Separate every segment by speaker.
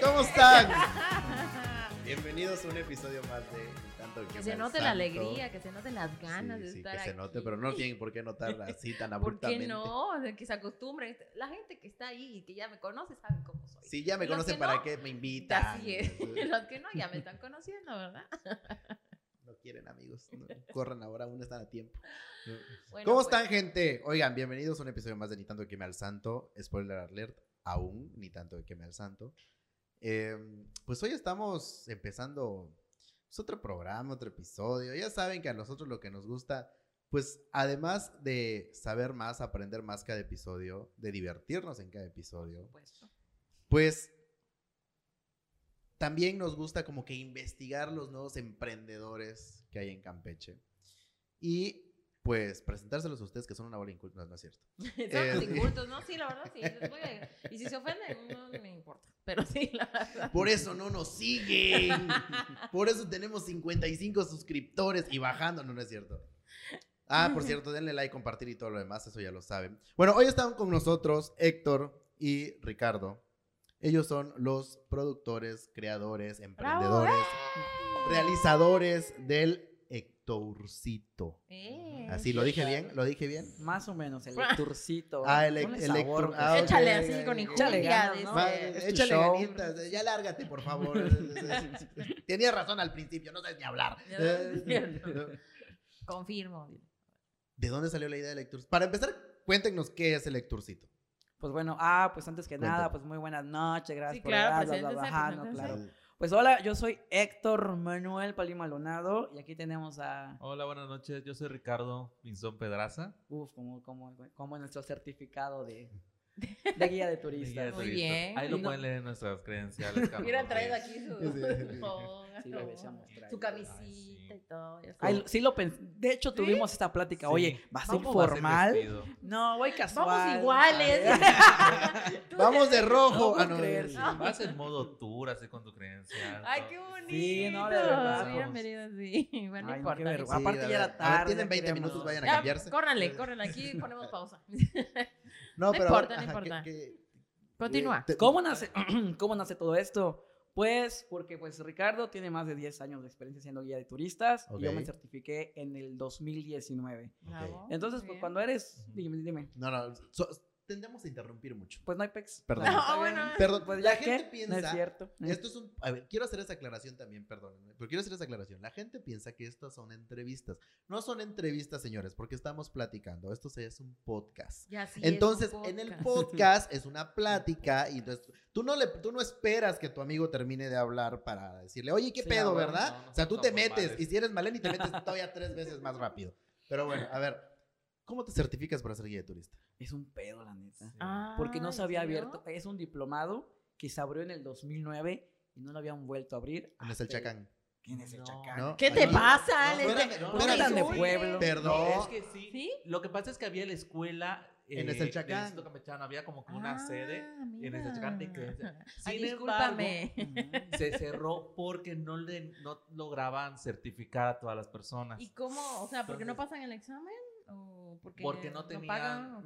Speaker 1: ¿cómo están? Bienvenidos a un episodio más de Ni Tanto
Speaker 2: Que
Speaker 1: me
Speaker 2: se note
Speaker 1: Santo.
Speaker 2: la alegría, que se noten las ganas
Speaker 1: Sí,
Speaker 2: de
Speaker 1: sí,
Speaker 2: estar
Speaker 1: que
Speaker 2: aquí.
Speaker 1: se note, pero no tienen por qué notarla así tan
Speaker 2: ¿Por
Speaker 1: abruptamente.
Speaker 2: qué no? Que se acostumbren. La gente que está ahí y que ya me conoce sabe cómo soy.
Speaker 1: Si ya me conocen,
Speaker 2: que
Speaker 1: ¿para
Speaker 2: no,
Speaker 1: qué me invitan?
Speaker 2: Así es. Los que no ya me están conociendo, ¿verdad?
Speaker 1: No quieren, amigos. No, corran ahora, aún están a tiempo.
Speaker 2: Bueno,
Speaker 1: ¿Cómo
Speaker 2: pues,
Speaker 1: están, gente? Oigan, bienvenidos a un episodio más de Ni tanto que queme al santo. Spoiler alert, aún, ni tanto que queme al santo. Eh, pues hoy estamos empezando pues, otro programa, otro episodio. Ya saben que a nosotros lo que nos gusta, pues además de saber más, aprender más cada episodio, de divertirnos en cada episodio, pues también nos gusta como que investigar los nuevos emprendedores que hay en Campeche. Y pues presentárselos a ustedes que son una bola inculta, no, no es cierto.
Speaker 2: Somos
Speaker 1: Eh,
Speaker 2: incultos, ¿no? Sí, la verdad, sí. les voy a- Y si se ofenden, no me importa. Pero sí, la verdad.
Speaker 1: Por eso no nos siguen. Por eso tenemos 55 suscriptores y bajando, no, no es cierto. Ah, por cierto, denle like, compartir y todo lo demás, eso ya lo saben. Bueno, hoy están con nosotros Héctor y Ricardo. Ellos son los productores, creadores, emprendedores, realizadores del Hectorcito.
Speaker 2: Eh.
Speaker 1: Así, ¿lo dije bien? ¿Lo dije bien?
Speaker 3: Más o menos, el lecturcito.
Speaker 1: Ah, el-
Speaker 3: pues.
Speaker 1: ah,
Speaker 2: Échale así con de
Speaker 3: ¿no?
Speaker 1: Échale
Speaker 3: show.
Speaker 1: ganitas, ya lárgate, por favor. Tenías razón al principio, no sabes ni hablar.
Speaker 2: Confirmo.
Speaker 1: ¿De dónde salió la idea de Lecturcito? Para empezar, cuéntenos qué es el Lecturcito.
Speaker 3: Pues bueno, ah, pues antes que
Speaker 1: Cuéntame.
Speaker 3: nada, pues muy buenas noches, gracias
Speaker 2: Sí,
Speaker 3: por
Speaker 2: claro,
Speaker 3: bla, bla, bla, no, claro. Pues hola, yo soy Héctor Manuel Palima Lonado y aquí tenemos a,
Speaker 4: Hola, buenas noches. Yo soy Ricardo Pinzón Pedraza.
Speaker 3: uf, como, como, como nuestro certificado de, de guía de
Speaker 4: de
Speaker 2: Muy bien.
Speaker 4: Ahí lo
Speaker 3: no-
Speaker 4: pueden leer en nuestras credenciales.
Speaker 2: Hubieran traído aquí su,
Speaker 1: Sí.
Speaker 3: Sí, lo
Speaker 2: su camisita
Speaker 4: Ay, sí.
Speaker 2: y todo. sabes.
Speaker 3: sí lo pensé. De hecho,
Speaker 2: ¿Sí?
Speaker 3: tuvimos esta plática. Oye,
Speaker 4: Sí.
Speaker 3: ¿vas a ir
Speaker 4: ¿Cómo va a ser
Speaker 3: formal? No, voy casual.
Speaker 2: Vamos iguales.
Speaker 1: Vamos de rojo.
Speaker 3: No
Speaker 1: Ah, no,
Speaker 3: creer, sí.
Speaker 4: Vas en modo tour, así con tu credencial.
Speaker 2: Ay, qué bonito.
Speaker 3: Sí, no, de verdad.
Speaker 2: Hubieran venido así. Bueno, no importa.
Speaker 3: Aparte
Speaker 1: a
Speaker 3: ya
Speaker 1: ver,
Speaker 3: era tarde,
Speaker 1: tienen
Speaker 3: ya
Speaker 1: 20
Speaker 3: queríamos-
Speaker 1: minutos, vayan a cambiarse.
Speaker 2: córranle, córranle aquí ponemos pausa.
Speaker 1: No,
Speaker 2: No
Speaker 1: pero
Speaker 2: importa,
Speaker 1: a ver,
Speaker 2: no
Speaker 1: ajá,
Speaker 2: importa.
Speaker 1: ¿qué- qué-
Speaker 2: Continúa.
Speaker 1: te-
Speaker 3: ¿Cómo nace, ¿Cómo nace todo esto? Pues porque pues Ricardo tiene más de 10 años de experiencia siendo guía de turistas y yo me certifiqué en el 2019.
Speaker 2: Bravo,
Speaker 3: Entonces, pues cuando eres, dime, dime,
Speaker 1: No, no, so- tendemos a interrumpir mucho.
Speaker 3: pues no hay pex.
Speaker 1: Perdón.
Speaker 2: No, bueno.
Speaker 1: Perdón,
Speaker 3: Pues
Speaker 1: la
Speaker 3: ya
Speaker 1: gente
Speaker 3: que
Speaker 1: piensa...
Speaker 3: no es cierto.
Speaker 1: Esto es un... A ver, quiero hacer esa aclaración también, perdónenme, pero quiero hacer esa aclaración. La gente piensa que estas son entrevistas. No son entrevistas, señores, porque estamos platicando. Esto es un podcast.
Speaker 2: Ya sí es un
Speaker 1: Entonces, en el
Speaker 2: podcast.
Speaker 1: podcast es una plática y entonces tú no le tú no esperas que tu amigo termine de hablar para decirle, "Oye, ¿qué
Speaker 3: Sí,
Speaker 1: pedo,
Speaker 3: ah,
Speaker 1: verdad?"
Speaker 4: no, no
Speaker 1: o sea, tú te metes
Speaker 4: formales.
Speaker 1: y si eres Maleni te metes todavía tres veces más rápido. Pero bueno, a ver, ¿cómo te certificas para ser guía de turista?
Speaker 3: Es un pedo, la neta.
Speaker 4: Sí.
Speaker 2: Ah,
Speaker 3: Porque no
Speaker 2: ¿en
Speaker 3: se había abierto. Es un diplomado que se abrió en el 2009 y no lo habían vuelto a abrir.
Speaker 1: ¿Quién es el chacán?
Speaker 3: ¿Quién es el
Speaker 4: No.
Speaker 3: chacán?
Speaker 1: ¿No?
Speaker 2: ¿Qué te pasa?
Speaker 1: No, espérame,
Speaker 4: no,
Speaker 3: ¿Por
Speaker 1: espérame.
Speaker 3: qué tan de pueblo?
Speaker 1: Perdón.
Speaker 4: Es que sí.
Speaker 2: ¿Sí?
Speaker 4: Lo que pasa es que había la escuela.
Speaker 1: En
Speaker 4: eh,
Speaker 1: Eselchacán.
Speaker 4: del Instituto Campechano, había como que una
Speaker 2: Ah,
Speaker 4: sede en
Speaker 2: mira.
Speaker 4: De creencia.
Speaker 2: Ay,
Speaker 4: Sin
Speaker 2: discúlpame.
Speaker 3: Ujú.
Speaker 4: Se cerró porque no, le, no lograban certificar a todas las personas.
Speaker 2: ¿Y cómo? O sea, ¿porque no
Speaker 4: Entonces-
Speaker 2: pasan el examen? ¿O porque,
Speaker 4: porque no tenían,
Speaker 2: pagan?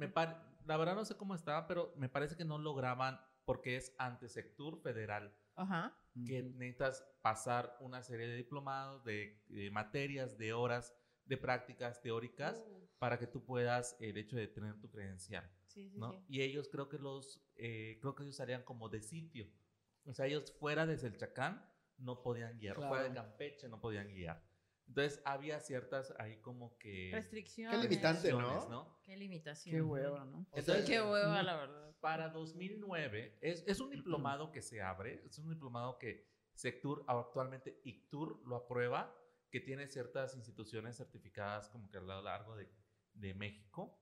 Speaker 4: La verdad no sé cómo estaba, pero me parece que no lograban porque es ante sector federal
Speaker 2: Ajá.
Speaker 4: que necesitas pasar una serie de diplomados, de, de materias, de horas, de prácticas teóricas
Speaker 2: Uh,
Speaker 4: para que tú puedas el hecho de tener tu credencial,
Speaker 2: sí, sí,
Speaker 4: ¿no?
Speaker 2: sí.
Speaker 4: Y ellos creo que los, eh, creo que ellos salían como de sitio, o sea, ellos fuera de Selchacán no podían guiar,
Speaker 3: Claro.
Speaker 4: fuera de Campeche no podían guiar. Entonces había ciertas ahí como que
Speaker 2: Restricciones.
Speaker 1: Qué limitante, ¿no?
Speaker 4: restricciones,
Speaker 2: Qué limitación.
Speaker 3: Qué hueva, ¿no?
Speaker 4: Entonces,
Speaker 2: Qué hueva, la verdad.
Speaker 4: Para 2009, es, es un diplomado que se abre, es un diplomado que Sectur, actualmente ICTUR lo aprueba, que tiene ciertas instituciones certificadas como que a lo largo de, de México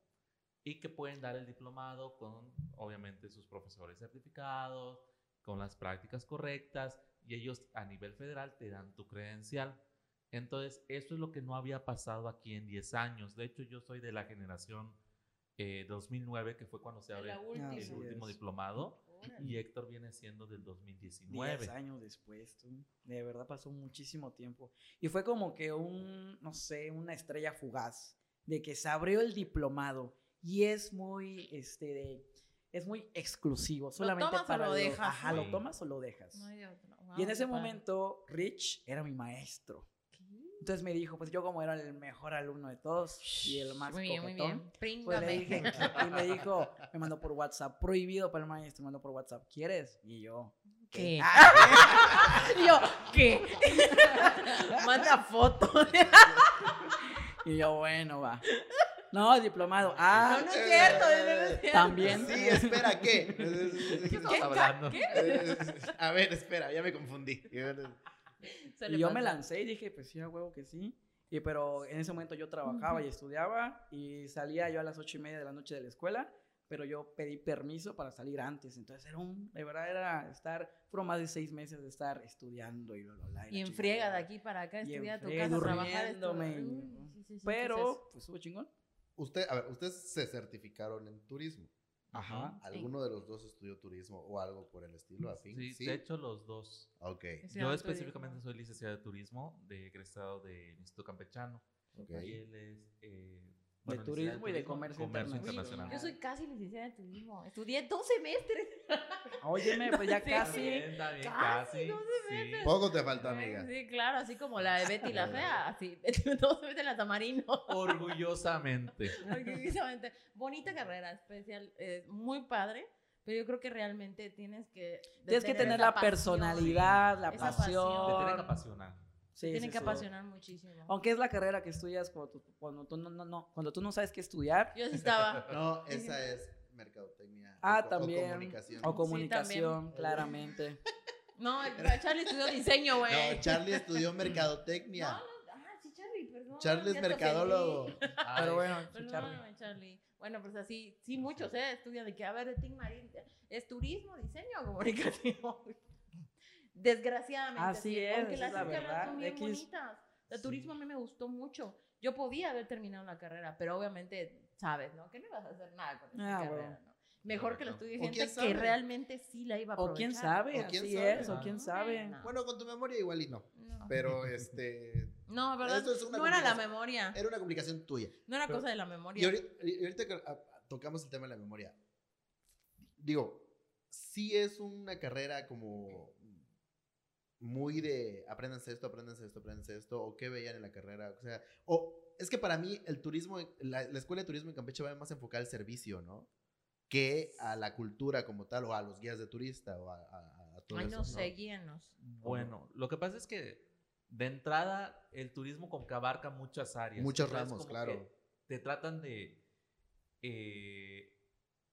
Speaker 4: y que pueden dar el diplomado con, obviamente, sus profesores certificados, con las prácticas correctas y ellos a nivel federal te dan tu credencial. Entonces, esto es lo que no había pasado aquí en 10 años. De hecho, yo soy de la generación eh, 2009, que fue cuando se abre el último diplomado.
Speaker 2: Órale.
Speaker 4: Y Héctor viene siendo del 2019.
Speaker 3: 10 años después, tú. De verdad pasó muchísimo tiempo. Y fue como que un, no sé, una estrella fugaz. De que se abrió el diplomado y es muy, este, de- es muy exclusivo, solamente
Speaker 2: tomas o
Speaker 3: para
Speaker 2: lo dejas,
Speaker 3: Ajá, lo tomas o lo dejas.
Speaker 2: No hay de otra.
Speaker 3: y en
Speaker 2: Wow,
Speaker 3: ese
Speaker 2: padre.
Speaker 3: momento, Rich era mi maestro.
Speaker 2: ¿Qué?
Speaker 3: Entonces me dijo, pues yo como era el mejor alumno de todos y el más
Speaker 2: Muy bien, muy bien.
Speaker 3: Pues le dije, y me dijo, me mandó por WhatsApp, prohibido para el maestro, me mandó por WhatsApp, ¿quieres? Y yo,
Speaker 2: ¿Qué? Y yo, ¿qué? Manda foto.
Speaker 3: y yo, bueno, va. No, diplomado. Ah,
Speaker 2: No, no es cierto. no es cierto.
Speaker 3: También.
Speaker 1: Sí, espera, ¿qué?
Speaker 4: ¿Qué estamos hablando?
Speaker 1: A ver, espera, ya me confundí.
Speaker 3: Y yo me lancé y dije, pues sí, a huevo que sí. Y pero en ese momento yo trabajaba y estudiaba y salía yo a las ocho y media de la noche de la escuela, pero yo pedí permiso para salir antes. Entonces era un, de verdad era estar, fueron más de seis meses de estar estudiando y bla, bla, bla,
Speaker 2: Y en friega de aquí para acá, estudiar a tu casa, trabajar. estudiar. Uy, sí, sí, sí, ¿qué es
Speaker 3: Pero, pues estuvo chingón.
Speaker 1: Usted, a ver, ustedes se certificaron en turismo.
Speaker 3: Ajá.
Speaker 1: ¿Alguno de los dos estudió turismo o algo por el estilo? ¿Afín?
Speaker 4: Sí, de hecho los dos.
Speaker 1: Ok,
Speaker 2: Sí,
Speaker 4: Yo específicamente
Speaker 2: turismo.
Speaker 4: soy licenciado de turismo, de egresado del Instituto Campechano.
Speaker 1: ok.
Speaker 4: Y él es... eh,
Speaker 3: De
Speaker 4: bueno,
Speaker 3: turismo y de
Speaker 4: licenciado
Speaker 3: comercio
Speaker 4: internacional.
Speaker 2: Yo soy casi licenciada en turismo. Estudié dos semestres.
Speaker 3: Óyeme, pues ya casi.
Speaker 4: También,
Speaker 2: Casi,
Speaker 4: casi.
Speaker 2: no
Speaker 4: sí.
Speaker 1: Poco te falta, amiga.
Speaker 2: Sí, claro, así como la de Betty la Fea. Así, dos semestres en la Tamarino.
Speaker 4: Orgullosamente.
Speaker 2: Orgullosamente. Bonita carrera, especial, eh, muy padre, pero yo creo que realmente tienes que... de
Speaker 3: Tienes que tener la
Speaker 2: pasión.
Speaker 3: personalidad, la
Speaker 4: Te
Speaker 3: pasión.
Speaker 4: tiene que apasionar.
Speaker 3: Sí,
Speaker 2: Tienen
Speaker 3: sí,
Speaker 2: que
Speaker 3: sí.
Speaker 2: apasionar muchísimo.
Speaker 3: Aunque es la carrera que estudias cuando tú, cuando tú no, no, no, cuando tú no sabes qué estudiar
Speaker 2: Yo sí estaba...
Speaker 1: No, esa es mercadotecnia.
Speaker 3: Ah,
Speaker 1: o co- o
Speaker 3: también.
Speaker 1: comunicación.
Speaker 3: o comunicación,
Speaker 2: también.
Speaker 3: claramente.
Speaker 2: No, Charlie estudió diseño, güey.
Speaker 1: No, Charlie estudió mercadotecnia.
Speaker 2: No, no, ah, sí, Charlie, perdón.
Speaker 1: Charlie es mercadólogo.
Speaker 4: Ay,
Speaker 3: Pero bueno, Charlie.
Speaker 2: Bueno, pues así, sí, muchos, ¿eh? Estudian de que, a ver, de Tim Marín, es turismo, diseño o comunicación. Desgraciadamente.
Speaker 3: Así
Speaker 2: sí,
Speaker 3: es,
Speaker 2: Porque las
Speaker 3: es la verdad,
Speaker 2: son bien
Speaker 3: X.
Speaker 2: bonitas. El
Speaker 4: Sí.
Speaker 2: turismo a mí me gustó mucho. Yo podía haber terminado la carrera, pero obviamente, sabes, ¿no? Que no ibas a hacer nada con esta
Speaker 3: Ah,
Speaker 2: carrera,
Speaker 3: bueno.
Speaker 2: ¿no? Mejor que la
Speaker 4: Correcto.
Speaker 2: estudie
Speaker 1: O
Speaker 2: gente que realmente sí la iba a
Speaker 3: O
Speaker 2: aprovechar.
Speaker 3: quién sabe,
Speaker 1: O quién
Speaker 3: así
Speaker 1: sabe.
Speaker 3: es, o quién sabe.
Speaker 2: no.
Speaker 1: Bueno, con tu memoria igual y no.
Speaker 2: No,
Speaker 1: Pero este.
Speaker 2: no ¿verdad?
Speaker 1: Esto es una
Speaker 2: no era la memoria.
Speaker 1: Era una complicación tuya.
Speaker 2: No era
Speaker 1: Pero-
Speaker 2: cosa de la
Speaker 1: Y
Speaker 2: memoria.
Speaker 1: ahorita, y ahorita que ah, tocamos el tema de la memoria. Digo, sí es una carrera como muy de apréndanse esto, apréndanse esto, apréndanse esto, o qué veían en la carrera. O sea, o es que para mí el turismo, la, la escuela de turismo en Campeche va más enfocada al servicio, ¿no? Que a la cultura como tal, o a los guías de turista, o a, a- a todo
Speaker 2: Ay,
Speaker 1: eso.
Speaker 2: no sé, guíenos.
Speaker 4: Bueno, lo que pasa es que de entrada el turismo como que abarca muchas áreas.
Speaker 1: Muchos ramos, claro.
Speaker 4: Te tratan de eh,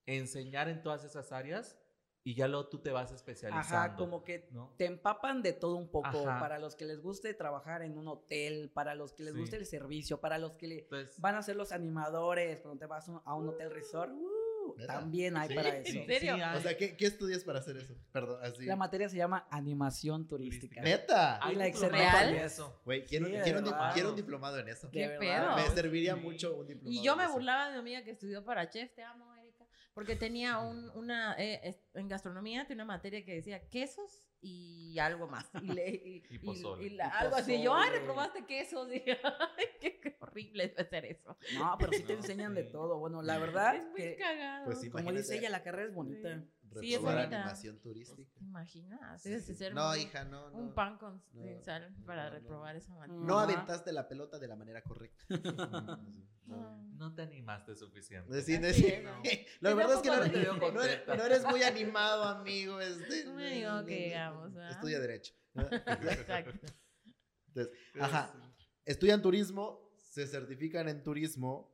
Speaker 4: enseñar en todas esas áreas y ya luego tú te vas especializando.
Speaker 3: Ajá, como que
Speaker 4: ¿no?
Speaker 3: te empapan de todo un poco.
Speaker 4: Ajá.
Speaker 3: Para los que les guste trabajar en un hotel, para los que les
Speaker 4: Sí.
Speaker 3: guste el servicio, para los que le
Speaker 4: Entonces,
Speaker 3: van a ser los animadores cuando te vas a un hotel resort. uh,
Speaker 1: ¿Neta?
Speaker 3: también hay
Speaker 1: Sí.
Speaker 3: para
Speaker 2: ¿En
Speaker 3: eso.
Speaker 2: serio?
Speaker 4: hay.
Speaker 1: O sea, ¿qué, qué estudias para hacer eso? Perdón, así.
Speaker 3: La materia se llama animación turística.
Speaker 1: Neta.
Speaker 4: hay
Speaker 3: la
Speaker 2: ¿Real?
Speaker 4: en eso.
Speaker 1: Güey, quiero,
Speaker 3: Sí,
Speaker 1: quiero un, quiero un diplomado en eso.
Speaker 2: ¿Qué pedo?
Speaker 1: Me serviría
Speaker 4: Sí.
Speaker 1: mucho un diplomado.
Speaker 2: Y yo
Speaker 1: en
Speaker 2: me
Speaker 1: eso.
Speaker 2: burlaba de mi amiga que estudió para chef, te amo, porque tenía un, una, eh, en gastronomía tenía una materia que decía quesos y algo más. Y, le- y-
Speaker 4: Y
Speaker 2: y-
Speaker 4: pozole.
Speaker 2: y la-
Speaker 3: Y
Speaker 2: algo así. Yo, ay, reprobaste quesos. Y, ay, qué, horrible debe ser eso.
Speaker 3: No, pero sí te
Speaker 4: No,
Speaker 3: enseñan
Speaker 4: sí.
Speaker 3: de todo. Bueno, la verdad
Speaker 2: es muy
Speaker 3: que,
Speaker 2: cagado.
Speaker 1: Pues sí,
Speaker 3: como dice ella, la carrera es bonita.
Speaker 2: Sí,
Speaker 1: Reprobar animación turística.
Speaker 2: ¿Te imaginas?
Speaker 1: Sí,
Speaker 2: Debes
Speaker 1: sí.
Speaker 2: de ser
Speaker 1: No,
Speaker 2: un,
Speaker 1: hija, no, no.
Speaker 2: un pan con
Speaker 1: No,
Speaker 2: sin sal para
Speaker 1: no, no.
Speaker 2: reprobar esa materia.
Speaker 1: No aventaste la pelota de la manera correcta.
Speaker 2: No.
Speaker 4: No te animaste suficiente.
Speaker 2: ¿no?
Speaker 1: La verdad es que no, eres,
Speaker 4: contenta.
Speaker 1: no eres muy animado, amigo. Este,
Speaker 2: No me digo que digamos, ¿verdad?
Speaker 1: Estudia Derecho.
Speaker 2: Exacto.
Speaker 1: Entonces, ajá. Estudian turismo, se certifican en turismo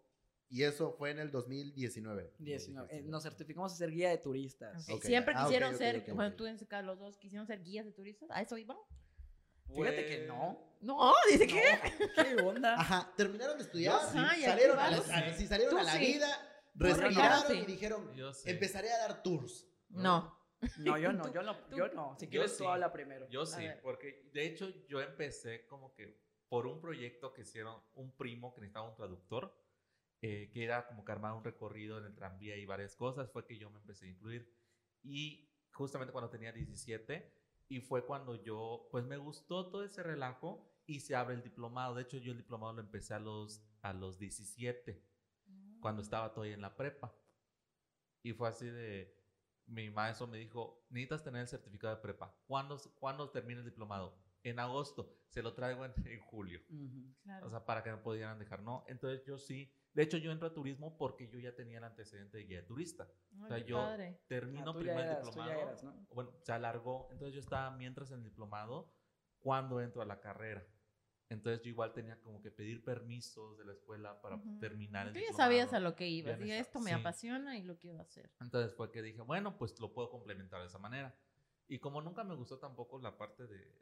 Speaker 1: y eso fue en el 2019.
Speaker 3: 19. Eh, nos certificamos a ser guía de turistas.
Speaker 2: Ok,
Speaker 1: Ok,
Speaker 2: Siempre
Speaker 1: ah,
Speaker 2: quisieron
Speaker 1: ok,
Speaker 2: ser, bueno, tú en los dos quisieron ser guías de turistas. ¿A eso iban?
Speaker 3: Fíjate que
Speaker 4: Pues,
Speaker 3: no.
Speaker 2: No, dice que.
Speaker 3: ¿Qué onda?
Speaker 1: Ajá, terminaron de estudiar,
Speaker 2: sí.
Speaker 1: Salieron, a la, a- sí, salieron a la
Speaker 2: sí.
Speaker 1: vida, respiraron
Speaker 2: sí.
Speaker 1: y dijeron,
Speaker 4: Yo sé.
Speaker 1: empezaré a dar tours.
Speaker 2: No.
Speaker 3: No, yo no, yo no,
Speaker 2: tú-
Speaker 3: yo no. Si quieres
Speaker 4: sí.
Speaker 3: tú habla primero.
Speaker 4: Yo sí, porque de hecho yo empecé como que por un proyecto que hicieron un primo que necesitaba un traductor, eh, que era como que armar un recorrido en el tranvía y varias cosas, fue que yo me empecé a incluir. Y justamente cuando tenía 17, y fue cuando yo, pues me gustó todo ese relajo y se abre el diplomado. De hecho yo el diplomado lo empecé a los, a los 17. cuando estaba todavía en la prepa. Y fue así de, mi maestro me dijo, necesitas tener el certificado de prepa. ¿Cuándo, ¿cuándo termina el diplomado? En agosto. Se lo traigo en, en julio.
Speaker 3: Ujú.
Speaker 2: Claro.
Speaker 4: O sea, para que me pudieran dejar, ¿no? Entonces yo sí. De hecho, yo entro a turismo porque yo ya tenía el antecedente de guía de turista.
Speaker 2: Ay,
Speaker 4: o sea, yo
Speaker 2: padre.
Speaker 4: termino
Speaker 3: Ah, tú ya
Speaker 4: primer
Speaker 3: eras- ya
Speaker 4: diplomado.
Speaker 3: eras, ¿no?
Speaker 4: Bueno, se alargó. Entonces yo estaba mientras en el diplomado cuando entro a la carrera. Entonces yo igual tenía como que pedir permisos de la escuela para
Speaker 2: Ujú.
Speaker 4: terminar el
Speaker 2: Tú ya
Speaker 4: diplomado.
Speaker 2: sabías a lo que ibas. Y esto me
Speaker 4: sí.
Speaker 2: apasiona y lo quiero hacer.
Speaker 4: Entonces fue que dije, bueno, pues lo puedo complementar de esa manera. Y como nunca me gustó tampoco la parte de,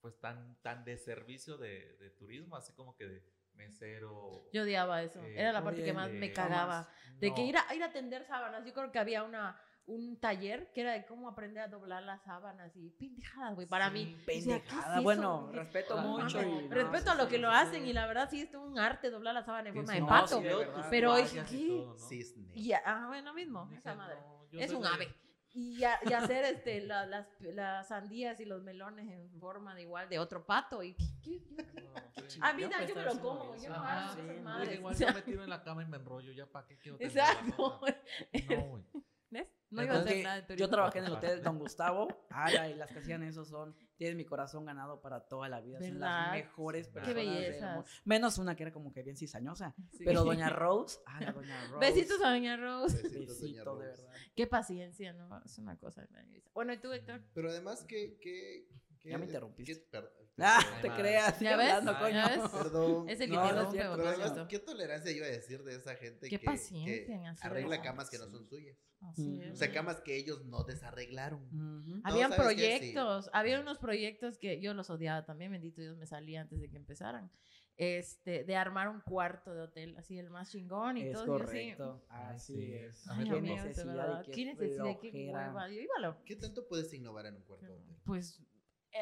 Speaker 4: pues tan, tan de servicio de, de turismo, así como que de mesero.
Speaker 2: Yo odiaba eso.
Speaker 4: Eh,
Speaker 2: Era la parte que más me cagaba. De que
Speaker 4: no.
Speaker 2: ir a, ir a tender sábanas. Yo creo que había una, un taller que era de cómo aprender a doblar las sábanas y pendejadas, güey. Para
Speaker 4: Sí,
Speaker 2: mí. ¿qué es
Speaker 3: bueno, respeto
Speaker 4: "Ah,
Speaker 3: mucho.
Speaker 4: mames".
Speaker 3: y- no,
Speaker 2: Respeto
Speaker 3: sí,
Speaker 2: a lo
Speaker 3: sí,
Speaker 2: que lo
Speaker 3: sí,
Speaker 2: hacen
Speaker 3: sí.
Speaker 2: y la verdad sí es un arte doblar la sábana en forma de
Speaker 4: no,
Speaker 2: pato.
Speaker 4: sí,
Speaker 3: de
Speaker 4: luego
Speaker 3: verdad.
Speaker 4: tus
Speaker 2: Pero es que-
Speaker 4: todo, ¿no?
Speaker 1: Cisne.
Speaker 2: Y ah, bueno, mismo, esa madre.
Speaker 4: "No,
Speaker 2: Es un
Speaker 4: de-
Speaker 2: ave. Y, a- y hacer este, la- las, las sandías y los melones en forma de igual de otro pato. Y, ¿qué- qué- qué-
Speaker 4: No, sí.
Speaker 2: A mí
Speaker 3: Yo
Speaker 2: yo me lo como, yo no
Speaker 3: sí,
Speaker 2: esas
Speaker 3: no,
Speaker 2: madres.
Speaker 4: igual
Speaker 2: o sea,
Speaker 4: yo me tiro en la cama y me enrollo, ya para qué quiero
Speaker 2: Exacto.
Speaker 4: No, güey.
Speaker 2: No iba a hacer nada de turismo.
Speaker 3: yo trabajé en el hotel Don Gustavo. Ala, y las que hacían eso son. Tienes mi corazón ganado para toda la vida. Son las mejores
Speaker 4: Qué
Speaker 3: personas. del mundo.
Speaker 2: bellezas.
Speaker 3: Menos una que era como que bien cizañosa.
Speaker 2: Sí.
Speaker 3: Pero Doña Rose. Ah, la Doña Rose.
Speaker 2: Besitos a Doña Rose.
Speaker 1: Besitos, doña
Speaker 3: de
Speaker 1: Rose.
Speaker 3: verdad.
Speaker 2: Qué paciencia, ¿no? Es una cosa. Bueno, ¿y tú, Héctor?
Speaker 1: Pero además, que, que-
Speaker 3: Ya me interrumpiste.
Speaker 1: que- per-
Speaker 3: Ah,
Speaker 1: perdón.
Speaker 3: te creas.
Speaker 2: ¿Ya ves?
Speaker 3: hablando,
Speaker 2: ¿Ya
Speaker 3: coño.
Speaker 2: ves?
Speaker 1: Perdón.
Speaker 2: Ese que
Speaker 3: No,
Speaker 2: te
Speaker 3: no es
Speaker 2: supuesto.
Speaker 1: ¿qué tolerancia iba a decir de esa gente
Speaker 2: Qué
Speaker 1: que,
Speaker 2: paciencia
Speaker 1: que arregla
Speaker 2: eso.
Speaker 1: camas que no son suyas?
Speaker 2: Así es.
Speaker 1: O sea, camas que ellos no desarreglaron.
Speaker 3: Ujú.
Speaker 2: Habían
Speaker 1: ¿sabes qué? Sí.
Speaker 2: proyectos, había unos proyectos que yo los odiaba también, bendito Dios, me salía antes de que empezaran. Este, de armar un cuarto de hotel, así el más chingón y
Speaker 3: Es
Speaker 2: todo. y yo así,
Speaker 3: correcto. Así
Speaker 4: Sí.
Speaker 3: es.
Speaker 2: Ay,
Speaker 3: Qué
Speaker 2: de
Speaker 3: necesidad y qué
Speaker 2: necesidad, qué
Speaker 3: flojera.
Speaker 2: hueva. Yo iba a lo-
Speaker 1: ¿Qué tanto puedes innovar en un cuarto de hotel?
Speaker 2: pues eh,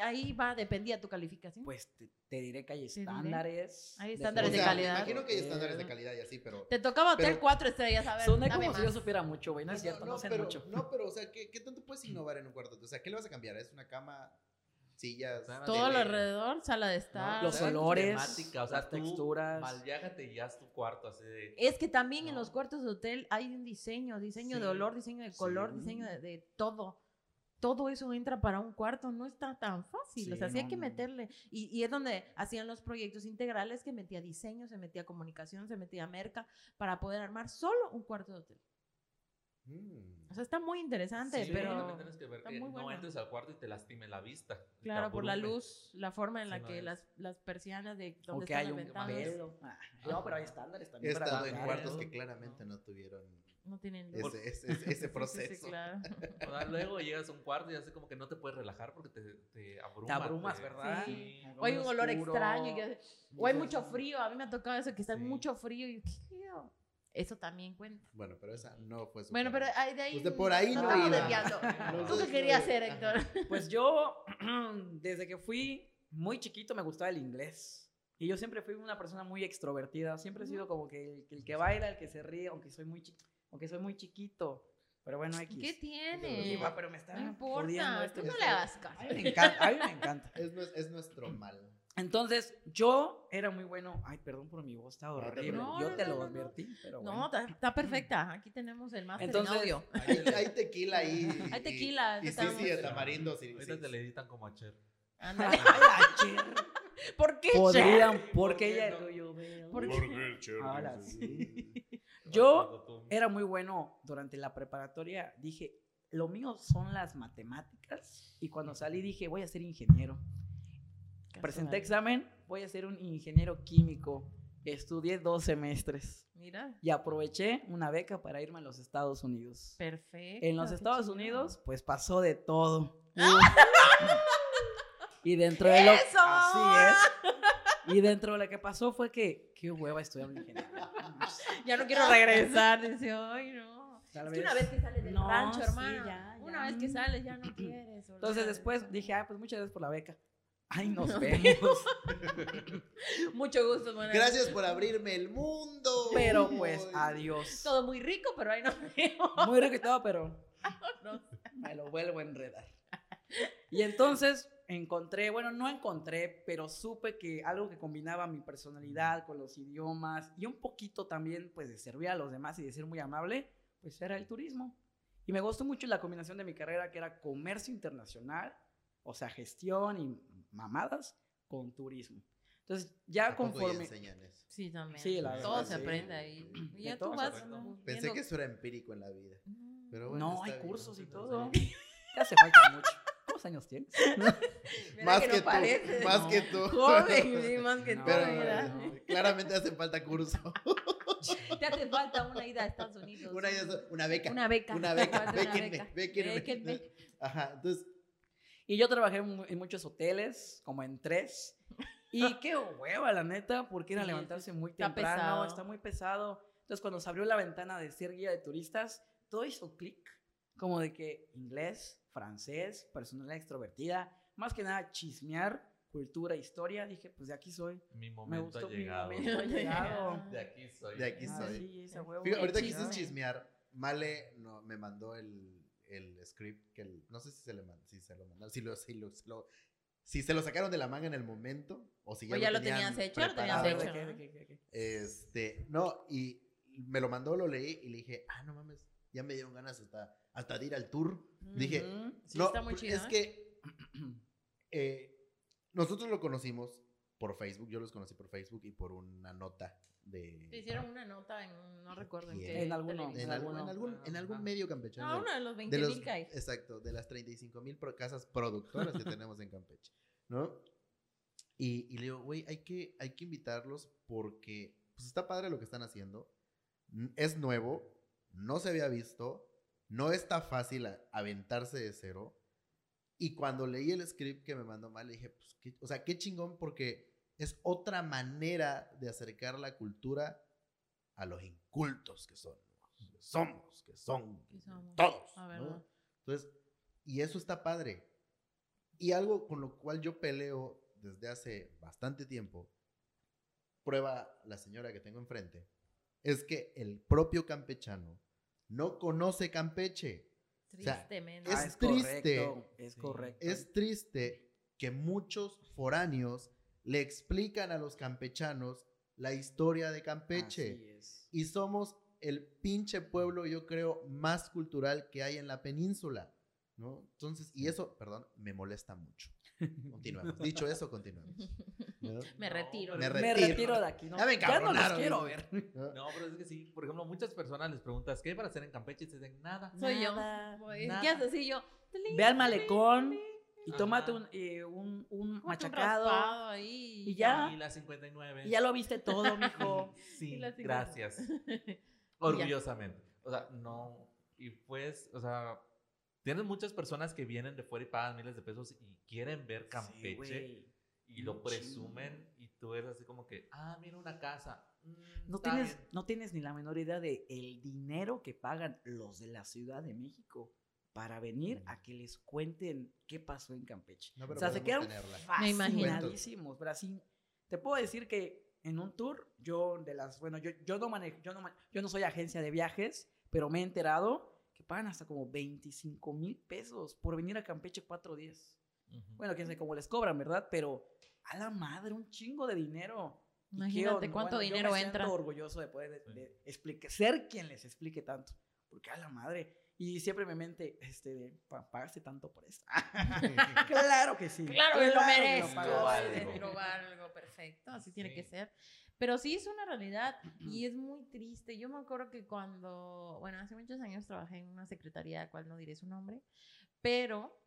Speaker 2: ahí va, dependía tu calificación.
Speaker 3: Pues te, te diré que hay estándares.
Speaker 2: Hay estándares
Speaker 1: O
Speaker 2: de
Speaker 1: sea,
Speaker 2: calidad.
Speaker 1: Me imagino que hay estándares de calidad y así, pero.
Speaker 2: Te tocaba hotel
Speaker 1: Pero-
Speaker 2: cuatro estrellas, a ver, dame
Speaker 3: como si yo supiera mucho, güey. No es cierto, no, sé
Speaker 1: pero,
Speaker 3: mucho.
Speaker 1: No, pero, o sea, ¿qué, qué tanto puedes innovar en un cuarto? O sea, ¿qué le vas a cambiar? ¿Es una cama, sillas?
Speaker 2: Todo lo alrededor, sala de estar.
Speaker 3: Los
Speaker 4: o sea,
Speaker 3: olores,
Speaker 4: temática, o sea,
Speaker 3: las texturas.
Speaker 4: Malllagate y haz tu cuarto así de.
Speaker 2: Es que también en los cuartos de hotel hay un diseño, diseño de olor, diseño de color,
Speaker 3: sí.
Speaker 2: diseño de, de todo. Todo eso entra para un cuarto, no está tan fácil. o sea,
Speaker 3: Sí,
Speaker 2: sí hay
Speaker 3: no,
Speaker 2: que
Speaker 3: no.
Speaker 2: meterle. Y, y es donde hacían los proyectos integrales que metía diseño, se metía comunicación, se metía merca para poder armar solo un cuarto de hotel.
Speaker 1: Mm.
Speaker 2: O sea, está muy interesante,
Speaker 4: Sí,
Speaker 2: pero.
Speaker 4: también tienes que ver
Speaker 2: está
Speaker 4: que
Speaker 2: muy
Speaker 4: no
Speaker 2: bueno.
Speaker 4: entres al cuarto y te lastime la vista.
Speaker 2: Claro, por la luz, la forma en
Speaker 4: Sí,
Speaker 2: la
Speaker 4: no
Speaker 2: que
Speaker 4: es.
Speaker 2: las, las persianas de
Speaker 3: O
Speaker 2: donde
Speaker 3: que
Speaker 2: están
Speaker 3: hay
Speaker 2: las
Speaker 3: un
Speaker 2: ventanas.
Speaker 3: Ah, No, pero hay estándares
Speaker 1: He
Speaker 3: también. para
Speaker 1: estado en cuartos que claramente no tuvieron
Speaker 2: no tienen luz.
Speaker 1: ese, ese, ese- ese
Speaker 2: Sí, sí, sí,
Speaker 1: proceso.
Speaker 2: claro.
Speaker 4: O sea, luego llegas a un cuarto y así como que no te puedes relajar porque te, te abruma.
Speaker 3: Te abrumas, ¿verdad?
Speaker 2: Sí. O hay un
Speaker 3: muy
Speaker 2: olor
Speaker 3: oscuro.
Speaker 2: extraño. y o hay mucho frío. A mí me ha tocado eso, que está
Speaker 4: Sí.
Speaker 2: mucho frío. Y. Eso también cuenta.
Speaker 1: Bueno, pero esa no fue su
Speaker 2: Bueno, pero de ahí.
Speaker 1: Usted por ahí no
Speaker 2: estamos
Speaker 1: iba.
Speaker 2: desviando. ¿Tú qué
Speaker 1: no
Speaker 2: querías hacer, Héctor?
Speaker 3: Pues yo, desde que fui muy chiquito, me gustaba el inglés. Y yo siempre fui una persona muy extrovertida. Siempre he sido como que el, el que baila, el que se ríe, aunque soy muy, chi- aunque soy muy chiquito. Pero bueno, X.
Speaker 2: ¿Qué
Speaker 3: Y
Speaker 2: tiene?
Speaker 3: "Ah, pero me está
Speaker 2: No importa.
Speaker 3: esto,
Speaker 2: Tú no le hagas caso.
Speaker 3: A mí me encanta, a mí me encanta.
Speaker 1: Es, es nuestro mal.
Speaker 3: Entonces, yo era muy bueno. Ay, perdón por mi voz, está
Speaker 1: No
Speaker 3: horrible.
Speaker 1: preocupes.
Speaker 3: yo
Speaker 2: No,
Speaker 3: te
Speaker 2: no,
Speaker 3: lo
Speaker 2: no, no.
Speaker 3: advertí, pero
Speaker 2: No,
Speaker 3: bueno.
Speaker 2: está, está perfecta. Aquí tenemos el máster en
Speaker 3: Entonces-
Speaker 2: audio.
Speaker 1: Hay, hay tequila ahí.
Speaker 2: Hay tequila,
Speaker 1: Y, y sí,
Speaker 2: estamos-
Speaker 1: sí, de tamarindo. Sí,
Speaker 4: Ahorita
Speaker 1: sí.
Speaker 4: te le editan como a Cher.
Speaker 2: Ándale.
Speaker 3: Ay, la Cher.
Speaker 2: ¿Por qué?
Speaker 3: Podrían,
Speaker 1: ¿Por
Speaker 3: porque
Speaker 1: qué
Speaker 3: ella
Speaker 1: no?
Speaker 3: tuyo, veo.
Speaker 2: ¿Por qué?
Speaker 3: Ahora sí. Yo era muy bueno durante la preparatoria. Dije, lo mío son las matemáticas. Y cuando salí dije, voy a ser ingeniero. Presenté examen, voy a ser un ingeniero químico. Estudié dos semestres
Speaker 2: Mira,
Speaker 3: y aproveché una beca para irme a los Estados Unidos.
Speaker 2: perfecto.
Speaker 3: En los Estados
Speaker 2: chido.
Speaker 3: Unidos, pues pasó de todo. y dentro de lo
Speaker 2: ¡Eso!
Speaker 3: así es. Y dentro de lo que pasó fue que qué hueva estudiar una ingeniería.
Speaker 2: Ya no quiero regresar. Dice, ay, no.
Speaker 3: Tal
Speaker 2: Es que una vez que sales del
Speaker 3: No,
Speaker 2: rancho,
Speaker 3: sí,
Speaker 2: hermano.
Speaker 3: ya,
Speaker 2: Una
Speaker 3: ya.
Speaker 2: vez que sales ya no quieres.
Speaker 3: Entonces después dije, ah, pues muchas gracias por la beca. Ay, nos
Speaker 2: No.
Speaker 3: vemos.
Speaker 2: Mucho gusto, buenas
Speaker 1: Gracias por abrirme el mundo.
Speaker 3: Pero pues, adiós.
Speaker 2: Todo muy rico, pero ahí nos vemos.
Speaker 3: Muy rico y todo, pero
Speaker 2: No.
Speaker 3: me lo vuelvo a enredar. Y entonces, encontré, bueno, no encontré, pero supe que algo que combinaba mi personalidad con los idiomas y un poquito también, pues, de servir a los demás y de ser muy amable, pues era el turismo. Y me gustó mucho la combinación de mi carrera, que era comercio internacional, o sea, gestión y mamadas con turismo. Entonces, ya
Speaker 1: ¿A poco ya
Speaker 3: conforme...
Speaker 1: enseñan eso?
Speaker 2: Sí, también.
Speaker 3: Sí, la
Speaker 2: Todo
Speaker 3: verdad,
Speaker 2: se
Speaker 3: sí.
Speaker 2: aprende ahí. Y ya tú vas.
Speaker 1: Pensé que eso era empírico en la vida.
Speaker 2: No.
Speaker 1: Pero bueno,
Speaker 3: no, hay
Speaker 1: bien.
Speaker 3: cursos y todo. Te hace falta mucho. ¿Cuántos años tienes?
Speaker 1: Más
Speaker 2: que
Speaker 1: que,
Speaker 2: no parece.
Speaker 1: tú. Más
Speaker 3: No.
Speaker 1: que tú.
Speaker 2: Joven, sí, más que
Speaker 3: No,
Speaker 2: tú,
Speaker 1: Pero claramente hace falta curso.
Speaker 2: Te hace falta una ida a Estados Unidos.
Speaker 1: Una, una beca.
Speaker 2: Una beca.
Speaker 1: Una beca. Béquenme, béquenme.
Speaker 2: Béquenme.
Speaker 1: Ajá, entonces,
Speaker 3: Y yo trabajé en muchos hoteles, como en tres. Y qué hueva, la neta, porque era
Speaker 2: Sí,
Speaker 3: levantarse muy
Speaker 2: está
Speaker 3: temprano,
Speaker 2: pesado.
Speaker 3: está muy pesado. Entonces, cuando se abrió la ventana de ser guía de turistas, todo hizo clic. Como de que inglés, francés, personalidad extrovertida, más que nada chismear, cultura, historia. Dije, pues de aquí soy.
Speaker 4: Mi
Speaker 3: Me
Speaker 4: momento
Speaker 3: gustó
Speaker 4: ha
Speaker 3: mi
Speaker 4: llegado.
Speaker 3: momento ha llegado.
Speaker 4: De aquí soy.
Speaker 1: De aquí
Speaker 3: Ah,
Speaker 1: soy.
Speaker 3: sí, esa huevo.
Speaker 1: fíjate, ahorita dices chismear, Male no, me mandó el, el script que el- no sé si se le si se lo mandaron, si lo, si lo, si lo- si se lo sacaron de la manga en el momento o si ya,
Speaker 2: O ya lo
Speaker 1: tenían
Speaker 2: tenías hecho, ya lo tenías
Speaker 3: A
Speaker 1: preparado.
Speaker 3: ver,
Speaker 2: hecho.
Speaker 1: Este, no, y me lo mandó, lo leí y le dije, ah, no mames, ya me dieron ganas hasta, hasta de ir al tour. Dije.
Speaker 2: Sí,
Speaker 1: no,
Speaker 2: está muy
Speaker 1: pues,
Speaker 2: chido.
Speaker 1: es
Speaker 2: ¿eh?
Speaker 1: que eh, nosotros lo conocimos por Facebook, yo los conocí por Facebook y por una nota de...
Speaker 2: Te hicieron una nota en, no recuerdo en qué.
Speaker 3: En alguno,
Speaker 1: en, algún, en algún, en algún
Speaker 4: Ajá.
Speaker 1: medio campechano.
Speaker 2: No, uno de los
Speaker 1: de
Speaker 2: 20
Speaker 1: los,
Speaker 2: mil que hay.
Speaker 1: exacto, de las 35 mil casas productoras que tenemos en Campeche, ¿no? Y, y le digo, güey, hay que, hay que invitarlos porque pues está padre lo que están haciendo, es nuevo, no se había visto, no está fácil a- aventarse de cero. Y cuando leí el script que me mandó mal, dije, pues, qué- o sea, qué chingón porque es otra manera de acercar la cultura a los incultos que son, que somos, que son
Speaker 2: somos.
Speaker 1: todos. Entonces, y eso está padre. Y algo con lo cual yo peleo desde hace bastante tiempo, prueba la señora que tengo enfrente, es que el propio campechano no conoce Campeche. sea,
Speaker 2: Tristemente.
Speaker 1: es
Speaker 3: Ah,
Speaker 1: triste.
Speaker 3: correcto, Es
Speaker 4: Sí.
Speaker 3: correcto.
Speaker 1: Es triste que muchos foráneos le explican a los campechanos la historia de Campeche.
Speaker 3: Así es.
Speaker 1: Y somos el pinche pueblo, yo creo, más cultural que hay en la península, ¿no? Entonces, y eso, perdón, me molesta mucho. Continuamos. Dicho eso, continuamos. ¿No?
Speaker 2: Me
Speaker 4: No,
Speaker 2: retiro.
Speaker 3: Me
Speaker 1: retiro.
Speaker 3: retiro de aquí, ¿no?
Speaker 1: Ya me
Speaker 3: ya no los quiero ver.
Speaker 1: ¿No?
Speaker 4: Pero es que sí. Por ejemplo, muchas personas les preguntas, ¿qué hay para hacer en Campeche? Y te dicen, nada.
Speaker 2: Soy yo.
Speaker 3: Nada,
Speaker 2: Voy-
Speaker 4: nada.
Speaker 2: ¿Qué haces así yo?
Speaker 3: Ve al malecón y
Speaker 4: Ajá.
Speaker 3: tómate un, eh, un, un
Speaker 2: Cómete un
Speaker 3: machacado.
Speaker 2: ahí.
Speaker 3: y ya.
Speaker 4: Y la 59.
Speaker 3: Y ya lo viste todo, mijo.
Speaker 4: Sí,
Speaker 2: Y la 50.
Speaker 4: gracias. Orgullosamente. O sea, no. Y pues, o sea, tienes muchas personas que vienen de fuera y pagan miles de pesos y quieren ver
Speaker 3: Sí,
Speaker 4: Campeche
Speaker 3: güey.
Speaker 4: Y lo presumen y tú eres así como que, ah, mira una casa. mm,
Speaker 3: No tienes,
Speaker 4: bien".
Speaker 3: no tienes ni la menor idea de el dinero que pagan los de la Ciudad de México para venir a que les cuenten qué pasó en Campeche.
Speaker 1: No, pero
Speaker 3: o sea, se quedaron
Speaker 1: tenerla.
Speaker 2: Me imagino.
Speaker 3: fascinadísimos. así, te puedo decir que en un tour, yo de las, bueno, yo, yo no manejo, yo no, ma- yo no soy agencia de viajes, pero me he enterado que pagan hasta como 25 mil pesos por venir a Campeche cuatro días.
Speaker 4: Ujú.
Speaker 3: Bueno, quién sabe cómo les cobran, ¿verdad? Pero a la madre, un chingo de dinero.
Speaker 2: Imagínate cuánto
Speaker 3: bueno, yo
Speaker 2: dinero
Speaker 3: me
Speaker 2: entra.
Speaker 3: orgulloso de poder
Speaker 4: Sí.
Speaker 3: de explique- ser quien les explique tanto. Porque a la madre. Y siempre me mente, este, de, "Pa- pagaste tanto por esto. claro que sí.
Speaker 2: Claro que lo
Speaker 3: que
Speaker 2: merezco. de probar algo perfecto. Así tiene que
Speaker 4: Sí.
Speaker 2: ser. Pero sí es una realidad y es muy triste. Yo me acuerdo que cuando, bueno, hace muchos años trabajé en una secretaría, cual no diré su nombre, pero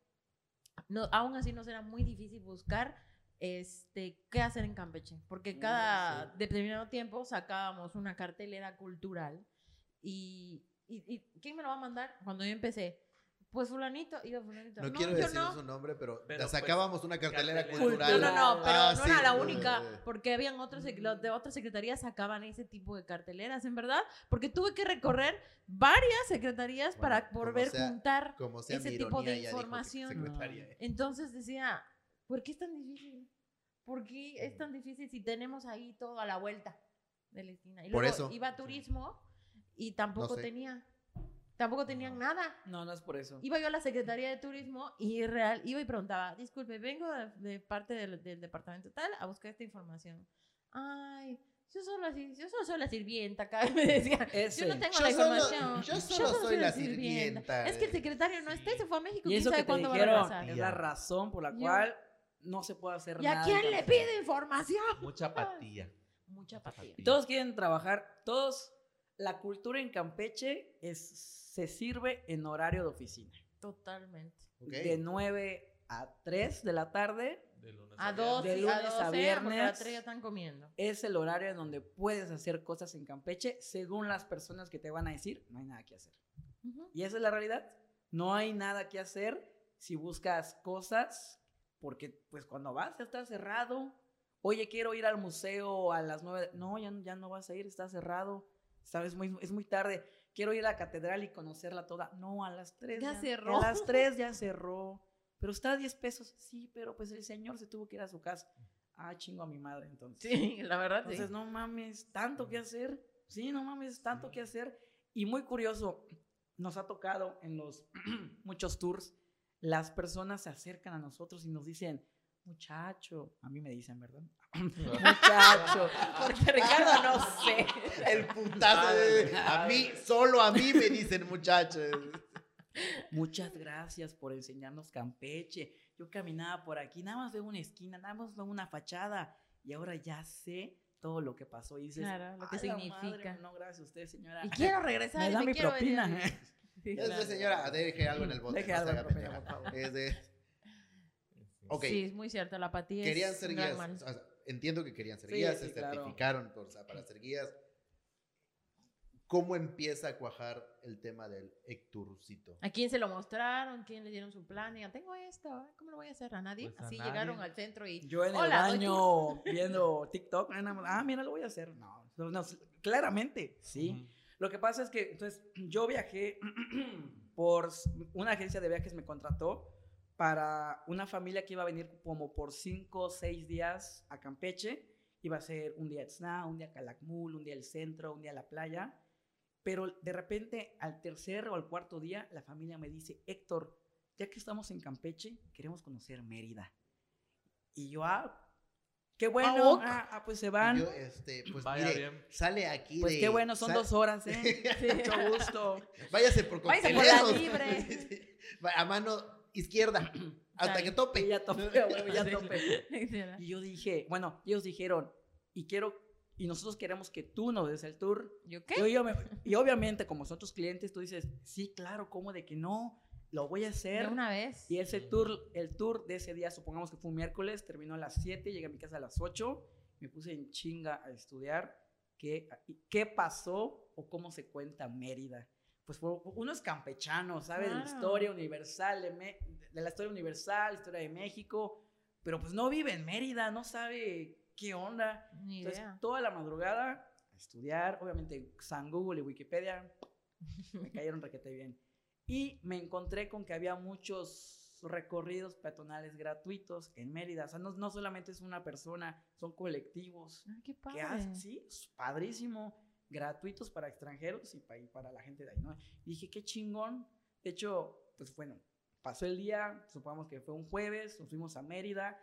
Speaker 2: no, aún así nos era muy difícil buscar este, qué hacer en Campeche, porque
Speaker 3: Mm,
Speaker 2: cada
Speaker 3: sí.
Speaker 2: determinado tiempo sacábamos una cartelera cultural y, y, y ¿quién me lo va a mandar? Cuando yo empecé, pues fulanito, iba fulanito.
Speaker 1: No, quiero
Speaker 2: yo
Speaker 1: decir
Speaker 2: no.
Speaker 1: su nombre, pero,
Speaker 4: Pero, pues,
Speaker 1: sacábamos una cartelera
Speaker 4: cartelera
Speaker 1: cultural.
Speaker 2: No, no, no, pero
Speaker 1: Ah,
Speaker 2: no
Speaker 1: sí,
Speaker 2: era la
Speaker 1: no,
Speaker 2: única,
Speaker 1: eh,
Speaker 2: porque habían otros, los de otras secretarías sacaban ese tipo de carteleras, en verdad, porque tuve que recorrer varias secretarías
Speaker 1: Bueno,
Speaker 2: para poder
Speaker 1: sea-
Speaker 2: juntar.
Speaker 1: Como sea
Speaker 2: ese tipo de información.
Speaker 1: eh.
Speaker 2: Entonces decía, ¿por qué es tan difícil? ¿Por qué es tan difícil si tenemos ahí todo a la vuelta de la esquina? Y
Speaker 1: Por
Speaker 2: luego
Speaker 1: eso.
Speaker 2: iba a turismo y tampoco
Speaker 1: sé.
Speaker 2: tenía. Tampoco tenían
Speaker 4: No.
Speaker 2: nada.
Speaker 3: No, no es por eso.
Speaker 2: Iba yo a la Secretaría de Turismo y real, iba y preguntaba, disculpe, vengo de, de parte del, del departamento tal a buscar esta información. Ay, yo solo yo solo soy la sirvienta acá, me decía.
Speaker 3: Ese.
Speaker 2: Yo no tengo
Speaker 1: Yo
Speaker 2: la
Speaker 1: solo-
Speaker 2: información.
Speaker 1: yo solo soy la sirvienta.
Speaker 2: Es que el secretario no está y se fue a México.
Speaker 3: Y
Speaker 2: ¿Quién
Speaker 3: eso
Speaker 2: sabe
Speaker 3: que te
Speaker 2: cuándo va a
Speaker 3: dijeron
Speaker 2: regresar?
Speaker 3: es la razón por la
Speaker 2: Yo-
Speaker 3: cual no se puede hacer
Speaker 2: ¿Y a
Speaker 3: nada.
Speaker 2: quién
Speaker 3: en
Speaker 2: le
Speaker 3: Campeche.
Speaker 2: pide información?
Speaker 4: Mucha apatía.
Speaker 2: Mucha apatía.
Speaker 4: Y
Speaker 3: Todos quieren trabajar, todos, la cultura en Campeche es, se sirve en horario de oficina.
Speaker 2: Totalmente.
Speaker 1: Ok.
Speaker 3: De 9 a 3 de la tarde
Speaker 4: De lunes
Speaker 2: A
Speaker 4: viernes.
Speaker 2: dos,
Speaker 3: De lunes
Speaker 2: a,
Speaker 3: a
Speaker 2: 12, porque
Speaker 3: viernes.
Speaker 2: a tres ya están comiendo.
Speaker 3: es el horario en donde puedes hacer cosas en Campeche según las personas que te van a decir, no hay nada que hacer.
Speaker 2: Ujú.
Speaker 3: Y esa es la realidad. No hay nada que hacer si buscas cosas, porque pues cuando vas ya está cerrado. Oye, quiero ir al museo a las nueve. No, ya, ya no vas a ir, está cerrado. Sabes, muy, es muy tarde. Quiero ir a la catedral y conocerla toda. No, a las tres.
Speaker 2: Ya cerró.
Speaker 3: A las tres ya cerró. Pero está a 10 pesos. Sí, pero pues el señor se tuvo que ir a su casa. Ah, chingo a mi madre entonces.
Speaker 2: Sí, la verdad,
Speaker 3: Entonces,
Speaker 2: sí.
Speaker 3: no mames, tanto que hacer. Sí, no mames, tanto que hacer. Y muy curioso, nos ha tocado en los muchos tours, las personas se acercan a nosotros y nos dicen, muchacho, a mí me dicen, ¿verdad? muchacho,
Speaker 2: Porque Ricardo no sé.
Speaker 1: El putazo de- A mí, solo a mí me dicen muchachos.
Speaker 3: muchas gracias por enseñarnos Campeche. Yo caminaba por aquí, nada más veo una esquina, nada más veo una fachada y ahora ya sé todo lo que pasó. Y dices,
Speaker 2: Claro, lo que
Speaker 3: "A la
Speaker 2: significa".
Speaker 3: madre, no, gracias a usted, señora.
Speaker 2: Y quiero regresar.
Speaker 3: me da mi
Speaker 2: quiero venir
Speaker 3: propina.
Speaker 2: a- Sí,
Speaker 1: Es de
Speaker 2: claro.
Speaker 1: señora, deje algo en el bote.
Speaker 3: Deje
Speaker 1: no
Speaker 3: algo en propina, por favor.
Speaker 1: Es de- Ok.
Speaker 2: Sí, es muy cierto, la apatía
Speaker 1: Querían
Speaker 2: es
Speaker 1: ser guías.
Speaker 2: mal.
Speaker 1: o sea, entiendo que querían ser
Speaker 3: Sí,
Speaker 1: guías,
Speaker 3: sí,
Speaker 1: se
Speaker 3: claro.
Speaker 1: certificaron por- o sea, para ser guías. ¿Cómo empieza a cuajar el tema del Ecturcito?
Speaker 2: ¿A quién se lo mostraron? ¿Quién le dieron su plan? Y, tengo esto, ¿eh? ¿cómo lo voy a hacer? ¿A nadie?
Speaker 4: Pues a
Speaker 2: Así
Speaker 4: nadie.
Speaker 2: llegaron al centro y...
Speaker 3: Yo en el
Speaker 2: Hola,
Speaker 3: baño viendo TikTok, ah, ah, mira, lo voy a hacer. No, no, no, claramente, sí.
Speaker 4: Ujú.
Speaker 3: Lo que pasa es que, entonces, yo viajé por una agencia de viajes me contrató para una familia que iba a venir como por cinco o seis días a Campeche. Iba a ser un día Etzna, un día Calakmul, un día el centro, un día la playa. Pero de repente, al tercer o al cuarto día, la familia me dice, Héctor, ya que estamos en Campeche, queremos conocer Mérida. Y yo, ah, qué bueno,
Speaker 2: ok.
Speaker 3: ah, ah, pues se van.
Speaker 1: Yo, este, pues
Speaker 4: Vaya
Speaker 1: mire,
Speaker 4: bien.
Speaker 1: sale aquí
Speaker 3: Pues
Speaker 1: de-
Speaker 3: qué bueno, son dos horas, ¿eh? Mucho gusto.
Speaker 1: Váyase por
Speaker 2: Váyase por la libre.
Speaker 1: Sí, sí. A mano izquierda. Hasta que tope.
Speaker 3: Y ya huevo, ya.
Speaker 2: Sí.
Speaker 3: Y yo dije, bueno, ellos dijeron, y quiero, y nosotros queremos que tú nos des el tour.
Speaker 2: ¿Yo
Speaker 3: Y,
Speaker 2: qué?
Speaker 3: yo me- y obviamente, como son tus clientes, tú dices, sí, claro, ¿cómo de que no? Lo voy a hacer.
Speaker 2: De una vez.
Speaker 3: Y ese tour, el tour de ese día, supongamos que fue un miércoles, terminó a las 7, llegué a mi casa a las 8, me puse en chinga a estudiar qué, qué pasó o cómo se cuenta Mérida. Pues fue- uno es campechano, ¿sabe? De la
Speaker 2: Claro.
Speaker 3: historia universal, de, Me- de la historia universal, historia de México, pero pues no vive en Mérida, no sabe qué onda.
Speaker 2: Ni
Speaker 3: Entonces,
Speaker 2: idea.
Speaker 3: toda la madrugada a estudiar, obviamente San Google y Wikipedia me cayeron requete bien. Y me encontré con que había muchos recorridos peatonales gratuitos en Mérida. O sea, no, no solamente es una persona, son colectivos.
Speaker 2: Ay, qué
Speaker 3: que
Speaker 2: padre.
Speaker 3: hacen, sí, es padrísimo. Gratuitos para extranjeros y pa- y para, la gente de ahí, ¿no? Y dije, qué chingón. De hecho, pues bueno, pasó el día, supongamos que fue un jueves, nos fuimos a Mérida.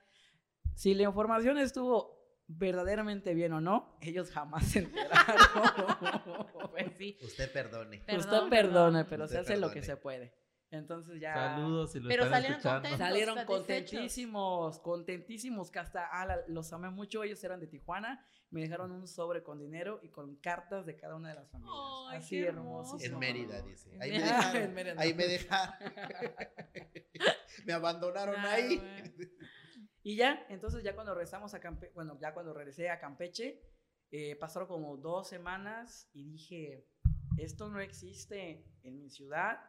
Speaker 3: Si la información estuvo verdaderamente bien o no, ellos jamás se enteraron.
Speaker 2: Pues sí.
Speaker 1: Usted perdone.
Speaker 2: Perdón,
Speaker 3: Usted perdone,
Speaker 2: perdón.
Speaker 3: pero
Speaker 1: Usted
Speaker 3: se hace lo que se puede. Entonces ya.
Speaker 4: Saludos si lo
Speaker 2: Pero
Speaker 4: están
Speaker 2: salieron
Speaker 4: escuchando.
Speaker 2: contentos.
Speaker 3: Salieron
Speaker 2: satisfechos.
Speaker 3: contentísimos, contentísimos, que hasta ah, la- los amé mucho. Ellos eran de Tijuana. Me dejaron un sobre con dinero y con cartas de cada una de las familias. Así
Speaker 2: qué
Speaker 3: hermoso.
Speaker 1: En Mérida, dice. Ahí me dejaron.
Speaker 3: Mérida.
Speaker 1: Ahí me dejaron. me abandonaron
Speaker 2: Ah,
Speaker 1: ahí.
Speaker 3: Y ya, entonces ya cuando regresamos a Campeche, bueno, ya cuando regresé a Campeche, eh, pasaron como dos semanas y dije, esto no existe en mi ciudad,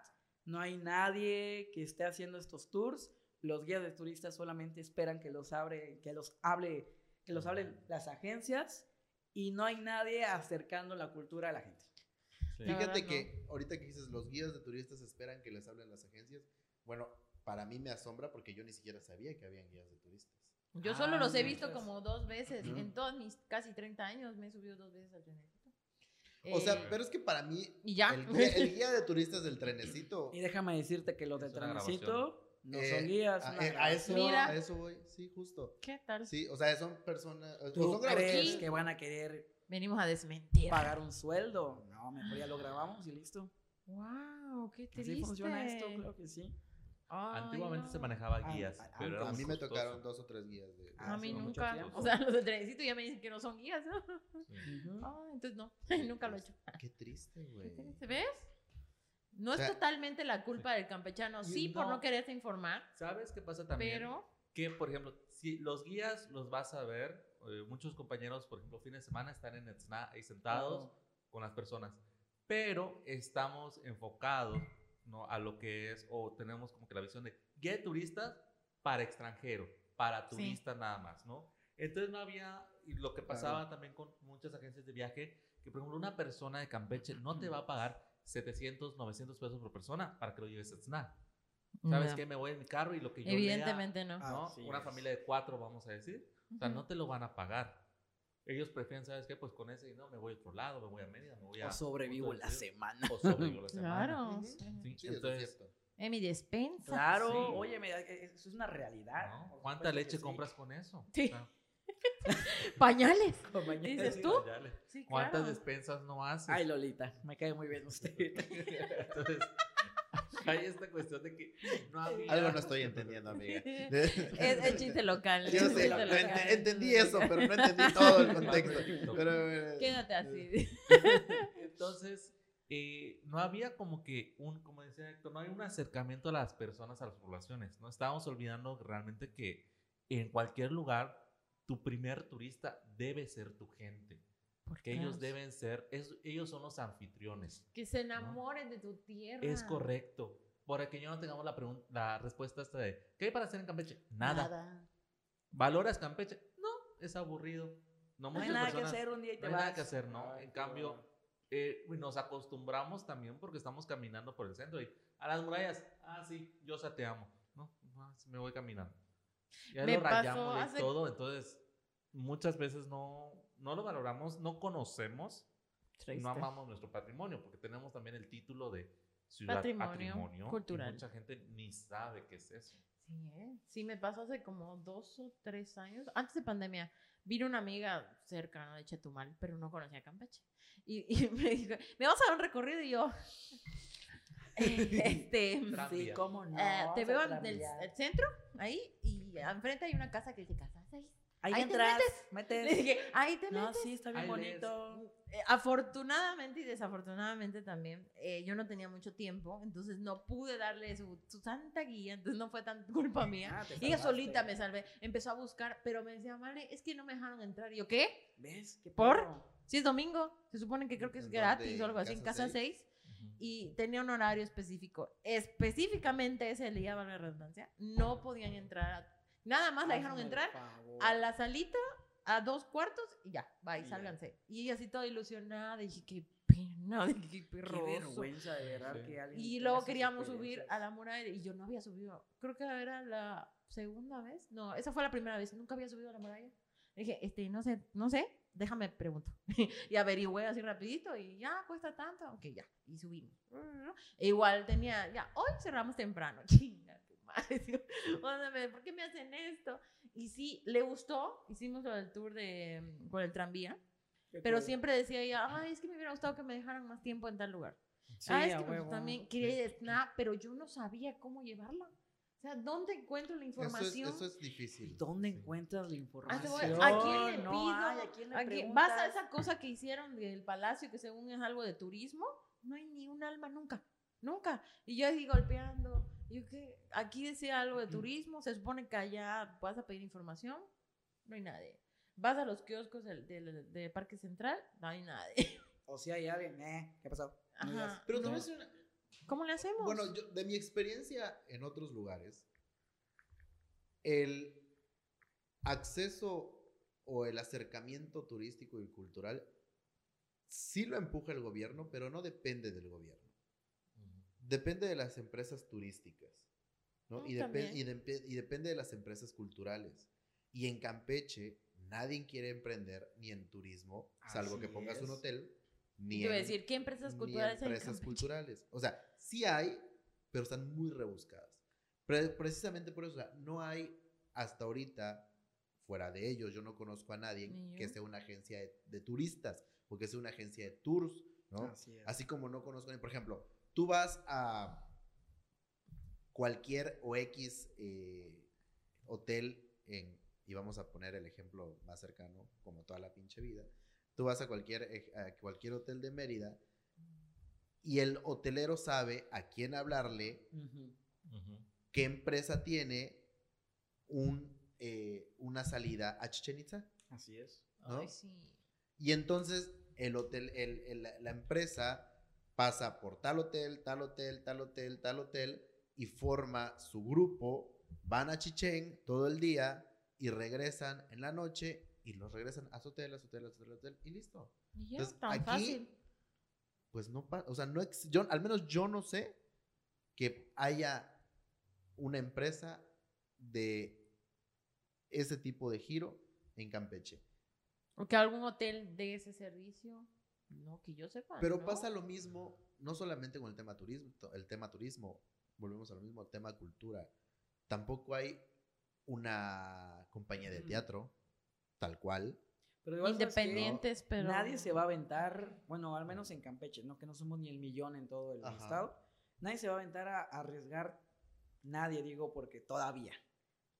Speaker 3: no hay nadie que esté haciendo estos tours, los guías de turistas solamente esperan que los abre, que los hable, que los hablen las agencias y no hay nadie acercando la cultura a la gente.
Speaker 4: Sí.
Speaker 2: La
Speaker 1: Fíjate
Speaker 2: verdad,
Speaker 1: que ahorita que dices, los guías de turistas esperan que les hablen las agencias. Bueno, para mí me asombra porque yo ni siquiera sabía que habían guías de turistas.
Speaker 2: Yo
Speaker 3: Ah,
Speaker 2: solo los he visto como dos veces.
Speaker 1: Ujú.
Speaker 2: En todos mis casi 30 años me he subido dos veces al trenecito.
Speaker 1: O sea,
Speaker 2: Eh,
Speaker 1: pero es que para mí,
Speaker 2: Y ya.
Speaker 1: el guía, el guía de turistas del trenecito.
Speaker 3: Y déjame decirte que los de Transito no
Speaker 1: eh,
Speaker 3: son guías.
Speaker 1: a,
Speaker 3: una
Speaker 1: eh, a eso,
Speaker 2: Mira.
Speaker 1: a eso voy, sí, justo.
Speaker 2: ¿Qué tal?
Speaker 1: Sí, o sea, son personas.
Speaker 3: ¿Tú
Speaker 1: son
Speaker 3: crees que van a querer
Speaker 2: Venimos a desmentir.
Speaker 3: pagar un sueldo? No, mejor ya lo grabamos y listo.
Speaker 2: Wow, qué triste.
Speaker 3: Así funciona esto, creo que sí.
Speaker 2: Ay,
Speaker 4: Antiguamente
Speaker 2: no.
Speaker 4: se manejaba guías, pero
Speaker 1: A mí me
Speaker 4: costoso.
Speaker 1: tocaron dos o tres guías de.
Speaker 3: Ah,
Speaker 2: a mí
Speaker 3: sí,
Speaker 2: nunca. O sea, los de trenecito ya me dicen que no son guías. ¿no?
Speaker 4: Sí.
Speaker 3: Ujú.
Speaker 2: Ah, entonces no, nunca lo he hecho.
Speaker 1: Qué triste, güey.
Speaker 2: ¿Ves? No
Speaker 1: O sea,
Speaker 2: es totalmente la culpa del campechano, sí por
Speaker 4: no.
Speaker 2: no quererse informar,
Speaker 4: ¿Sabes qué pasa también?
Speaker 2: pero
Speaker 4: Que, por ejemplo, si los guías los vas a ver, eh, muchos compañeros, por ejemplo, fin de semana están en Etzna ahí sentados con las personas, pero estamos enfocados ¿no? a lo que es, o tenemos como que la visión de guía de turistas para extranjero, para
Speaker 2: Sí.
Speaker 4: turistas nada más, ¿no? Entonces no había, y lo que pasaba también con muchas agencias de viaje, que por ejemplo una persona de Campeche no te va a pagar 700, 900 pesos por persona para que lo lleves a Etzna. ¿Sabes
Speaker 2: no.
Speaker 4: qué? Me voy en mi carro y lo que yo lea-
Speaker 2: Evidentemente no.
Speaker 3: Ah,
Speaker 4: ¿no?
Speaker 3: Así
Speaker 4: Una
Speaker 3: es.
Speaker 4: familia de cuatro, vamos a decir. O sea,
Speaker 2: Ujú.
Speaker 4: no te lo van a pagar. Ellos prefieren, ¿sabes qué? Pues con ese dinero me voy a otro lado, me voy a Mérida, me voy a...
Speaker 3: O sobrevivo la semana.
Speaker 4: O sobrevivo la semana.
Speaker 2: Claro. Sí.
Speaker 4: Sí,
Speaker 1: Sí, eso es
Speaker 4: entonces,
Speaker 1: cierto.
Speaker 2: En mi despensa.
Speaker 3: Claro,
Speaker 4: Sí.
Speaker 3: oye, mira, e- eso es una realidad.
Speaker 4: ¿Cuánta leche
Speaker 3: sí.
Speaker 4: compras con eso?
Speaker 2: Sí. Pañales.
Speaker 3: Compañera,
Speaker 2: ¿Dices tú?
Speaker 4: ¿Cuántas despensas no haces?
Speaker 3: Ay, Lolita, me cae muy bien usted.
Speaker 4: Entonces, hay esta cuestión de que no había...
Speaker 1: Algo no estoy entendiendo, amiga.
Speaker 2: Es, es chiste local.
Speaker 1: Yo sé, lo
Speaker 2: local.
Speaker 1: ent- entendí eso, pero no entendí todo el contexto. Pero, eh,
Speaker 2: Quédate así.
Speaker 4: Entonces, eh, no había como que un, como decía Héctor, no hay un acercamiento a las personas, a las poblaciones, ¿no? Estábamos olvidando realmente que en cualquier lugar, tu primer turista debe ser tu gente. Porque ellos
Speaker 2: Claro.
Speaker 4: deben ser, es- ellos son los anfitriones.
Speaker 2: Que se enamoren de tu tierra.
Speaker 4: Es correcto. Para que yo no tengamos la, la respuesta esta de, ¿qué hay para hacer en Campeche? Nada. ¿Valoras Campeche? No, es aburrido. No,
Speaker 3: No hay nada que
Speaker 4: personas-
Speaker 3: hacer un día y
Speaker 4: no
Speaker 3: te
Speaker 4: hay
Speaker 3: vas.
Speaker 4: nada que hacer, ¿no?
Speaker 3: Ay,
Speaker 4: en cambio, eh, nos acostumbramos también porque estamos caminando por el centro y a las murallas, ah, sí, yo te amo, ¿no? Me voy caminando. Ya
Speaker 2: Me
Speaker 4: lo
Speaker 2: pasó
Speaker 4: rayamos y
Speaker 2: hace-
Speaker 4: todo, entonces muchas veces no, no lo valoramos, no conocemos y
Speaker 2: Triste.
Speaker 4: no amamos nuestro patrimonio porque tenemos también el título de ciudad
Speaker 2: Patrimonio
Speaker 4: patrimonio, y
Speaker 2: cultural.
Speaker 4: mucha gente ni sabe qué es eso.
Speaker 2: Sí, ¿eh? Sí, me pasó hace como dos o tres años, antes de pandemia. Vino una amiga cercana de Chetumal, pero no conocía Campeche. Y, y me dijo, me vamos a dar un recorrido y yo, este,
Speaker 3: Sí, cómo no.
Speaker 2: eh, te veo en el centro, ahí, y enfrente hay una casa que dice Casa 6.
Speaker 3: Ahí,
Speaker 2: ahí te
Speaker 3: entras,
Speaker 2: Le
Speaker 3: metes.
Speaker 2: dije, ahí te
Speaker 3: No,
Speaker 2: metes.
Speaker 3: sí, está bien
Speaker 4: Ahí
Speaker 3: bonito.
Speaker 2: Eh, afortunadamente y desafortunadamente también, eh, yo no tenía mucho tiempo, entonces no pude darle su, su santa guía, entonces no fue tan culpa mía.
Speaker 3: Ah, te
Speaker 2: Y ella solita me salvé. Empezó a buscar, pero me decía, vale, es que no me dejaron entrar. Y yo, ¿qué?
Speaker 3: ¿Ves? ¿Qué
Speaker 2: ¿Por?
Speaker 3: pedo?
Speaker 2: Si es domingo, se supone que creo que es
Speaker 1: ¿En
Speaker 2: gratis
Speaker 1: dónde?
Speaker 2: o algo así, en
Speaker 1: ¿Casa
Speaker 2: casa
Speaker 1: seis?
Speaker 2: 6. Y tenía un horario específico. Específicamente ese día, valga la redundancia, no podían entrar. a- nada más la dejaron entrar a la salita, a dos cuartos y ya, va, y sálganse. Y ella así toda ilusionada, dije, qué pena, dije, qué
Speaker 3: Qué
Speaker 2: perroso.
Speaker 3: vergüenza de verdad
Speaker 4: Sí.
Speaker 3: que alguien
Speaker 2: Y luego queríamos subir a la muralla y yo no había subido. Creo que era la segunda vez. No, esa fue la primera vez. Nunca había subido a la muralla. Dije, este, no sé, no sé, déjame pregunto. y averigüé así rapidito y ya, cuesta tanto. Ok, ya. Y subimos. E igual tenía, ya, hoy cerramos temprano. Chinga tu madre. digo, "Óndame, ¿Por qué me hacen esto? Y sí, le gustó. Hicimos lo del tour de, mm, por el tranvía.
Speaker 3: Qué
Speaker 2: Pero
Speaker 3: cool.
Speaker 2: siempre decía ella, ay, es que me hubiera gustado que me dejaran más tiempo en tal lugar.
Speaker 3: Sí,
Speaker 2: ah, es que pues, también quería ir Snap, pero yo no sabía cómo llevarla. O sea, ¿dónde encuentro la
Speaker 1: Eso es,
Speaker 2: información?
Speaker 1: eso es difícil.
Speaker 3: ¿Dónde
Speaker 4: Sí.
Speaker 3: encuentras la
Speaker 2: Ah,
Speaker 3: información?
Speaker 2: ¿A quién le
Speaker 3: No
Speaker 2: pido?
Speaker 3: hay, ¿a quién le
Speaker 2: ¿A quién-
Speaker 3: preguntas?
Speaker 2: ¿Vas a esa cosa que hicieron del palacio, que según es algo de turismo? No hay ni un alma nunca, nunca. Y yo ahí golpeando. Y yo que aquí decía algo de turismo, se supone que allá vas a pedir información, no hay nadie. Vas a los kioscos del, del- del Parque Central, no hay nadie.
Speaker 3: O si hay alguien, eh, ¿qué pasó? No
Speaker 1: Pero
Speaker 2: no.
Speaker 1: decir una-
Speaker 2: ¿Cómo le hacemos?
Speaker 1: Bueno, yo, de mi experiencia en otros lugares, el acceso o el acercamiento turístico y cultural sí lo empuja el gobierno, pero no depende del gobierno. Depende de las empresas turísticas, ¿no?
Speaker 2: Mm,
Speaker 1: Y, depe- y depe- y depende de las empresas culturales. Y en Campeche nadie quiere emprender ni en turismo, salvo que pongas un
Speaker 3: es.
Speaker 1: hotel, ni
Speaker 2: Yo iba a
Speaker 1: en-
Speaker 2: decir, ¿qué empresas
Speaker 1: ni
Speaker 2: culturales en
Speaker 1: empresas culturales. O sea, sí hay, pero están muy rebuscadas. Pre- precisamente por eso, o sea, no hay hasta ahorita, fuera de ellos, yo no conozco a nadie
Speaker 2: Ni
Speaker 1: que sea una agencia de, de turistas o que sea una agencia de tours, ¿no?
Speaker 3: Así es.
Speaker 1: Así como no conozco, por ejemplo, tú vas a cualquier o X eh, hotel en, y vamos a poner el ejemplo más cercano, como toda la pinche vida, tú vas a cualquier, a cualquier hotel de Mérida y el hotelero sabe a quién hablarle, qué empresa tiene un, eh, una salida a Chichen Itza.
Speaker 3: Así es.
Speaker 1: ¿no?
Speaker 2: Ay, sí.
Speaker 1: Y entonces el hotel, el- el- la- la empresa pasa por tal hotel, tal hotel, tal hotel, tal hotel y forma su grupo, van a Chichén todo el día y regresan en la noche y los regresan a su hotel, a su hotel, a su hotel, a su hotel y listo.
Speaker 2: Y ya,
Speaker 1: Entonces,
Speaker 2: tan
Speaker 1: aquí-
Speaker 2: fácil.
Speaker 1: Pues no pasa, o sea, no ex- yo, al menos yo no sé que haya una empresa de ese tipo de giro en Campeche.
Speaker 2: O que algún hotel dé ese servicio. No, que yo sepa.
Speaker 1: Pero
Speaker 2: ¿no?
Speaker 1: pasa lo mismo, no solamente con el tema turismo, el tema turismo, volvemos a lo mismo, el tema cultura. Tampoco hay una compañía de teatro, tal cual.
Speaker 3: Pero.
Speaker 2: Independientes, pero.
Speaker 3: Nadie se va a aventar, bueno, al menos en Campeche, ¿no? Que no somos ni el millón en todo el
Speaker 1: Ajá.
Speaker 3: estado. Nadie se va a aventar a arriesgar, nadie digo, porque todavía.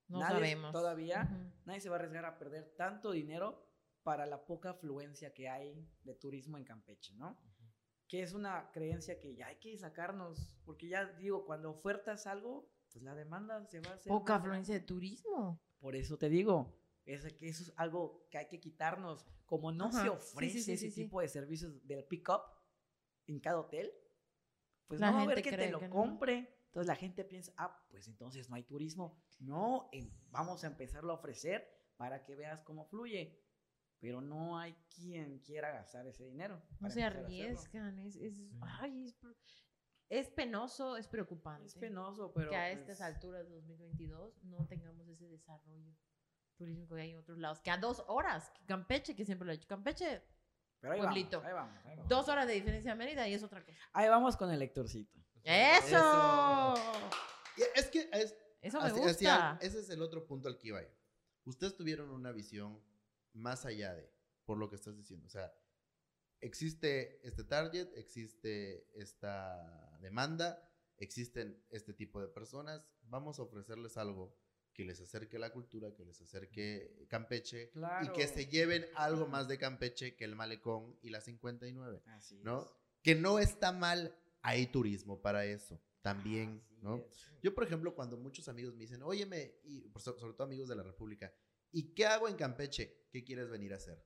Speaker 2: No
Speaker 3: nadie
Speaker 2: sabemos.
Speaker 3: Todavía, nadie se va a arriesgar a perder tanto dinero para la poca afluencia que hay de turismo en Campeche, ¿no? Que es una creencia que ya hay que sacarnos, porque ya digo, cuando ofertas algo, pues la demanda se va a hacer.
Speaker 2: Poca afluencia de turismo.
Speaker 3: Por eso te digo, es que eso es algo que hay que quitarnos. Como no
Speaker 2: Ajá,
Speaker 3: se ofrece
Speaker 2: sí, sí,
Speaker 3: ese
Speaker 2: sí, sí.
Speaker 3: tipo de servicios del pick-up en cada hotel, pues
Speaker 2: La
Speaker 3: no va a haber que te lo
Speaker 2: que no.
Speaker 3: compre. Entonces la gente piensa, ah, pues entonces no hay turismo. No, em- vamos a empezarlo a ofrecer para que veas cómo fluye. Pero no hay quien quiera gastar ese dinero.
Speaker 2: No se arriesgan. Es, es, ay, es, es penoso, es preocupante.
Speaker 3: Es penoso, pero.
Speaker 2: que a
Speaker 3: pues,
Speaker 2: estas alturas, 2022, no tengamos ese desarrollo turístico que hay en otros lados. Que a dos horas, que Campeche, que siempre lo he dicho, Campeche,
Speaker 3: Pero ahí
Speaker 2: pueblito.
Speaker 3: vamos, ahí vamos, ahí vamos.
Speaker 2: dos horas de diferencia a Mérida y es otra cosa.
Speaker 3: Ahí vamos con el Héctorcito.
Speaker 2: ¡Eso!
Speaker 1: Y es que es,
Speaker 2: Eso me
Speaker 1: así-
Speaker 2: gusta.
Speaker 1: así ese es el otro punto al que iba yo. Ustedes tuvieron una visión más allá de, por lo que estás diciendo. O sea, existe este target, existe esta demanda, existen este tipo de personas. Vamos a ofrecerles algo que les acerque la cultura, que les acerque Campeche
Speaker 3: Claro.
Speaker 1: y que se lleven algo más de Campeche que el Malecón y la 59.
Speaker 3: Así
Speaker 1: ¿no?
Speaker 3: es.
Speaker 1: Que no está mal, hay turismo para eso también,
Speaker 3: Así
Speaker 1: ¿no?
Speaker 3: es.
Speaker 1: Yo, por ejemplo, cuando muchos amigos me dicen, óyeme, y sobre todo amigos de la República, ¿y qué hago en Campeche? ¿Qué quieres venir a hacer?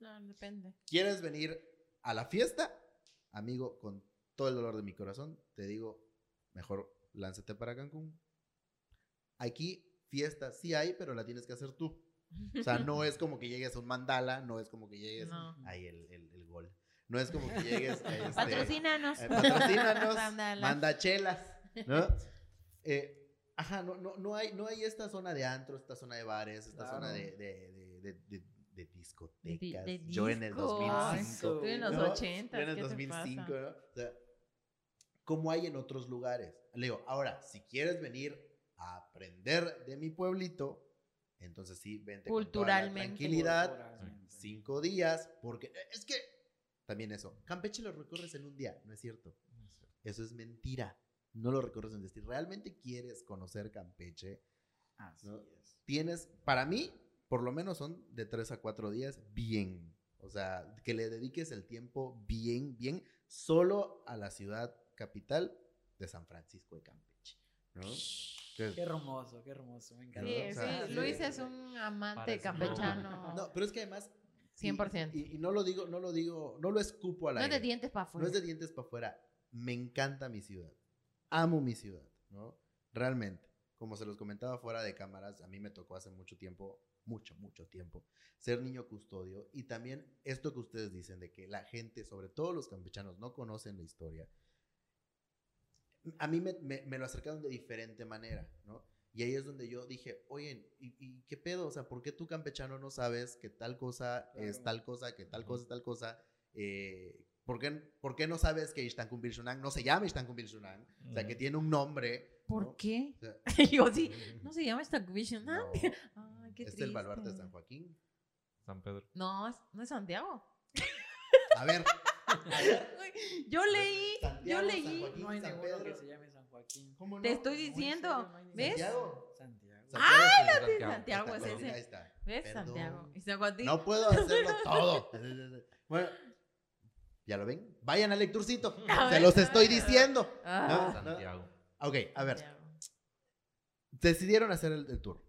Speaker 2: No, depende.
Speaker 1: ¿Quieres venir a la fiesta? Amigo, con todo el dolor de mi corazón, te digo, mejor lánzate para Cancún. Aquí fiesta sí hay, pero la tienes que hacer tú. O sea, no es como que llegues a un mandala, no es como que llegues
Speaker 2: No.
Speaker 1: ahí el, el- el gol. No es como que llegues este,
Speaker 2: Patrocínanos.
Speaker 1: eh, patrocínanos, manda chelas, ¿no? Eh, ajá, no, no, no, hay, no hay esta zona de antros, esta zona de bares, esta
Speaker 3: Claro.
Speaker 1: zona de, de, de, de- de- de discotecas.
Speaker 2: de
Speaker 1: Yo en el
Speaker 2: discos.
Speaker 1: 2005.
Speaker 2: Tú en los
Speaker 1: ¿no?
Speaker 2: 80,
Speaker 1: Yo en el
Speaker 2: ¿qué te
Speaker 1: 2005,
Speaker 2: pasa?
Speaker 1: ¿no? O sea, como hay en otros lugares. Leo, ahora, si quieres venir a aprender de mi pueblito, entonces sí, vente con toda la
Speaker 2: Culturalmente.
Speaker 1: tranquilidad,
Speaker 3: Culturalmente.
Speaker 1: cinco días, porque es que también eso, Campeche lo recorres en un día, no es cierto. Eso es mentira. No lo recorres en un día. Si realmente quieres conocer Campeche,
Speaker 3: Así
Speaker 1: ¿no?
Speaker 3: es.
Speaker 1: tienes, para mí, por lo menos son de tres a cuatro días bien. O sea, que le dediques el tiempo bien, bien, solo a la ciudad capital de San Francisco de Campeche. ¿no? Entonces,
Speaker 3: Qué hermoso, qué hermoso. Me encanta.
Speaker 2: Sí,
Speaker 1: o sea,
Speaker 2: sí,
Speaker 1: sí.
Speaker 2: Luis es un amante
Speaker 4: Parece
Speaker 2: campechano.
Speaker 1: no, pero es que además. y-
Speaker 2: 100%.
Speaker 1: Y, y no lo digo, no lo digo, no lo escupo al
Speaker 2: No es
Speaker 1: aire.
Speaker 2: de dientes para afuera.
Speaker 1: No es de dientes para afuera. Me encanta mi ciudad. Amo mi ciudad, ¿no? Realmente. Como se los comentaba fuera de cámaras, a mí me tocó hace mucho tiempo, mucho, mucho tiempo, ser niño custodio. Y también esto que ustedes dicen de que la gente, sobre todo los campechanos, no conocen la historia. A mí me, me- me lo acercaron de diferente manera, ¿no? Y ahí es donde yo dije, oye, ¿y, y qué pedo? O sea, ¿por qué tú campechano no sabes que tal cosa es tal cosa, que tal cosa es tal cosa? eh, ¿por, qué, ¿por qué no sabes que Ishtankun Bilshunang no se llama Ishtankun Bilshunang? O sea, que tiene un nombre.
Speaker 2: ¿Por
Speaker 1: ¿no?
Speaker 2: qué?
Speaker 1: O sea,
Speaker 2: yo sí, no se llama
Speaker 1: no,
Speaker 2: Qué
Speaker 1: es
Speaker 2: triste.
Speaker 1: el baluarte de San Joaquín.
Speaker 4: San Pedro.
Speaker 2: No, no es Santiago.
Speaker 1: A ver,
Speaker 2: Yo leí, yo
Speaker 1: Santiago,
Speaker 2: leí.
Speaker 1: Joaquín,
Speaker 3: No hay
Speaker 1: San
Speaker 3: ninguno que se llame San Joaquín.
Speaker 1: ¿cómo
Speaker 2: Te
Speaker 1: no?
Speaker 2: estoy
Speaker 3: No, en
Speaker 2: diciendo.
Speaker 3: no.
Speaker 2: ¿Ves?
Speaker 1: Santiago.
Speaker 3: Santiago.
Speaker 1: Santiago sí.
Speaker 4: Santiago.
Speaker 2: Santiago es ese.
Speaker 1: ahí está.
Speaker 2: ¿Ves?
Speaker 1: Perdón.
Speaker 2: Santiago. Y San Joaquín.
Speaker 1: No puedo hacerlo todo. Bueno, ¿ya lo ven? Vayan al lecturcito.
Speaker 2: A
Speaker 1: Se
Speaker 2: ver.
Speaker 1: los estoy diciendo.
Speaker 2: Ah,
Speaker 1: No, no.
Speaker 4: Santiago.
Speaker 1: Ok, a ver.
Speaker 2: Santiago.
Speaker 1: Decidieron hacer el, el tour.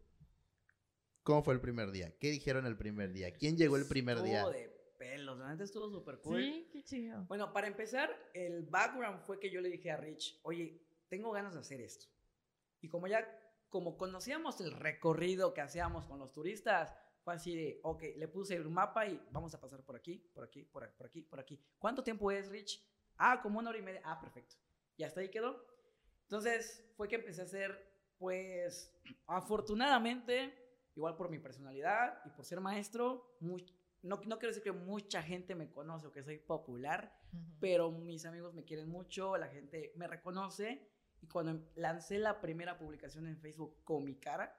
Speaker 1: ¿Cómo fue el primer día? ¿Qué dijeron el primer día? ¿Quién llegó el primer día?
Speaker 3: Estuvo de pelos, la neta estuvo súper cool.
Speaker 2: Sí, qué chido.
Speaker 3: Bueno, para empezar, el background fue que yo le dije a Rich, oye, tengo ganas de hacer esto. Y como ya, como conocíamos el recorrido que hacíamos con los turistas, fue así de, ok, le puse un mapa y vamos a pasar por aquí, por aquí, por aquí, por aquí. ¿Cuánto tiempo es, Rich? Ah, como una hora y media. Ah, perfecto. Y hasta ahí quedó. Entonces, fue que empecé a hacer, pues, afortunadamente, igual por mi personalidad y por ser maestro, muy- no, no quiero decir que mucha gente me conoce o que soy popular,
Speaker 2: Ujú.
Speaker 3: pero mis amigos me quieren mucho, la gente me reconoce. Y cuando lancé la primera publicación en Facebook con mi cara,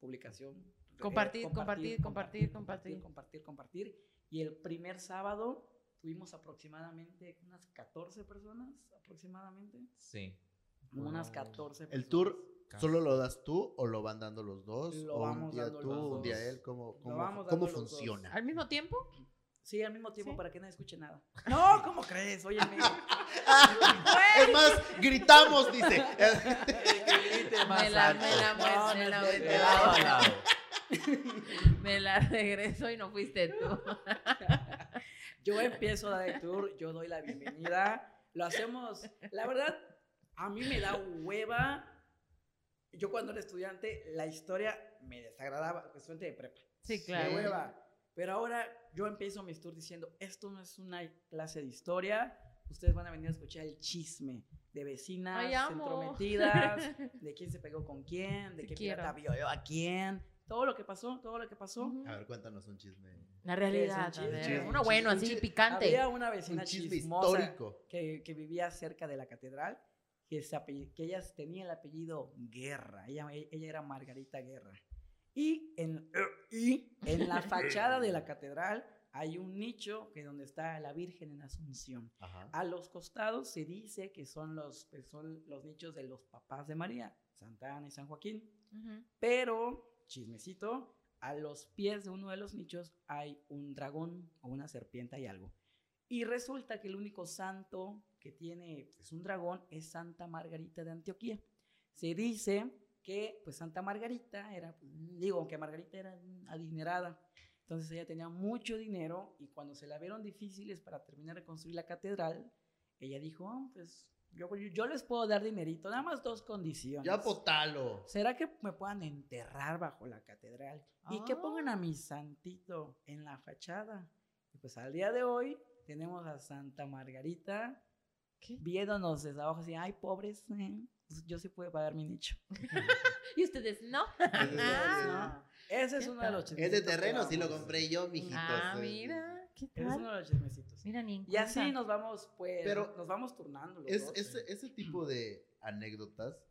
Speaker 3: publicación. eh,
Speaker 2: Compartir, compartir, compartir, compartir.
Speaker 3: compartir, compartir. Y el primer sábado tuvimos aproximadamente unas 14 personas, aproximadamente.
Speaker 4: Sí.
Speaker 3: Unas
Speaker 4: Wow.
Speaker 3: 14 personas.
Speaker 1: ¿El tour solo lo das tú o lo van dando los dos?
Speaker 3: Lo
Speaker 1: ¿O un
Speaker 3: vamos
Speaker 1: día
Speaker 3: dando
Speaker 1: tú,
Speaker 3: los
Speaker 1: un día
Speaker 3: dos.
Speaker 1: él? ¿Cómo, cómo, cómo
Speaker 3: dos.
Speaker 1: funciona?
Speaker 2: ¿Al mismo tiempo?
Speaker 3: Sí, al mismo tiempo
Speaker 2: Sí.
Speaker 3: para que nadie escuche nada. No, ¿cómo crees? Óyeme.
Speaker 1: Es más, gritamos, dice.
Speaker 2: Me la, me la,
Speaker 3: No,
Speaker 2: me la,
Speaker 3: de-
Speaker 2: me
Speaker 3: de
Speaker 2: la- me la regreso y no fuiste tú.
Speaker 3: Yo empiezo a dar el tour, yo doy la bienvenida. Lo hacemos, la verdad, a mí me da hueva. Yo cuando era estudiante, la historia me desagradaba, estudiante de prepa.
Speaker 2: Sí, claro.
Speaker 3: hueva. Pero ahora yo empiezo mis tours diciendo, esto no es una clase de historia, ustedes van a venir a escuchar el chisme de vecinas
Speaker 2: Ay,
Speaker 3: entrometidas, de quién se pegó con quién, de
Speaker 2: Te
Speaker 3: qué
Speaker 2: quiero.
Speaker 3: pirata violó a quién, todo lo que pasó, todo lo que pasó.
Speaker 2: Ujú.
Speaker 1: A ver, cuéntanos un chisme.
Speaker 2: La realidad, a
Speaker 3: chisme,
Speaker 1: chisme,
Speaker 2: uno
Speaker 1: un
Speaker 2: bueno, así,
Speaker 3: un
Speaker 2: picante.
Speaker 3: Había una vecina
Speaker 1: Un chisme
Speaker 3: chismosa
Speaker 1: histórico.
Speaker 3: que, que vivía cerca de la catedral, que, se apell- que ella tenía el apellido Guerra. Ella, ella era Margarita Guerra. Y en, y en la fachada de la catedral hay un nicho que donde está la Virgen en Asunción.
Speaker 1: Ajá.
Speaker 3: A los costados se dice que son los, son los nichos de los papás de María, Santa Ana y San Joaquín. Pero, chismecito, a los pies de uno de los nichos hay un dragón o una serpiente, hay algo. Y resulta que el único santo que tiene pues, un dragón es Santa Margarita de Antioquía. Se dice que pues Santa Margarita era, digo, que Margarita era adinerada. Entonces ella tenía mucho dinero y cuando se la vieron difíciles para terminar de construir la catedral, ella dijo, "Ah, pues yo, yo les puedo dar dinerito, nada más dos condiciones.
Speaker 1: Ya potalo.
Speaker 3: ¿Será que me puedan enterrar bajo la catedral? Y que pongan a mi santito en la fachada. Y pues al día de hoy tenemos a Santa Margarita
Speaker 2: ¿Qué?
Speaker 3: viéndonos desde abajo así, ay, pobres, eh, pues yo sí puedo pagar mi nicho.
Speaker 2: Y ustedes no.
Speaker 3: Ah, Ese es
Speaker 2: ¿Qué
Speaker 3: uno de los
Speaker 2: tal?
Speaker 1: Ese
Speaker 3: chismecitos que
Speaker 1: terreno sí lo compré yo, mijitos.
Speaker 2: Ah,
Speaker 1: Eh,
Speaker 2: mira, ¿qué
Speaker 3: Ese es uno
Speaker 2: tal?
Speaker 3: de los chismecitos.
Speaker 2: Mira, ni
Speaker 3: Y así nos vamos, pues,
Speaker 1: Pero
Speaker 3: nos vamos turnando. los
Speaker 1: Es,
Speaker 3: dos.
Speaker 1: ese, ese tipo de anécdotas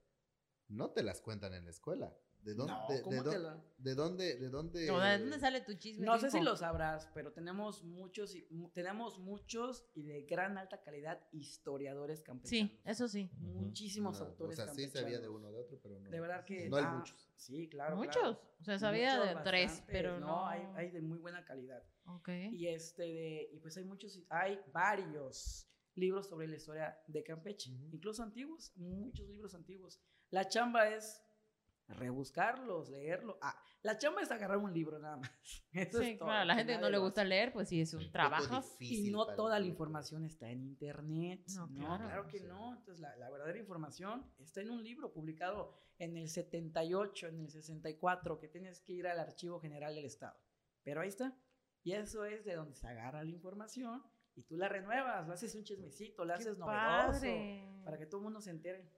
Speaker 1: no te las cuentan en la escuela. ¿De dónde?
Speaker 3: No,
Speaker 1: de,
Speaker 3: ¿cómo
Speaker 1: de
Speaker 3: te la-
Speaker 1: de dónde? ¿De dónde?
Speaker 2: No, ¿De dónde sale tu chisme?
Speaker 3: No sé si lo sabrás, pero tenemos muchos, y- tenemos muchos y de gran alta calidad historiadores campechanos.
Speaker 2: Sí, eso sí.
Speaker 3: Muchísimos
Speaker 1: No,
Speaker 3: autores
Speaker 1: O sea, sí sabía de
Speaker 3: campechanos.
Speaker 1: uno de otro, pero no.
Speaker 3: De verdad que.
Speaker 1: No hay
Speaker 3: ah,
Speaker 1: muchos.
Speaker 3: Sí, claro.
Speaker 2: Muchos.
Speaker 3: claro.
Speaker 2: O sea, sabía
Speaker 3: Muchos,
Speaker 2: de tres, pero no.
Speaker 3: Hay, hay de muy buena calidad.
Speaker 2: Ok.
Speaker 3: Y este de, y pues hay muchos, hay varios libros sobre la historia de Campeche, incluso antiguos, muchos libros antiguos. La chamba es rebuscarlos, leerlo. Ah, la chamba es agarrar un libro nada más. Eso
Speaker 2: Sí,
Speaker 3: es todo,
Speaker 2: claro, a la gente que no le
Speaker 3: lo
Speaker 2: gusta
Speaker 3: hace.
Speaker 2: leer, pues sí, es un trabajo.
Speaker 3: Y no toda la información está en internet.
Speaker 2: No,
Speaker 3: No,
Speaker 2: claro.
Speaker 3: claro, que
Speaker 1: Sí.
Speaker 3: no. Entonces, la, la verdadera información está en un libro publicado en el 78, en el 64, que tienes que ir al Archivo General del Estado. Pero ahí está. Y eso es de donde se agarra la información y tú la renuevas, le haces un chismecito,
Speaker 2: Qué
Speaker 3: haces novedoso
Speaker 2: padre.
Speaker 3: para que todo el mundo se entere.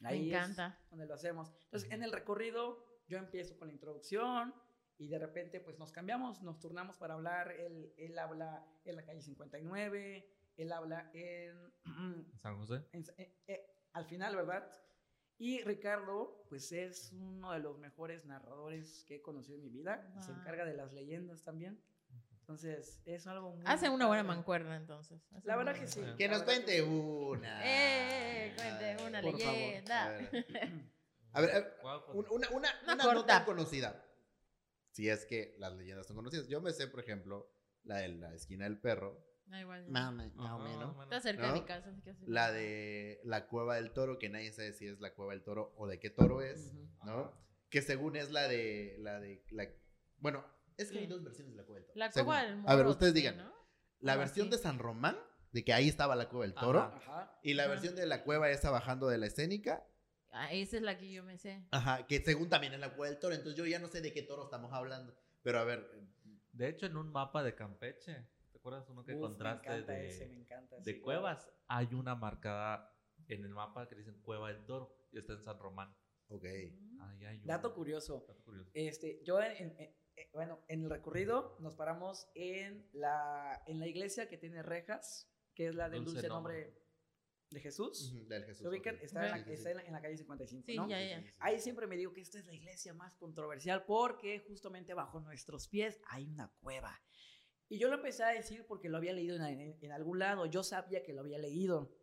Speaker 2: Me
Speaker 3: Ahí es
Speaker 2: encanta.
Speaker 3: donde lo hacemos. Entonces, en el recorrido, yo empiezo con la introducción y de repente pues nos cambiamos, nos turnamos para hablar, él, él habla en la calle 59, él habla en,
Speaker 4: San José.
Speaker 3: en- eh, eh, al final, ¿verdad? Y Ricardo, pues es uno de los mejores narradores que he conocido en mi vida. Se encarga de las leyendas también. Entonces, es algo muy...
Speaker 2: Hacen una buena mancuerna entonces. Hacen
Speaker 3: La verdad que sí.
Speaker 1: Que nos cuente una.
Speaker 2: Eh, cuente una
Speaker 3: Por favor.
Speaker 2: leyenda.
Speaker 1: A ver, a ver, a ver, una, una,
Speaker 2: Una
Speaker 1: una no tan conocida. Si es que las leyendas son conocidas. Yo me sé, por ejemplo, la de la esquina del perro.
Speaker 2: Da igual.
Speaker 1: Más o menos.
Speaker 2: Está cerca de
Speaker 1: ¿No?
Speaker 2: mi casa, así que así.
Speaker 1: La de la cueva del toro, que nadie sabe si es la cueva del toro o de qué toro es,
Speaker 3: Ujú.
Speaker 1: ¿no? Que según es la de, la de, la, bueno, es que hay
Speaker 2: Sí.
Speaker 1: dos versiones de la cueva del toro.
Speaker 2: La cueva del
Speaker 1: A ver,
Speaker 2: Moro,
Speaker 1: ustedes
Speaker 2: sí,
Speaker 1: digan,
Speaker 2: ¿no?
Speaker 1: la versión de San Román, de que ahí estaba la cueva del toro,
Speaker 4: Ajá.
Speaker 3: Ajá.
Speaker 1: y la
Speaker 2: Ajá.
Speaker 1: versión de la cueva esa bajando de la escénica,
Speaker 2: Ah, esa es la que yo me sé.
Speaker 1: ajá, que según también es la cueva del toro, entonces yo ya no sé de qué toro estamos hablando, pero a ver,
Speaker 4: De hecho, en un mapa de Campeche, ¿te acuerdas uno que
Speaker 3: Uf,
Speaker 4: contraste
Speaker 3: me encanta
Speaker 4: de,
Speaker 3: ese, me encanta.
Speaker 4: de
Speaker 3: sí,
Speaker 4: cuevas? Hay una marcada en el mapa que dicen Cueva del Toro y está en San Román.
Speaker 1: ok,
Speaker 4: Ahí hay un-
Speaker 3: Dato curioso.
Speaker 4: dato curioso.
Speaker 3: Este, yo en, eh, bueno, en el recorrido nos paramos en la, en la iglesia que tiene rejas, que es la del
Speaker 4: Dulce
Speaker 3: dulce,
Speaker 4: nombre.
Speaker 3: nombre de Jesús.
Speaker 1: Del Jesús.
Speaker 3: ¿Se ubican? Está, en la,
Speaker 1: Sí, sí,
Speaker 3: está
Speaker 1: sí.
Speaker 3: en la- en la calle 55,
Speaker 2: Sí,
Speaker 3: ¿no?
Speaker 2: ya, ya.
Speaker 3: Ahí siempre me digo que esta es la iglesia más controversial porque justamente bajo nuestros pies hay una cueva. Y yo lo empecé a decir porque lo había leído en, en- en algún lado. Yo sabía que lo había leído,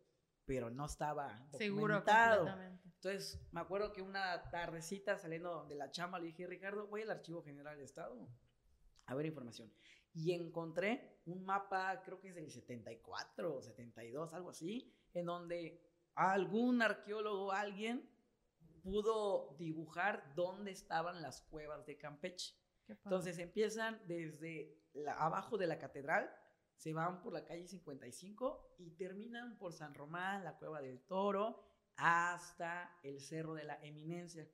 Speaker 3: pero no estaba
Speaker 2: Seguro,
Speaker 3: documentado.
Speaker 2: completamente.
Speaker 3: Entonces, me acuerdo que una tardecita saliendo de la chamba le dije, Ricardo, voy al Archivo General del Estado a ver información. Y encontré un mapa, creo que es del 74 o 72, algo así, en donde algún arqueólogo, alguien, pudo dibujar dónde estaban las cuevas de Campeche. Entonces empiezan desde la- abajo de la catedral, se van por la calle 55 y terminan por San Román, la Cueva del Toro, hasta el Cerro de la Eminencia.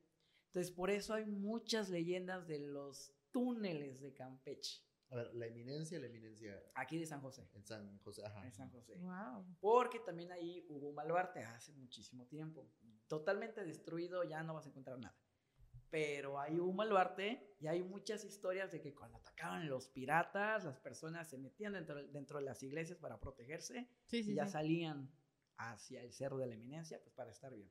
Speaker 3: Entonces por eso hay muchas leyendas de los túneles de Campeche,
Speaker 1: A ver, la eminencia, la eminencia
Speaker 3: aquí de San José.
Speaker 1: en San José, ajá.
Speaker 3: En San José.
Speaker 2: Wow.
Speaker 3: Porque también ahí hubo un baluarte hace muchísimo tiempo. Totalmente destruido, ya no vas a encontrar nada. Pero hay un baluarte y hay muchas historias de que cuando atacaban los piratas, las personas se metían dentro, dentro de las iglesias para protegerse
Speaker 2: Sí,
Speaker 3: y ya
Speaker 2: sí.
Speaker 3: salían hacia el cerro de la eminencia, pues para estar bien.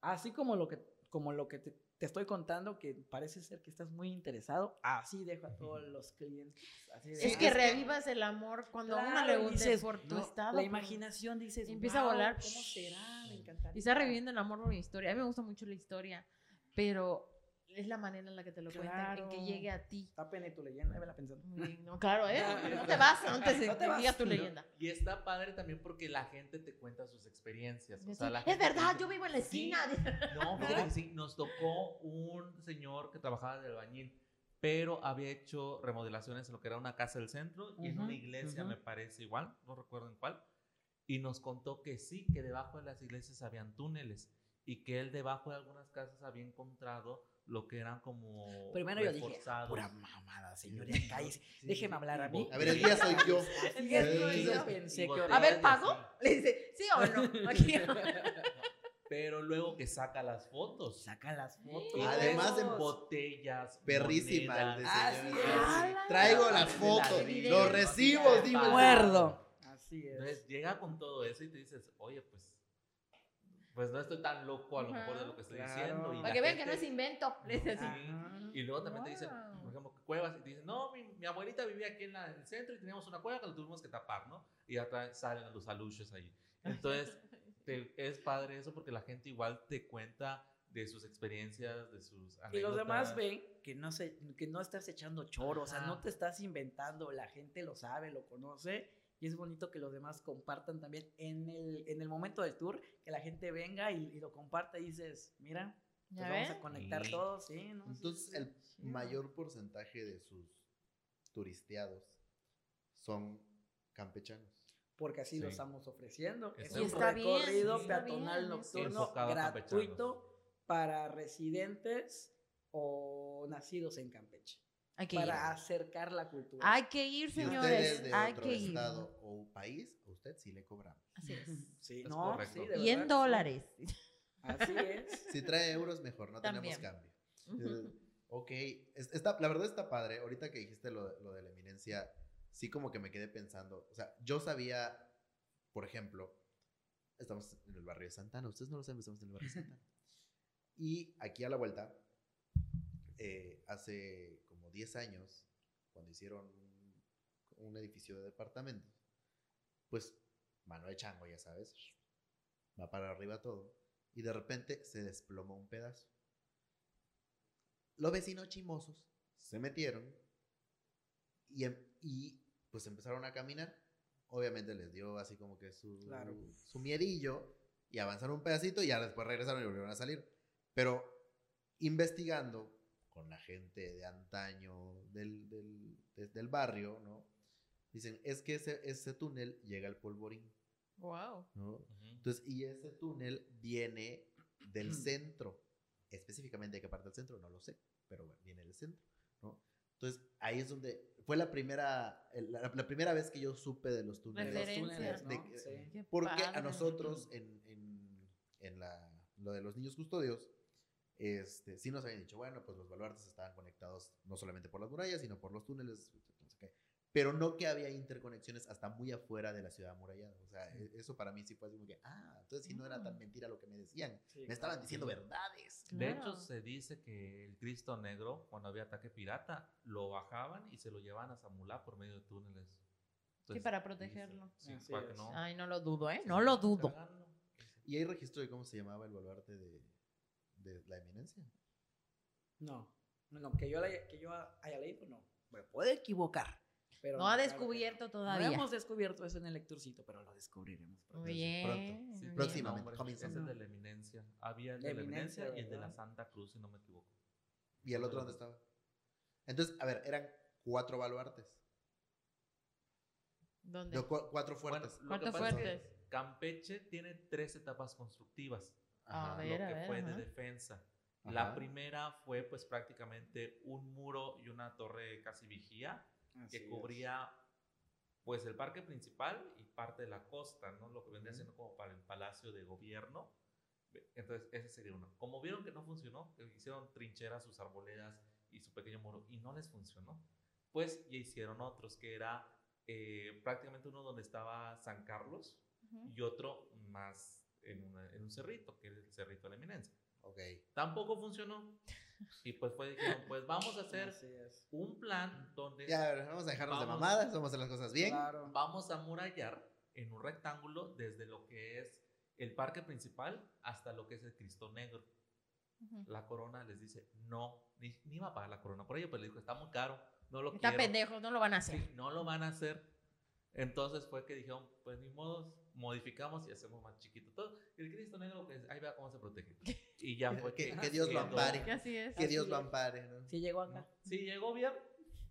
Speaker 3: Así como lo que, como lo que te, te estoy contando, que parece ser que estás muy interesado, así dejo a todos los clientes. así de,
Speaker 2: Es
Speaker 3: "Ah,
Speaker 2: que revivas el amor cuando a uno le
Speaker 3: Claro,
Speaker 2: gusta por tu
Speaker 3: no,
Speaker 2: estado.
Speaker 3: La
Speaker 2: por-
Speaker 3: imaginación dices,
Speaker 2: Empieza a
Speaker 3: "Wow,
Speaker 2: volar".
Speaker 3: ¿Cómo será? Me encantaría.
Speaker 2: Y está reviviendo el amor por mi historia. A mí me gusta mucho la historia, pero es la manera en la que te lo cuentan, en que llegue a ti.
Speaker 3: Está pene tu leyenda, vela pensando.
Speaker 2: Muy bien, No, claro, ¿eh?
Speaker 3: Ya.
Speaker 2: No te vas antes de
Speaker 3: No te
Speaker 2: que digas tu
Speaker 3: No.
Speaker 2: leyenda.
Speaker 4: Y está padre también porque la gente te cuenta sus experiencias. O sea, la
Speaker 2: es verdad,
Speaker 4: dice,
Speaker 2: yo vivo en la
Speaker 4: "Sí,
Speaker 2: esquina.
Speaker 4: No, fíjate que sí, nos tocó un señor que trabajaba de albañil, pero había hecho remodelaciones en lo que era una casa del centro y en
Speaker 3: Ujú,
Speaker 4: una iglesia,
Speaker 3: ujú.
Speaker 4: me parece igual, no recuerdo en cuál, y nos contó que sí, que debajo de las iglesias habían túneles y que él debajo de algunas casas había encontrado lo que eran como
Speaker 3: Primero yo dije, pura mamada, señora, cállese.
Speaker 4: Sí,
Speaker 3: Déjeme hablar a mí.
Speaker 1: A ver, el día soy yo.
Speaker 3: Así
Speaker 1: es,
Speaker 3: es,
Speaker 1: yo
Speaker 3: yo pensé que...
Speaker 2: A ver, ¿pago? Le dice, ¿sí o no? Aquí.
Speaker 4: Pero luego que saca las fotos.
Speaker 3: Saca las fotos.
Speaker 1: Además en
Speaker 4: botellas,
Speaker 1: Perrísima el de
Speaker 3: Así es.
Speaker 2: ¡Hala!
Speaker 1: Traigo las
Speaker 4: De
Speaker 1: fotos, los recibos, digo.
Speaker 3: De
Speaker 1: el-
Speaker 3: acuerdo. Así es.
Speaker 4: Entonces llega con todo eso y te dices, oye, pues, pues no estoy tan loco a lo mejor de lo que estoy
Speaker 3: Claro.
Speaker 4: diciendo. Y
Speaker 3: Para
Speaker 4: la
Speaker 2: que vean que no
Speaker 4: gente-
Speaker 2: es invento. Así.
Speaker 4: Sí.
Speaker 3: Ajá.
Speaker 4: Y luego también te dicen,
Speaker 2: Wow.
Speaker 4: por ejemplo, cuevas, y te dicen, no, mi, mi abuelita vivía aquí en, la- en el centro y teníamos una cueva que lo tuvimos que tapar, ¿no? Y atrás salen los aluches ahí. Entonces, te- es padre eso porque la gente igual te cuenta de sus experiencias, de sus anécdotas.
Speaker 3: Y los demás ven que no, se, que no estás echando choro, o sea,
Speaker 4: Ajá.
Speaker 3: no te estás inventando, la gente lo sabe, lo conoce, y es bonito que los demás compartan también en el, en el momento del tour, que la gente venga y, y lo comparta y dices, mira, pues
Speaker 2: ¿Ya
Speaker 3: vamos
Speaker 2: ven?
Speaker 3: a conectar
Speaker 4: Sí.
Speaker 3: todos, sí, ¿no? Sí,
Speaker 1: Entonces,
Speaker 3: sí.
Speaker 1: el mayor porcentaje de sus turisteados son campechanos.
Speaker 3: Porque así lo estamos ofreciendo. Es un
Speaker 4: Y está
Speaker 2: bien,
Speaker 3: recorrido peatonal
Speaker 2: bien,
Speaker 3: nocturno gratuito para residentes o nacidos en Campeche.
Speaker 2: Hay que ir.
Speaker 3: Para acercar la cultura.
Speaker 2: Hay que ir,
Speaker 1: Si usted
Speaker 2: señores.
Speaker 1: es de
Speaker 2: Hay
Speaker 1: otro
Speaker 2: que ir.
Speaker 1: estado o país, a usted sí le cobramos.
Speaker 2: Así es.
Speaker 3: Sí,
Speaker 4: Es
Speaker 3: no,
Speaker 4: correcto.
Speaker 3: sí, de
Speaker 2: Y en dólares.
Speaker 3: Así es.
Speaker 1: Si trae euros, mejor, no
Speaker 2: También.
Speaker 1: tenemos cambio.
Speaker 2: Ujú.
Speaker 1: Ok, es- está, la verdad está padre. Ahorita que dijiste lo, de- lo de la eminencia, sí como que me quedé pensando. O sea, yo sabía, por ejemplo, estamos en el barrio de Santana. Ustedes no lo saben, estamos en el barrio de Santana. Y aquí a la vuelta, eh, hace 10 años, cuando hicieron un, un edificio de departamentos, pues mano de chango, ya sabes, va para arriba todo. Y de repente se desplomó un pedazo. Los vecinos chimosos se metieron y, em- y pues empezaron a caminar. Obviamente les dio así como que su,
Speaker 3: Claro.
Speaker 1: su miedillo y avanzaron un pedacito y ya después regresaron y volvieron a salir. Pero investigando con la gente de antaño del, del, de- del barrio, ¿no? Dicen, es que ese, ese túnel llega al polvorín,
Speaker 2: Wow.
Speaker 1: ¿no?
Speaker 4: Ujú.
Speaker 1: Entonces, y ese túnel viene del centro. Específicamente de qué parte del centro, no lo sé, pero bueno, viene del centro, ¿no? Entonces, ahí es donde fue la primera, la, la primera vez que yo supe de los túneles.
Speaker 3: los túneles, ¿no?
Speaker 1: De
Speaker 3: Sí.
Speaker 2: Qué
Speaker 1: Porque a nosotros, en, en, en la, lo de los niños custodios, este, sí nos habían dicho, bueno, pues los baluartes estaban conectados no solamente por las murallas, sino por los túneles, no sé qué. Pero no que había interconexiones hasta muy afuera de la ciudad amurallada. O sea, e- eso para mí sí fue así como que, ah, entonces sí no era tan mentira lo que me decían.
Speaker 3: Sí,
Speaker 1: Me estaban
Speaker 3: claro.
Speaker 1: diciendo verdades.
Speaker 4: De hecho, se dice que el Cristo Negro, cuando había ataque pirata, lo bajaban y se lo llevaban a Zamulá por medio de túneles.
Speaker 2: Sí,
Speaker 4: Entonces,
Speaker 2: para
Speaker 4: dice-
Speaker 2: protegerlo.
Speaker 4: Sí, para que
Speaker 3: es.
Speaker 4: no.
Speaker 2: Ay, no lo dudo, ¿eh? No lo dudo.
Speaker 1: ¿Y hay registro de cómo se llamaba el baluarte de, de la eminencia?
Speaker 3: No, no, no, que yo, la- que yo haya leído, no. Me puedo equivocar. Pero
Speaker 2: No ha descubierto
Speaker 3: no.
Speaker 2: todavía.
Speaker 3: No hemos descubierto eso en el lecturcito, pero lo descubriremos. pronto.
Speaker 2: Muy bien.
Speaker 1: Pronto.
Speaker 2: bien.
Speaker 1: Próximamente.
Speaker 4: Ese es de la eminencia. Había el de la
Speaker 3: eminencia,
Speaker 4: eminencia y el de la. Santa Cruz, si no me equivoco.
Speaker 1: ¿Y el otro dónde estaba? Entonces, a ver, eran cuatro baluartes.
Speaker 2: ¿Dónde?
Speaker 1: No, cu- cuatro fuertes.
Speaker 4: Bueno, lo que
Speaker 2: ¿Cuántos
Speaker 4: pasa es que
Speaker 2: fuertes?
Speaker 4: Campeche tiene tres etapas constructivas.
Speaker 2: A
Speaker 1: Ajá.
Speaker 2: ver.
Speaker 4: lo que
Speaker 2: a
Speaker 4: fue
Speaker 2: ajá.
Speaker 4: de defensa.
Speaker 1: Ajá.
Speaker 4: La primera fue pues prácticamente un muro y una torre casi vigía
Speaker 3: Así
Speaker 4: que
Speaker 3: es.
Speaker 4: cubría pues el parque principal y parte de la costa, ¿no? Lo que vendría siendo como para el palacio de gobierno. Entonces, ese sería uno. Como vieron que no funcionó, que hicieron trincheras, sus arboledas y su pequeño muro y no les funcionó, pues ya hicieron otros, que era eh, prácticamente uno donde estaba San Carlos
Speaker 2: Ujú.
Speaker 4: y otro más en, una- en un cerrito, que es el cerrito de la eminencia.
Speaker 1: Ok.
Speaker 4: Tampoco funcionó. Y pues fue, dijeron, pues vamos a hacer un plan donde
Speaker 1: Ya, a ver, vamos a dejarnos de
Speaker 4: Vamos.
Speaker 1: mamadas, vamos a hacer las cosas bien.
Speaker 3: Claro.
Speaker 4: vamos a murallar en un rectángulo desde lo que es el parque principal hasta lo que es el Cristo Negro.
Speaker 2: Ujú.
Speaker 4: La corona les dice, no, ni, ni va a pagar la corona por ello, pero le dijo, está muy caro, no lo
Speaker 2: Está
Speaker 4: quiero.
Speaker 2: pendejos, no lo van a hacer.
Speaker 4: Sí, no lo van a hacer. Entonces fue que dijeron, pues ni modos, modificamos y hacemos más chiquito todo. Y el Cristo Negro, pues ahí vea cómo se protege. Y ya fue
Speaker 1: Que-
Speaker 4: que...
Speaker 1: que Dios lo ampare.
Speaker 2: Que así es.
Speaker 1: Que
Speaker 3: Así
Speaker 1: Dios lo
Speaker 3: es.
Speaker 1: ampare, ¿no?
Speaker 3: Sí llegó
Speaker 4: ¿no?
Speaker 3: acá.
Speaker 4: Sí, llegó bien.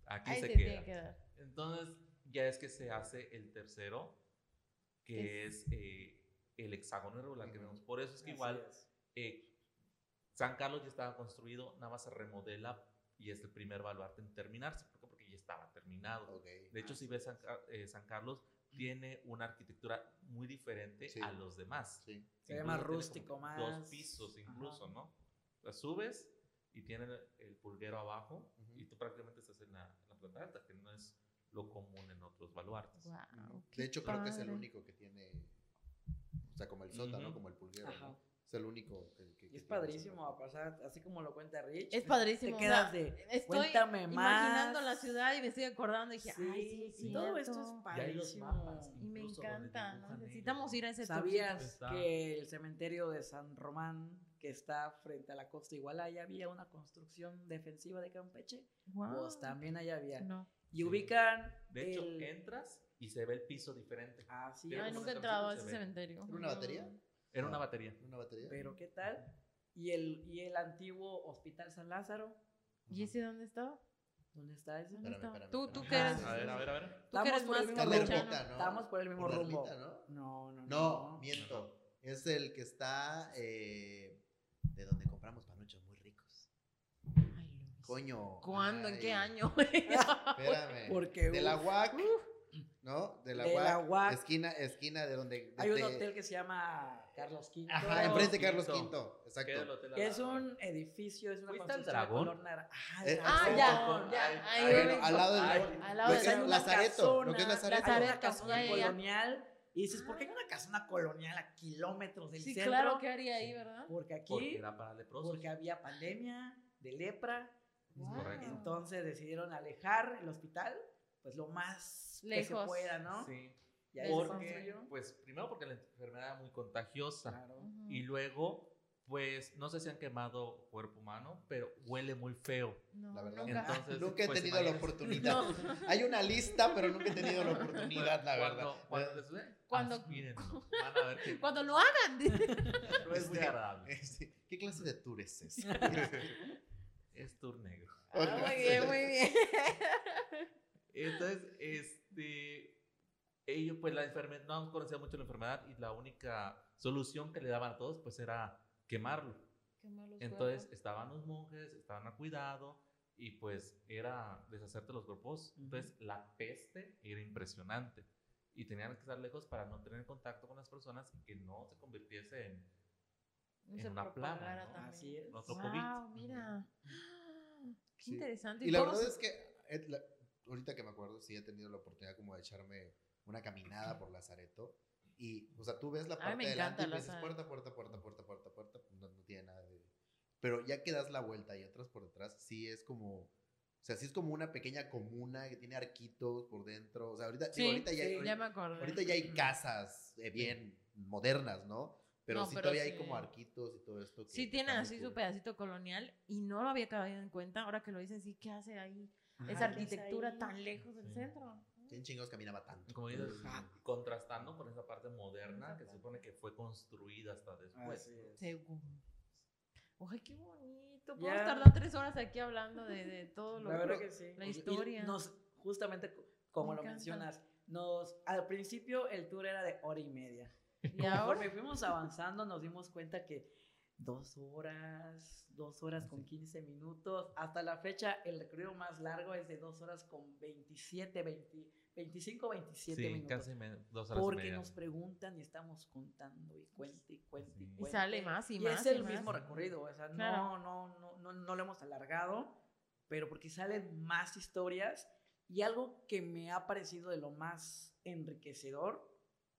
Speaker 4: Aquí
Speaker 2: Ahí
Speaker 4: se,
Speaker 2: se
Speaker 4: queda.
Speaker 2: tiene que dar.
Speaker 4: Entonces, ya es que se hace el tercero, que es, eh, el hexágono irregular que vemos. Por eso es que
Speaker 3: Así
Speaker 4: igual
Speaker 3: es.
Speaker 4: eh, San Carlos ya estaba construido, nada más se remodela y es el primer baluarte en terminarse. ¿Por qué? Porque ya estaba terminado.
Speaker 1: Ok.
Speaker 4: De hecho, si ves San, eh, San Carlos, tiene una arquitectura muy diferente
Speaker 1: Sí.
Speaker 4: a los demás.
Speaker 1: Sí.
Speaker 3: Se ve más rústico, más-
Speaker 4: Dos pisos incluso,
Speaker 3: Ajá.
Speaker 4: ¿no? O sea, subes y tiene el pulguero abajo y tú prácticamente estás en la, en la planta alta, que no es lo común en otros baluartes.
Speaker 1: De hecho, creo que es el único que tiene. O sea, como el sótano,
Speaker 4: Ujú.
Speaker 1: como el pulguero.
Speaker 3: Ajá.
Speaker 1: ¿no? Es el único que. que-
Speaker 3: Y
Speaker 1: que
Speaker 3: es padrísimo a pasar, así como lo cuenta Rich.
Speaker 2: Es padrísimo.
Speaker 3: Te
Speaker 2: o
Speaker 3: quedas
Speaker 2: sea,
Speaker 3: de,
Speaker 2: Estoy
Speaker 3: cuéntame
Speaker 2: imaginando
Speaker 3: más.
Speaker 2: la ciudad y me estoy acordando y dije, ay, sí,
Speaker 3: Sí, todo esto es padrísimo.
Speaker 4: mapas.
Speaker 2: Y me encanta, Necesitamos ir a ese
Speaker 3: ¿Sabías que el cementerio de San Román, que está frente a la costa Iguala, había una construcción defensiva de Campeche?
Speaker 2: Wow.
Speaker 3: Pues también allá había.
Speaker 2: No.
Speaker 3: Y
Speaker 4: Sí.
Speaker 3: ubican.
Speaker 4: De hecho,
Speaker 3: el...
Speaker 4: entras y se ve el piso diferente.
Speaker 3: Así
Speaker 4: Tiene
Speaker 2: Ay, nunca he entrado a ese cementerio.
Speaker 1: ¿Era una batería?
Speaker 4: Era una
Speaker 1: Ah.
Speaker 4: batería.
Speaker 1: ¿Una batería?
Speaker 3: Pero ¿qué tal? ¿Y el, y el antiguo Hospital San Lázaro?
Speaker 2: ¿Y ese dónde estaba?
Speaker 3: ¿Dónde está ese?
Speaker 2: ¿Dónde
Speaker 1: Espérame,
Speaker 2: estaba?
Speaker 1: espérame,
Speaker 2: Tú, tú que eres.
Speaker 4: A ver, a ver, a ver.
Speaker 2: Tú que
Speaker 3: Estamos
Speaker 2: eres
Speaker 3: por el
Speaker 2: más.
Speaker 3: Estamos por el mismo
Speaker 1: Por
Speaker 3: rumbo.
Speaker 1: ermita, ¿no?
Speaker 3: No, no, no.
Speaker 1: No, miento. Es el que está eh, de donde compramos panuchos muy ricos.
Speaker 2: Ay, Luis.
Speaker 1: Coño.
Speaker 2: ¿Cuándo? ¿En qué año?
Speaker 1: Espérame.
Speaker 3: Porque,
Speaker 1: De la UAC. ¿no? De la
Speaker 3: De la
Speaker 1: UAC,
Speaker 3: UAC.
Speaker 1: esquina, esquina de donde...
Speaker 3: Hay un hotel que se llama Carlos V.
Speaker 1: Ajá, enfrente de Carlos
Speaker 4: el
Speaker 1: exacto.
Speaker 4: hotel
Speaker 3: Que es un edificio, es una
Speaker 4: ¿Fuiste al
Speaker 3: construcción de
Speaker 4: Dragón?
Speaker 3: color naranja. Ah,
Speaker 1: Eh,
Speaker 2: Ah,
Speaker 3: Dragón.
Speaker 2: ya, ya.
Speaker 1: al lado del...
Speaker 2: Al lado
Speaker 1: Lo
Speaker 2: del
Speaker 1: Lazareto, lo que es
Speaker 3: casona,
Speaker 1: Lazareto.
Speaker 2: Lazareto,
Speaker 3: colonial. Y dices, ¿por qué hay una casona colonial a kilómetros del
Speaker 2: Sí,
Speaker 3: centro?
Speaker 2: claro que haría ahí, ¿verdad?
Speaker 3: Porque aquí,
Speaker 4: Porque era para leprosos.
Speaker 3: porque había pandemia de lepra.
Speaker 2: Wow.
Speaker 4: correcto.
Speaker 3: Entonces decidieron alejar el hospital, pues lo más que se
Speaker 2: Lejos.
Speaker 3: pueda, ¿no?
Speaker 4: Sí.
Speaker 3: Y ahí
Speaker 4: Porque, pues, primero porque la enfermedad era muy contagiosa.
Speaker 3: Claro.
Speaker 4: Y luego, pues, no sé si han quemado cuerpo humano, pero huele muy feo.
Speaker 2: No,
Speaker 1: La verdad,
Speaker 2: nunca.
Speaker 4: Entonces,
Speaker 1: nunca he
Speaker 4: pues,
Speaker 1: tenido la oportunidad. Hay una lista, pero nunca he tenido la oportunidad, la verdad.
Speaker 4: Cuando, cuando les ve,
Speaker 2: Cuando-
Speaker 4: aspírenlo. Van a ver que
Speaker 2: Cuando lo hagan.
Speaker 4: no es muy agradable.
Speaker 1: Este, ¿Qué clase de tour es ese?
Speaker 4: Es tour negro.
Speaker 2: Ah, muy bien, muy bien.
Speaker 4: Entonces, este, ellos, pues la enfermedad, no conocían mucho la enfermedad y la única solución que le daban a todos, pues era quemarlo. Entonces,
Speaker 2: cuerpos.
Speaker 4: estaban los monjes, estaban a cuidado y pues era deshacerte los cuerpos. Entonces, la peste era impresionante y tenían que estar lejos para no tener contacto con las personas y que no se convirtiese en en una plaga, ¿no?
Speaker 3: Así es.
Speaker 4: otro
Speaker 2: Wow,
Speaker 4: COVID.
Speaker 2: mira. Qué
Speaker 1: Sí.
Speaker 2: interesante.
Speaker 1: Y la verdad es que, eh, la- ahorita que me acuerdo, sí he tenido la oportunidad como de echarme una caminada por Lazareto. Y, o sea, tú ves la parte de adelante y dices puerta, puerta, puerta, puerta, puerta, puerta, no, no tiene nada de... Pero ya que das la vuelta y entras por detrás, sí es como... O sea, sí es como una pequeña comuna que tiene arquitos por dentro. O sea, ahorita, digo,
Speaker 2: Sí,
Speaker 1: ahorita, ya, hay,
Speaker 3: sí,
Speaker 2: ya
Speaker 1: ahorita ya hay casas eh, bien modernas, ¿no? Pero
Speaker 2: No,
Speaker 1: sí
Speaker 2: pero
Speaker 1: todavía hay
Speaker 2: sí.
Speaker 1: como arquitos y todo esto. que
Speaker 2: Sí tienen así su pedacito colonial y no lo había caído en cuenta. Ahora que lo dicen, sí, ¿qué hace ahí?
Speaker 3: Ajá,
Speaker 2: Esa
Speaker 3: ¿qué hace
Speaker 2: arquitectura
Speaker 3: ahí?
Speaker 2: tan lejos del
Speaker 4: Sí.
Speaker 2: centro.
Speaker 1: ¿Quién chingados caminaba tanto?
Speaker 4: Como dices, contrastando con esa parte moderna que se supone que fue construida hasta después.
Speaker 3: Así es.
Speaker 2: Seguro. Oye, qué bonito. Podemos tardar tres horas aquí hablando de, de todo lo
Speaker 3: La verdad que sí.
Speaker 2: la
Speaker 3: Y- y
Speaker 2: historia.
Speaker 3: nos, justamente co- como
Speaker 2: Me
Speaker 3: lo
Speaker 2: encanta.
Speaker 3: mencionas, nos, al principio el tour era de hora y media.
Speaker 2: Y ahora,
Speaker 3: Conforme fuimos avanzando nos dimos cuenta que dos horas, dos horas con 15 minutos. Hasta la fecha el recorrido más largo es de dos horas con 27, 20, 25, 27
Speaker 4: Sí,
Speaker 3: minutos.
Speaker 4: casi me- dos horas y
Speaker 3: Porque
Speaker 4: media.
Speaker 3: nos preguntan y estamos contando y cuente y cuente y
Speaker 4: Sí. Y
Speaker 3: cuente.
Speaker 2: sale más y
Speaker 3: Y
Speaker 2: más
Speaker 3: es
Speaker 2: y
Speaker 3: el
Speaker 2: más.
Speaker 3: mismo recorrido, o sea,
Speaker 2: Claro.
Speaker 3: no, no, no, no, no lo hemos alargado, pero porque salen más historias y algo que me ha parecido de lo más enriquecedor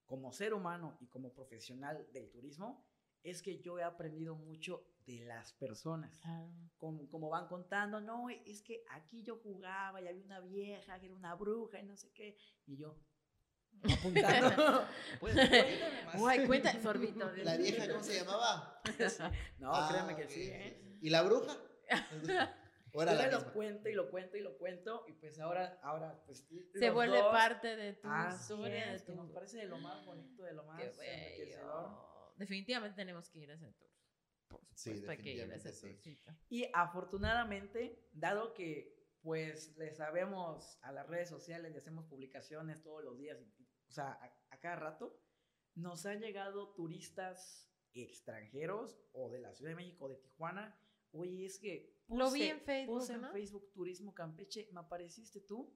Speaker 3: como ser humano y como profesional del turismo es que yo he aprendido mucho de las personas.
Speaker 2: Claro.
Speaker 3: Como, como van contando, no, es que aquí yo jugaba y había una vieja que era una bruja y no sé qué, y yo apuntando. pues cuéntame más.
Speaker 2: Uy, cuenta el sorbito. de-
Speaker 1: ¿La vieja cómo se llamaba?
Speaker 3: No,
Speaker 1: Ah,
Speaker 3: créeme que sí, ¿eh?
Speaker 1: ¿Y la bruja? ¿O era
Speaker 3: Yo
Speaker 1: la
Speaker 3: lo
Speaker 1: misma?
Speaker 3: cuento y lo cuento y lo cuento y pues ahora, ahora pues
Speaker 2: Se vuelve
Speaker 3: dos,
Speaker 2: parte de tu
Speaker 3: así
Speaker 2: historia,
Speaker 3: es,
Speaker 2: de
Speaker 3: que nos
Speaker 2: tu...
Speaker 3: parece de lo más bonito, de lo más
Speaker 2: Qué
Speaker 3: enriquecedor.
Speaker 2: bello. Definitivamente tenemos que ir a ese tour. Por
Speaker 1: Sí,
Speaker 2: supuesto, que
Speaker 1: sí.
Speaker 2: tourcito.
Speaker 3: Y afortunadamente, dado que pues le sabemos a las redes sociales y hacemos publicaciones todos los días, o sea, a, a cada rato, nos han llegado turistas extranjeros o de la Ciudad de México o de Tijuana. Oye, es que
Speaker 2: Lo vi en Facebook,
Speaker 3: puse en
Speaker 2: ¿no?
Speaker 3: Facebook Turismo Campeche, me apareciste tú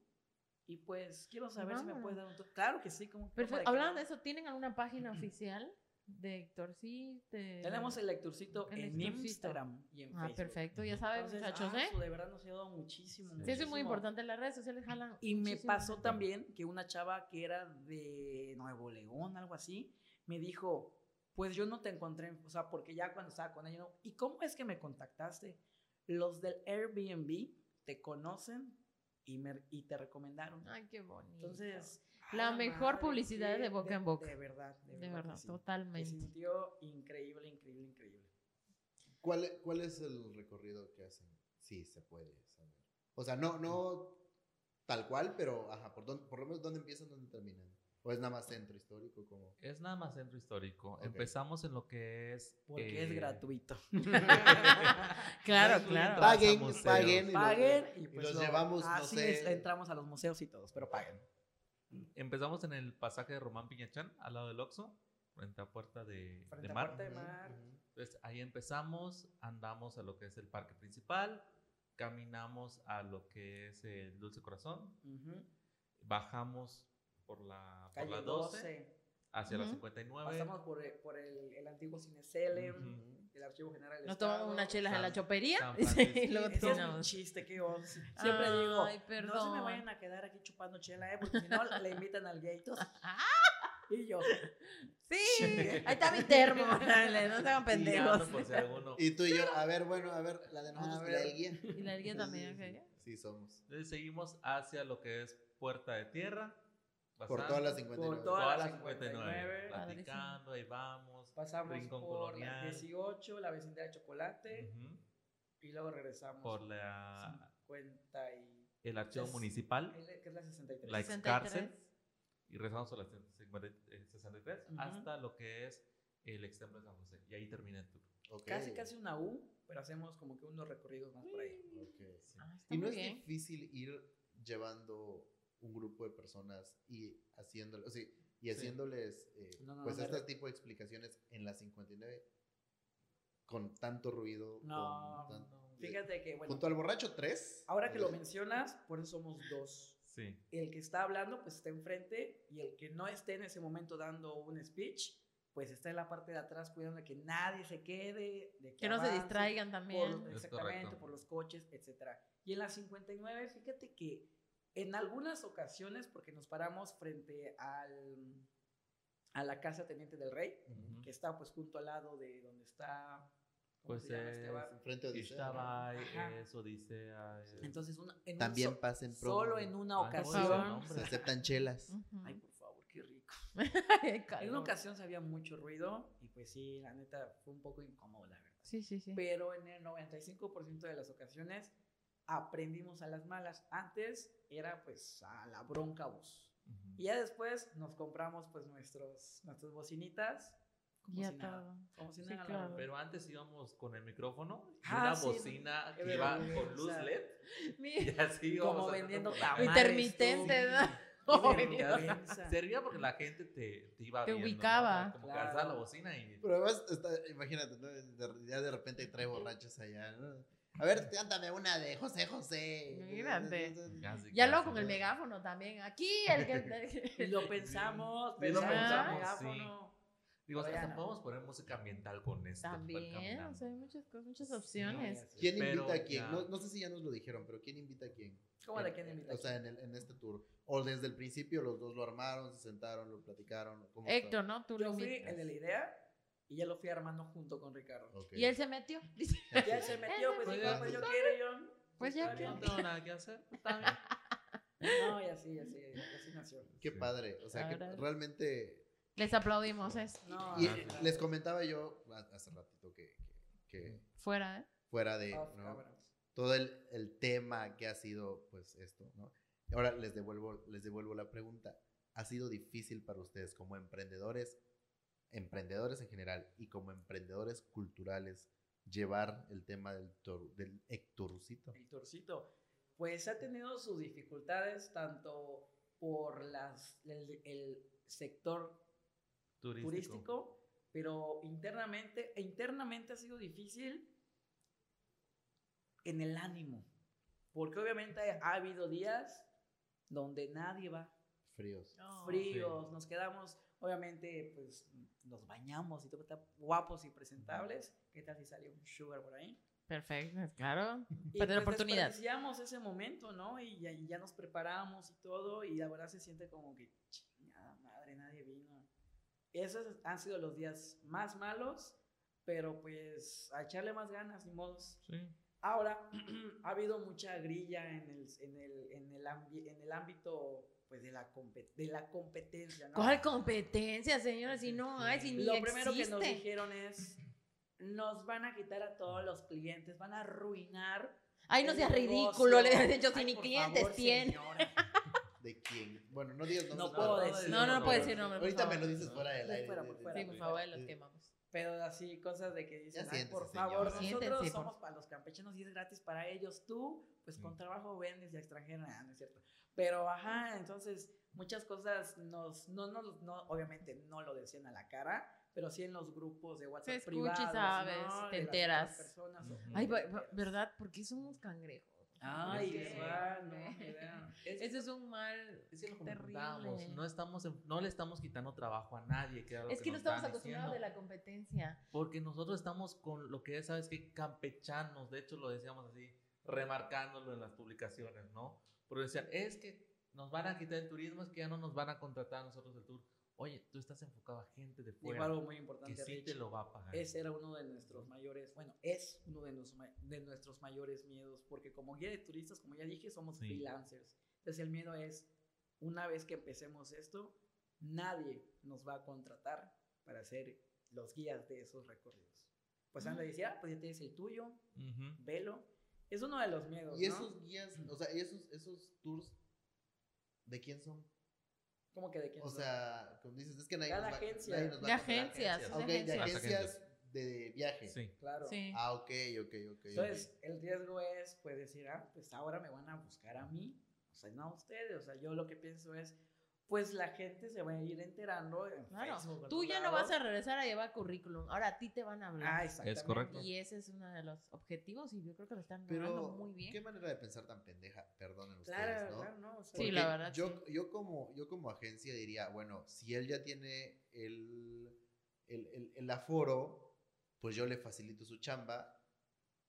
Speaker 3: y pues quiero saber si me puedes dar un. Claro que sí, como
Speaker 2: Perfecto. Hablando de eso, ¿tienen alguna página oficial de Héctor? Sí. de-
Speaker 3: Tenemos el lecturcito
Speaker 2: El
Speaker 3: en. Instagram y en
Speaker 2: Ah,
Speaker 3: Facebook.
Speaker 2: perfecto. Ya saben, muchachos,
Speaker 3: ah,
Speaker 2: ¿eh?
Speaker 3: de verdad nos ha ayudado muchísimo.
Speaker 4: Sí,
Speaker 2: eso es muy
Speaker 3: muchísimo.
Speaker 2: importante. Las redes sociales jalan.
Speaker 3: Y me
Speaker 2: muchísimo.
Speaker 3: pasó también que una chava que era de Nuevo León, algo así, me dijo, pues yo no te encontré, o sea, porque ya cuando estaba con ella, ¿y cómo es que me contactaste? Los del Airbnb te conocen y, me, y te recomendaron.
Speaker 2: Ay, qué bonito.
Speaker 3: Entonces,
Speaker 2: La mejor publicidad
Speaker 3: sí,
Speaker 2: de boca en boca.
Speaker 3: De verdad, de verdad.
Speaker 2: de verdad,
Speaker 3: sí. Se
Speaker 2: totalmente.
Speaker 3: sintió increíble, increíble, increíble.
Speaker 1: ¿Cuál, ¿Cuál es el recorrido que hacen? Sí, se puede saber. O sea, no, no tal cual, pero ajá, por, dónde- por lo menos dónde empiezan, dónde terminan. ¿O es nada más centro histórico? Como...
Speaker 4: Es nada más centro histórico. Empezamos en lo que es.
Speaker 3: Porque es
Speaker 4: eh,
Speaker 3: gratuito.
Speaker 2: Claro,
Speaker 4: No
Speaker 2: claro.
Speaker 1: Paguen, paguen. y lo-
Speaker 3: paguen y,
Speaker 1: y
Speaker 3: pues
Speaker 1: los
Speaker 3: lo-
Speaker 1: llevamos, no
Speaker 3: así
Speaker 1: sé.
Speaker 3: es, entramos a los museos y todos, pero paguen.
Speaker 4: Empezamos en el pasaje de Román Piñachán, al lado del Oxxo, frente a Puerta de,
Speaker 3: Frente
Speaker 4: de Mar.
Speaker 3: Puerta de Mar.
Speaker 4: Entonces ahí empezamos, andamos a lo que es el parque principal, caminamos a lo que es el Dulce Corazón, bajamos por la, por
Speaker 3: Calle
Speaker 4: la 12,
Speaker 3: 12.
Speaker 4: Hacia la
Speaker 2: Ujú.
Speaker 4: 59.
Speaker 3: Pasamos por, eh, por el, el antiguo Cinecele,
Speaker 4: Ujú.
Speaker 3: el Archivo General del
Speaker 2: Nos
Speaker 3: Estado.
Speaker 2: tomamos unas chelas en la chopería y luego
Speaker 3: Ese es
Speaker 2: terminamos.
Speaker 3: chiste que yo siempre digo.
Speaker 2: Ay,
Speaker 3: No se me
Speaker 2: perdón.
Speaker 3: vayan a quedar aquí chupando chela, ¿eh? Porque si no, le invitan al Gatos. Y yo.
Speaker 2: Sí, ahí está mi termo. Dale, no se hagan pendejos.
Speaker 1: Y tú y yo, a ver, bueno, a ver, la de nosotros y la del guía.
Speaker 2: Y la alguien también, ¿ok?
Speaker 1: Sí, somos.
Speaker 4: Entonces seguimos hacia lo que es Puerta de Tierra.
Speaker 1: Por todas las 59.
Speaker 3: Por todas
Speaker 4: todas
Speaker 3: las
Speaker 4: las 59.
Speaker 3: 59.
Speaker 4: Platicando, ahí vamos.
Speaker 3: Pasamos
Speaker 4: Rincón
Speaker 3: por
Speaker 4: Colonial.
Speaker 3: la 18, la vecindad de chocolate. Y luego regresamos.
Speaker 4: Por la,
Speaker 3: 50 y.
Speaker 4: el archivo municipal.
Speaker 3: el- que es la 63.
Speaker 4: La ex
Speaker 2: 63.
Speaker 4: cárcel. Y regresamos a la 50 eh, 63
Speaker 3: Ujú.
Speaker 4: hasta lo que es el extremo de San José. Y ahí termina el tour.
Speaker 1: Ok.
Speaker 3: Casi, casi una U, pero hacemos como que unos recorridos más por ahí.
Speaker 1: Ok.
Speaker 2: Ah, está
Speaker 1: Y no es difícil ir llevando un grupo de personas y haciéndole, o sea, y haciéndoles eh,
Speaker 3: No, no,
Speaker 1: pues
Speaker 3: no,
Speaker 1: este
Speaker 3: pero-
Speaker 1: tipo de explicaciones en la 59 con tanto ruido.
Speaker 3: No,
Speaker 1: con tan-
Speaker 3: Fíjate que, bueno,
Speaker 1: Junto al borracho 3.
Speaker 3: ahora que lo mencionas, por eso somos dos.
Speaker 4: Sí.
Speaker 3: El que está hablando, pues está enfrente, y el que no esté en ese momento dando un speech, pues está en la parte de atrás cuidando de que nadie se quede, de que,
Speaker 2: Que no se
Speaker 3: avance
Speaker 2: distraigan
Speaker 3: por-
Speaker 2: también.
Speaker 4: Es
Speaker 3: exactamente,
Speaker 4: correcto.
Speaker 3: por los coches, etcétera. Y en la 59, fíjate que en algunas ocasiones, porque nos paramos frente al, a la casa Teniente del Rey, que está pues junto al lado de donde está, ¿cómo
Speaker 4: Pues
Speaker 3: se llama este
Speaker 4: es-?
Speaker 1: Frente a Odisea, ¿no?
Speaker 4: Ishtabai,
Speaker 3: Ajá.
Speaker 4: es Odisea. es-
Speaker 3: Entonces, una- en un
Speaker 1: También
Speaker 3: so-
Speaker 1: pasen promo.
Speaker 3: solo en una
Speaker 4: Ah,
Speaker 3: ocasión.
Speaker 1: Se aceptan chelas.
Speaker 2: Ujú.
Speaker 3: ay, por favor, qué rico. En una ocasión se había mucho ruido y pues sí, la neta fue un poco incómodo, la verdad.
Speaker 2: Sí, sí, sí.
Speaker 3: Pero en el 95% de las ocasiones aprendimos a las malas. Antes era pues a la bronca voz.
Speaker 4: Ujú.
Speaker 3: Y ya después nos compramos pues nuestros, nuestras bocinitas. Como
Speaker 2: Ya
Speaker 3: si nada. Como si
Speaker 2: Sí,
Speaker 3: nada, la
Speaker 2: claro.
Speaker 4: Pero antes íbamos con el micrófono y
Speaker 3: Ah,
Speaker 4: una
Speaker 3: sí,
Speaker 4: bocina
Speaker 3: qué
Speaker 4: que iba con luz LED.
Speaker 2: Mi-
Speaker 4: Y así íbamos
Speaker 3: Como vendiendo tamales.
Speaker 2: Intermitente. ¿no?
Speaker 3: Vergüenza.
Speaker 4: Servía porque la gente te, te iba
Speaker 2: Te
Speaker 4: viendo, ¿no?
Speaker 2: ubicaba.
Speaker 4: Como
Speaker 3: Claro.
Speaker 4: que la bocina y...
Speaker 1: Pero además, está- imagínate, ¿no? De- ya de repente trae borrachos allá. ¿no? A ver, cántame una de José José.
Speaker 2: Imagínate. Ya luego con el megáfono también. Aquí el que.
Speaker 3: Lo pensamos,
Speaker 4: Sí, lo
Speaker 3: pensamos, megáfono.
Speaker 4: Digo,
Speaker 3: Pero
Speaker 4: hasta
Speaker 3: no.
Speaker 4: podemos poner música ambiental con esto.
Speaker 2: También, o sea, hay muchas cosas, muchas opciones.
Speaker 3: sé.
Speaker 1: ¿Quién
Speaker 4: Pero
Speaker 1: invita a quién? No, no sé si ya nos lo dijeron, pero ¿quién invita a quién?
Speaker 3: ¿Cómo de
Speaker 1: En-
Speaker 3: quién invita?
Speaker 1: O sea, en, el- en este tour. O desde el principio los dos lo armaron, se sentaron, lo platicaron. ¿cómo está?
Speaker 2: Héctor, ¿no? Tú lo
Speaker 3: Yo fui
Speaker 2: invitas.
Speaker 3: el de la idea y ya lo fui armando junto con Ricardo.
Speaker 2: Y él se metió.
Speaker 3: Ya él se metió, pues
Speaker 4: Pues
Speaker 3: dijo, pues yo quiero, yo.
Speaker 2: Pues ya que-.
Speaker 4: No tengo nada que hacer. Está bien.
Speaker 3: No, y así, y así, y así nació.
Speaker 1: Qué
Speaker 4: Sí.
Speaker 1: padre. O sea, que realmente.
Speaker 2: Les aplaudimos eso.
Speaker 3: No,
Speaker 1: Y les comentaba yo ha- hace ratito que, que- que
Speaker 2: Fuera, ¿eh?
Speaker 1: fuera de
Speaker 3: off
Speaker 1: ¿no? todo el, el tema que ha sido, pues, esto, ¿no? Ahora les devuelvo, les devuelvo la pregunta. ¿Ha sido difícil para ustedes como emprendedores, emprendedores en general y como emprendedores culturales, llevar el tema del, tor- del ecturcito?
Speaker 3: El torcito. Pues ha tenido sus dificultades tanto por las, el, el sector
Speaker 4: Turístico.
Speaker 3: turístico, pero internamente, e internamente ha sido difícil en el ánimo. Porque obviamente ha habido días donde nadie va.
Speaker 1: Fríos.
Speaker 3: fríos, nos quedamos, obviamente, pues nos bañamos y todo está guapos y presentables. ¿Qué tal si sale un sugar por ahí?
Speaker 2: Perfecto, claro.
Speaker 3: Y pues
Speaker 2: oportunidad.
Speaker 3: desperdiciamos ese momento, ¿no? Y ya, y ya nos preparamos y todo, y la verdad se siente como que, chingada madre, nadie vino. Esos han sido los días más malos, pero pues a echarle más ganas, ni modos.
Speaker 4: Sí.
Speaker 3: Ahora, ha habido mucha grilla en el, en el, en el, ambi- en el ámbito pues, de, la de la competencia, ¿no?
Speaker 2: ¿Cuál competencia, señores? Si no hay, si ni
Speaker 3: Lo primero que nos
Speaker 2: existe.
Speaker 3: dijeron es, nos van a quitar a todos los clientes, van a arruinar.
Speaker 2: Ay, no seas
Speaker 3: negocio".
Speaker 2: ridículo. Le he dicho, si ni clientes tiene.
Speaker 3: señora.
Speaker 1: ¿De quién? Bueno, no digas
Speaker 3: No
Speaker 1: nombres,
Speaker 3: puedo decir.
Speaker 2: No, no, no
Speaker 4: no,
Speaker 2: puede
Speaker 4: no,
Speaker 2: decir
Speaker 4: no.
Speaker 2: nombre.
Speaker 1: Ahorita me lo dices fuera del
Speaker 3: Sí,
Speaker 1: aire.
Speaker 3: fuera, por fuera.
Speaker 2: Sí, por favor, los quemamos.
Speaker 3: Pero así, cosas de que dicen,
Speaker 1: Ya
Speaker 3: "Ay,
Speaker 1: siéntese,
Speaker 3: por
Speaker 1: señora".
Speaker 3: favor, nosotros somos para los campechanos y es gratis para ellos. Tú, pues con
Speaker 4: Mm.
Speaker 3: trabajo vendes y a extranjero, ah, no es cierto. Pero, ajá, entonces, muchas cosas nos, no, no, no, obviamente no lo decían a la cara, pero sí en los grupos de WhatsApp
Speaker 2: escucha y
Speaker 3: privados,
Speaker 2: sabes,
Speaker 3: ¿no?
Speaker 2: te
Speaker 3: De
Speaker 2: enteras.
Speaker 3: personas, o-
Speaker 4: Ujú.
Speaker 2: Ay, va- ¿verdad? ¿Por qué somos cangrejos?
Speaker 3: Ay,
Speaker 4: Es que-
Speaker 3: igual, no.
Speaker 4: Es-
Speaker 2: Ese es un mal.
Speaker 4: Es que lo
Speaker 2: Terrible.
Speaker 4: no, estamos en- no le estamos quitando trabajo a nadie. Que
Speaker 2: Es que no
Speaker 4: nos
Speaker 2: estamos acostumbrados de la competencia.
Speaker 4: Porque nosotros estamos con lo que es, ¿sabes qué? Campechanos. De hecho, lo decíamos así, remarcándolo en las publicaciones, ¿no? Porque decían, es que nos van a quitar el turismo, es que ya no nos van a contratar a nosotros el tour. Oye, tú estás enfocado a gente de fuera
Speaker 3: algo muy
Speaker 4: que
Speaker 3: importante,
Speaker 4: sí
Speaker 3: Rich.
Speaker 4: te lo va a pagar.
Speaker 3: Ese era uno de nuestros mayores, bueno, es uno de, nuestros mayores miedos, porque como guía de turistas, como ya dije, somos
Speaker 4: Sí.
Speaker 3: freelancers. Entonces el miedo es, una vez que empecemos esto, nadie nos va a contratar para ser los guías de esos recorridos. Pues anda decía, pues ya tienes el tuyo, velo. Es uno de los miedos,
Speaker 1: Y
Speaker 3: ¿no?
Speaker 1: esos guías, o sea, esos, esos tours, ¿de quién son?
Speaker 3: ¿Cómo que de quién
Speaker 1: O
Speaker 3: son?
Speaker 1: sea, como dices, es que nadie
Speaker 3: Cada
Speaker 1: nos va,
Speaker 3: agencia.
Speaker 1: nadie nos va
Speaker 2: De agencias.
Speaker 4: agencias.
Speaker 2: es
Speaker 1: Ok,
Speaker 2: de
Speaker 1: de
Speaker 2: agencias.
Speaker 1: agencias de viaje.
Speaker 4: Sí.
Speaker 3: claro.
Speaker 2: Sí.
Speaker 1: Ah, ok, ok, ok. ok.
Speaker 3: Entonces, el riesgo es, pues, decir, ah, pues ahora me van a buscar a mí, o sea, no a ustedes. O sea, yo lo que pienso es, pues la gente se va a ir enterando en
Speaker 2: Claro.
Speaker 3: Facebook,
Speaker 2: Tú ya no vas a regresar a llevar currículum. Ahora a ti te van a hablar.
Speaker 3: Ah, exactamente.
Speaker 4: correcto.
Speaker 2: Y ese es uno de los objetivos y yo creo que lo están logrando muy bien.
Speaker 1: qué manera de pensar tan pendeja, perdonen ustedes,
Speaker 3: Claro,
Speaker 1: ¿no?
Speaker 3: claro, no. o sea,
Speaker 2: Sí, la verdad,
Speaker 1: Yo, yo, como, yo como agencia diría, bueno, si él ya tiene el, el, el- el aforo, pues yo le facilito su chamba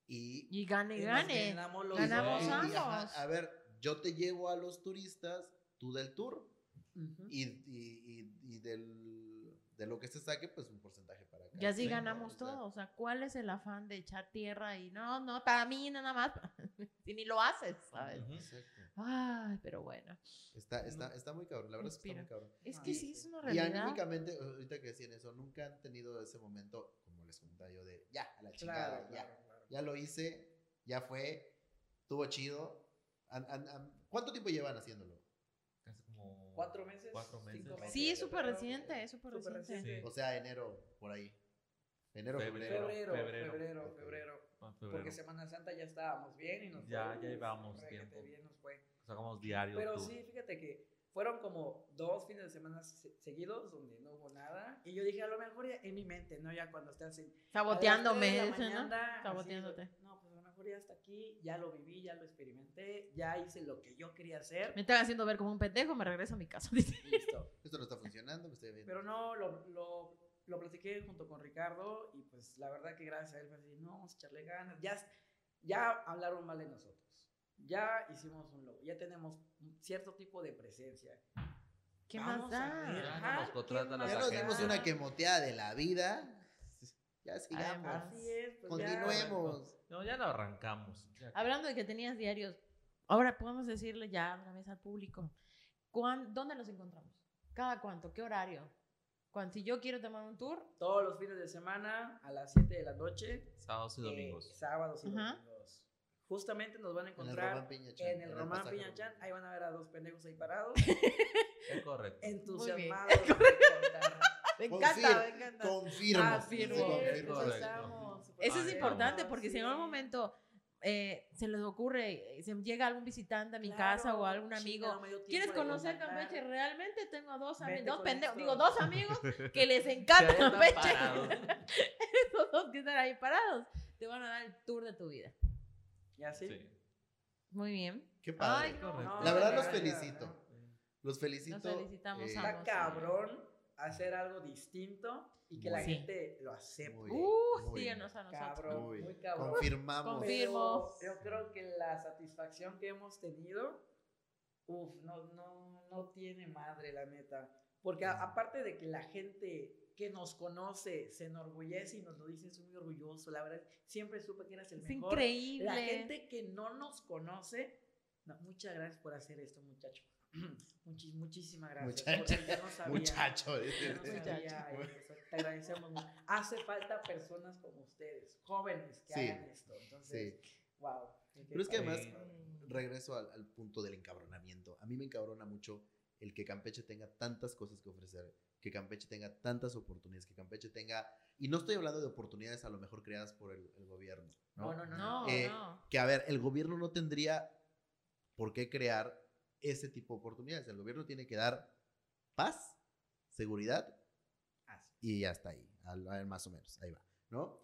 Speaker 1: y...
Speaker 2: Y gane,
Speaker 3: y
Speaker 2: gane.
Speaker 3: ganamos los
Speaker 2: Ganamos
Speaker 1: y, ajá,
Speaker 2: ambos.
Speaker 1: a ver, yo te llevo a los turistas, tú del tour, Y, y, y, y del, de lo que se saque, pues un porcentaje para acá.
Speaker 2: Y así
Speaker 1: Sí,
Speaker 2: ganamos
Speaker 1: sea,
Speaker 2: todo. O sea, ¿cuál es el afán de echar tierra y no, no, para mí nada más? si ni lo haces, ¿sabes?
Speaker 4: Ujú.
Speaker 1: Exacto.
Speaker 2: Ay, pero bueno.
Speaker 1: Está, está, está muy cabrón, la verdad es que está muy cabrón.
Speaker 2: Es que
Speaker 3: sí,
Speaker 2: es una
Speaker 1: Y
Speaker 2: realidad.
Speaker 1: anímicamente, ahorita que decían eso, nunca han tenido ese momento, como les comentaba yo, de ya, a la chingada,
Speaker 3: Claro,
Speaker 1: ya.
Speaker 3: claro, claro.
Speaker 1: Ya lo hice, ya fue, estuvo chido. ¿Cuánto tiempo llevan haciéndolo?
Speaker 3: ¿Cuatro meses?
Speaker 4: Cuatro meses.
Speaker 3: cinco meses,
Speaker 2: Sí, es súper reciente, es súper reciente.
Speaker 1: O sea, enero, por ahí. Enero,
Speaker 4: Febrero.
Speaker 1: febrero.
Speaker 3: Febrero,
Speaker 4: Febrero.
Speaker 3: febrero,
Speaker 1: Ok.
Speaker 3: febrero.
Speaker 4: Ah, febrero.
Speaker 3: Porque Semana Santa ya estábamos bien y nos
Speaker 4: Ya-
Speaker 3: fue,
Speaker 4: ya tiempo.
Speaker 3: bien nos fue.
Speaker 4: Sacamos diario.
Speaker 3: Pero sí, fíjate que fueron como dos fines de semana se- seguidos donde no hubo nada. Y yo dije, a lo mejor ya en mi mente, ¿no? Ya cuando estás en,
Speaker 2: Saboteándome, Saboteándote.
Speaker 3: Mejor ya hasta aquí, ya lo viví, ya lo experimenté, ya hice lo que yo quería hacer.
Speaker 2: Me están haciendo ver como un pendejo, me regreso a mi casa.
Speaker 3: Listo.
Speaker 1: Esto no está funcionando, me estoy viendo.
Speaker 3: Pero no, lo, lo, lo platiqué junto con Ricardo y pues la verdad que gracias a él fue así, no, vamos a echarle ganas. Ya, ya hablaron mal de nosotros. Ya hicimos un logo, ya tenemos un cierto tipo de presencia.
Speaker 2: ¿Qué
Speaker 3: Vamos
Speaker 2: más
Speaker 3: a
Speaker 2: da?
Speaker 3: ver,
Speaker 4: Ya
Speaker 3: ajá,
Speaker 4: no nos contratan
Speaker 3: ¿qué
Speaker 4: las
Speaker 1: ya nos dimos una quemoteada de la vida. Ya sigamos.
Speaker 2: Además.
Speaker 3: Así es, pues ya.
Speaker 1: Continuemos.
Speaker 4: No, ya lo arrancamos. Ya.
Speaker 2: Hablando de que tenías diarios, ahora podemos decirle ya una vez al público, ¿cuán- ¿dónde los encontramos? ¿Cada cuánto? ¿Qué horario? Cuando, si yo quiero tomar un tour,
Speaker 3: Todos los fines de semana a las 7 de la noche.
Speaker 4: Sábados y
Speaker 3: eh,
Speaker 4: domingos.
Speaker 3: sábados y domingos. Justamente nos van a encontrar en el Román Piñachán. Ahí van a ver a dos pendejos ahí parados,
Speaker 4: Es correcto.
Speaker 3: entusiasmados de contar.
Speaker 2: Me
Speaker 1: Confir-
Speaker 2: encanta, me encanta.
Speaker 1: Confirmo.
Speaker 2: Afirmo.
Speaker 1: Sí,
Speaker 3: Sí,
Speaker 1: confirmo.
Speaker 3: pues, estamos súper
Speaker 2: Eso es importante porque si en
Speaker 3: sí.
Speaker 2: algún momento eh, se les ocurre, eh, se llega algún visitante a mi
Speaker 3: Claro,
Speaker 2: casa o algún amigo,
Speaker 3: no tiempo
Speaker 2: ¿quieres conocer. Campeche? Realmente tengo dos amigos, dos pendejos, digo, dos amigos que les encanta Campeche. Esos dos que están ahí parados te van a dar el tour de tu vida.
Speaker 3: ¿Y así?
Speaker 4: Sí.
Speaker 2: Muy bien.
Speaker 1: Qué padre.
Speaker 2: Ay, no.
Speaker 1: La verdad
Speaker 3: no,
Speaker 1: los felicito. Los felicito.
Speaker 2: Nos felicitamos
Speaker 1: eh,
Speaker 2: ambos.
Speaker 3: Está cabrón hacer algo distinto y que la
Speaker 1: Muy
Speaker 2: bien.
Speaker 3: gente lo acepte.
Speaker 1: Muy
Speaker 2: Uh,
Speaker 1: muy
Speaker 2: síguenos a nosotros.
Speaker 3: Cabrón,
Speaker 1: Muy
Speaker 3: muy cabrón.
Speaker 1: Confirmamos.
Speaker 2: Confir- Confirmo.
Speaker 3: Yo creo que la satisfacción que hemos tenido, uff, no, no, no tiene madre, la neta. Porque a- aparte de que la gente que nos conoce se enorgullece y nos lo dice, soy muy orgulloso, la verdad, siempre supe que eras el
Speaker 2: Es
Speaker 3: mejor.
Speaker 2: increíble.
Speaker 3: La gente que no nos conoce, no, muchas gracias por hacer esto, muchacho. Muchis- muchísimas gracias.
Speaker 1: Muchacho.
Speaker 3: porque yo no sabía.
Speaker 1: Muchacho.
Speaker 3: Yo no
Speaker 2: Muchacho.
Speaker 3: sabía eso, Te agradecemos mucho. Hace falta personas como ustedes, jóvenes, que
Speaker 1: Sí.
Speaker 3: hagan esto. Entonces,
Speaker 1: Sí.
Speaker 3: wow.
Speaker 1: Pero es que además, regreso al, al punto del encabronamiento. A mí me encabrona mucho el que Campeche tenga tantas cosas que ofrecer, que Campeche tenga tantas oportunidades, que Campeche tenga... Y no estoy hablando de oportunidades a lo mejor creadas por el, el gobierno. ¿no?
Speaker 3: No, no, no.
Speaker 2: No,
Speaker 1: Eh,
Speaker 2: no.
Speaker 1: Que a ver, el gobierno no tendría por qué crear ese tipo de oportunidades. El gobierno tiene que dar paz, seguridad y ya está ahí, al- al- más o menos, ahí va, ¿no?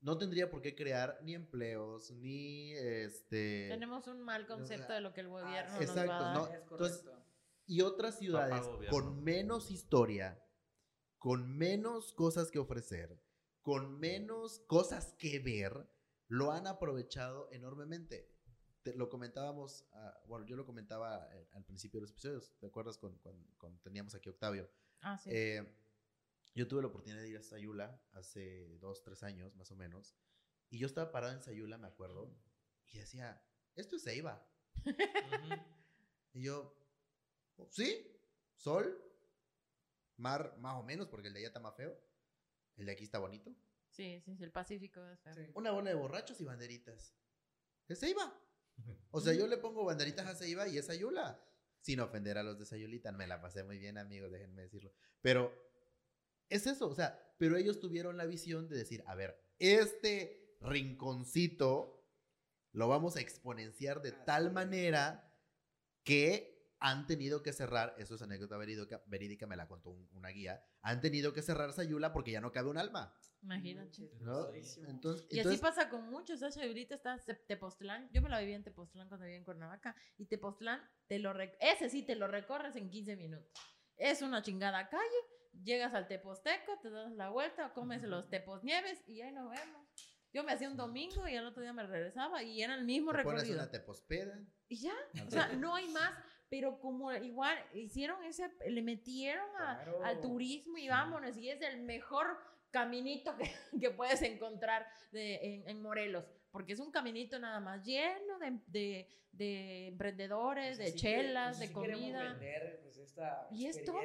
Speaker 1: no tendría por qué crear ni empleos, ni este...
Speaker 2: Tenemos un mal concepto de lo que el gobierno
Speaker 3: Ah,
Speaker 2: nos
Speaker 1: exacto,
Speaker 2: va a dar.
Speaker 1: ¿no?
Speaker 3: Es
Speaker 1: Entonces. Y otras ciudades con menos historia, con menos cosas que ofrecer, con menos cosas que ver, lo han aprovechado enormemente. Te- lo comentábamos, ah, bueno, yo lo comentaba eh, al principio de los episodios, ¿te acuerdas con- con- cuando teníamos aquí a Octavio?
Speaker 2: Ah, sí.
Speaker 1: Eh, yo tuve la oportunidad de ir a Sayula hace dos, tres años más o menos, y yo estaba parado en Sayula, me acuerdo, y decía, esto es Ceiba. Y yo, "Oh, sí, sol, mar más o menos, porque el de allá está más feo. El de aquí está bonito.
Speaker 2: sí, sí, sí, el Pacífico es feo.
Speaker 3: Sí.
Speaker 1: Una bola de borrachos y banderitas. Es Ceiba. O sea, yo le pongo banderitas a Ceiba y es Sayula. Sin ofender a los de Sayulita. Me la pasé muy bien, amigos, déjenme decirlo. Pero es eso, o sea, pero ellos tuvieron la visión de decir, a ver, este rinconcito lo vamos a exponenciar de tal manera que han tenido que cerrar, eso es anécdota verídica, verídica me la contó un- una guía, han tenido que cerrar Sayula porque ya no cabe un alma.
Speaker 2: Imagínate.
Speaker 3: Manches,
Speaker 1: ¿no? Entonces,
Speaker 2: Y
Speaker 1: entonces
Speaker 2: así pasa con muchos. ¿sabes? Ahorita está Tepoztlán. Yo me la viví en Tepoztlán cuando vivía en Cuernavaca. Y Tepoztlán, te lo ese sí te lo recorres en 15 minutos. Es una chingada calle. Llegas al Teposteco, te das la vuelta, comes los Tepos Nieves y ahí nos vemos. Yo me hacía un domingo y al otro día me regresaba y era el mismo
Speaker 1: te pones
Speaker 2: recorrido.
Speaker 1: una tepospeda.
Speaker 2: Y ya, o sea, no hay más. Pero como igual hicieron ese, le metieron a-
Speaker 3: Claro.
Speaker 2: al turismo y vámonos. Y es el mejor caminito que, que puedes encontrar de, en, en Morelos. Porque es un caminito nada más lleno de, de, de emprendedores,
Speaker 3: Pues
Speaker 2: de
Speaker 3: que-
Speaker 2: chelas,
Speaker 3: pues
Speaker 2: de comida.
Speaker 3: vender, pues, esta
Speaker 2: Y es todo.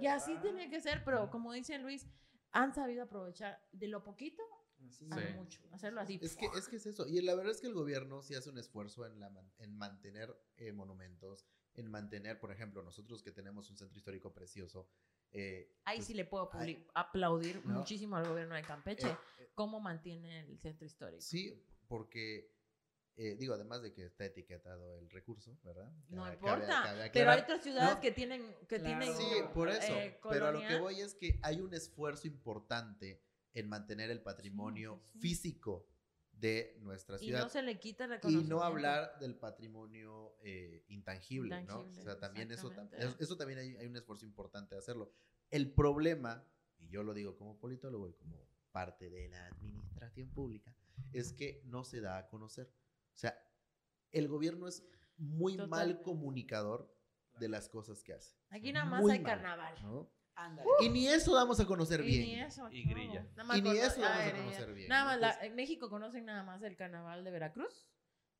Speaker 2: Y así tenía que ser. Pero como dice Luis, han sabido aprovechar de lo poquito
Speaker 3: Así
Speaker 2: a lo
Speaker 4: Sí.
Speaker 2: mucho. Hacerlo así.
Speaker 1: Es que, es que es eso. Y la verdad es que el gobierno sí hace un esfuerzo en, la, man- en mantener eh, monumentos, en mantener, por ejemplo, nosotros que tenemos un centro histórico precioso. eh,
Speaker 2: Ahí
Speaker 1: pues,
Speaker 2: sí le puedo
Speaker 1: ay,
Speaker 2: publi- aplaudir
Speaker 1: ¿no?
Speaker 2: muchísimo al gobierno de Campeche.
Speaker 1: eh, eh,
Speaker 2: cómo mantiene el centro histórico.
Speaker 1: sí, porque, eh, digo, además de que está etiquetado el recurso, ¿verdad?
Speaker 2: No
Speaker 1: Cabe-
Speaker 2: importa,
Speaker 1: cabe-
Speaker 2: Pero hay otras ciudades
Speaker 1: No.
Speaker 2: que tienen, que
Speaker 3: Claro.
Speaker 2: tienen
Speaker 1: Sí, por eso.
Speaker 2: eh,
Speaker 1: pero a lo que voy es que hay un esfuerzo importante en mantener el patrimonio
Speaker 2: sí, sí.
Speaker 1: físico de nuestra
Speaker 2: y
Speaker 1: ciudad.
Speaker 2: no se le quita
Speaker 1: Y no hablar del patrimonio eh, intangible, ¿no?
Speaker 2: Intangible,
Speaker 1: O sea, también eso, eso, eso también hay, hay un esfuerzo importante de hacerlo. El problema, y yo lo digo como politólogo y como parte de la administración pública, es que no se da a conocer. O sea, el gobierno es muy mal comunicador de las cosas que hace.
Speaker 2: Aquí nada más
Speaker 1: Muy
Speaker 2: hay
Speaker 1: mal,
Speaker 2: carnaval.
Speaker 1: ¿no?
Speaker 3: Ándale.
Speaker 1: Y ni eso damos a conocer
Speaker 2: Y
Speaker 1: bien.
Speaker 2: ni eso.
Speaker 4: Y
Speaker 2: no.
Speaker 4: grilla.
Speaker 2: Nada más
Speaker 1: Y ni eso vamos
Speaker 2: ah,
Speaker 1: a
Speaker 2: grilla.
Speaker 1: conocer bien.
Speaker 2: Nada más, la- en México conocen nada más el carnaval de Veracruz.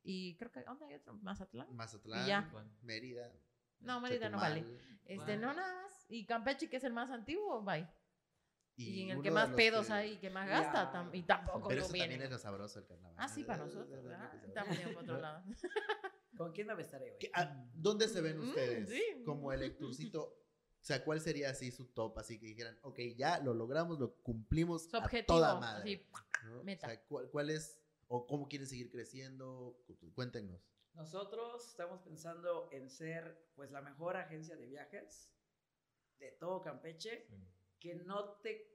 Speaker 2: Y creo que, ¿dónde hay otro? Mazatlán.
Speaker 1: Mazatlán,
Speaker 2: Y ya.
Speaker 1: Mérida.
Speaker 2: No, Mérida no vale.
Speaker 1: Chetumal,
Speaker 2: Este, no nada más. Y Campeche, que es el más antiguo, bye. Y, en el que más pedos
Speaker 1: que-
Speaker 2: hay y que más gasta. tam- y tampoco
Speaker 1: Pero eso
Speaker 2: conviene.
Speaker 1: también es lo sabroso el carnaval.
Speaker 2: Ah, sí, para nosotros, ¿verdad? Estamos bien por otro lado.
Speaker 3: ¿Con quién me besaré hoy?
Speaker 1: ¿Qué- a- ¿Dónde se ven
Speaker 2: Mm,
Speaker 1: ustedes
Speaker 2: sí.
Speaker 1: como el Héctorcito? O sea, ¿cuál sería así su top? Así que dijeran, ok, ya lo logramos, lo cumplimos
Speaker 2: Su
Speaker 1: a
Speaker 2: objetivo.
Speaker 1: toda madre.
Speaker 2: así,
Speaker 1: ¿no?
Speaker 2: meta.
Speaker 1: O sea, ¿cuál, cuál es, o cómo quieren seguir creciendo? Cu- Cuéntenos.
Speaker 3: Nosotros estamos pensando en ser pues la mejor agencia de viajes de todo Campeche que no te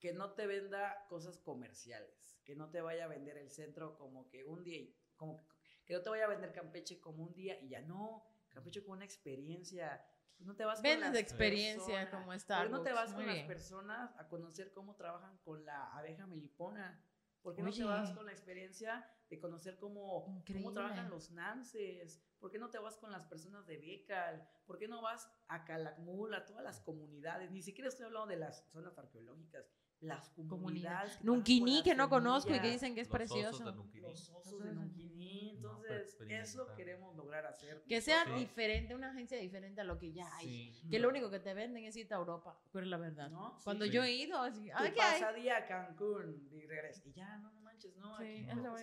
Speaker 3: que no te venda cosas comerciales, que no te vaya a vender el centro como que un día y- como que, que no te vaya a vender Campeche como un día y ya no, Campeche como una experiencia. Pues no te vas con
Speaker 2: Vendes
Speaker 3: las
Speaker 2: de experiencia como
Speaker 3: ¿Por qué
Speaker 2: Starbucks.
Speaker 3: no te vas
Speaker 2: Muy
Speaker 3: con las personas a conocer cómo trabajan con la abeja melipona? ¿Por qué no te vas con la experiencia de conocer cómo, cómo trabajan los nances? ¿Por qué no te vas con las personas de Becal? ¿Por qué no vas a Calakmul, a todas las comunidades? Ni siquiera estoy hablando de las zonas arqueológicas, las
Speaker 2: Comunidad.
Speaker 3: comunidades. que
Speaker 2: Nunquini, que no conozco y que dicen que es
Speaker 4: Los osos de
Speaker 2: precioso.
Speaker 4: Nunquini.
Speaker 3: Los osos de Nunquini.
Speaker 4: No,
Speaker 3: Entonces, eso
Speaker 4: experimentar.
Speaker 3: queremos lograr hacer.
Speaker 2: Que sea
Speaker 3: nosotros.
Speaker 2: diferente, una agencia diferente a lo que ya hay.
Speaker 4: Sí.
Speaker 2: Que lo único que te venden es irte a Europa, pero es la verdad.
Speaker 3: ¿No? Sí.
Speaker 2: Cuando
Speaker 4: Sí.
Speaker 2: yo he ido, así, "Ay, ¿qué hay?
Speaker 3: pasadía a Cancún y regresas. Y ya, no, no manches, no.
Speaker 2: Sí,
Speaker 3: aquí no.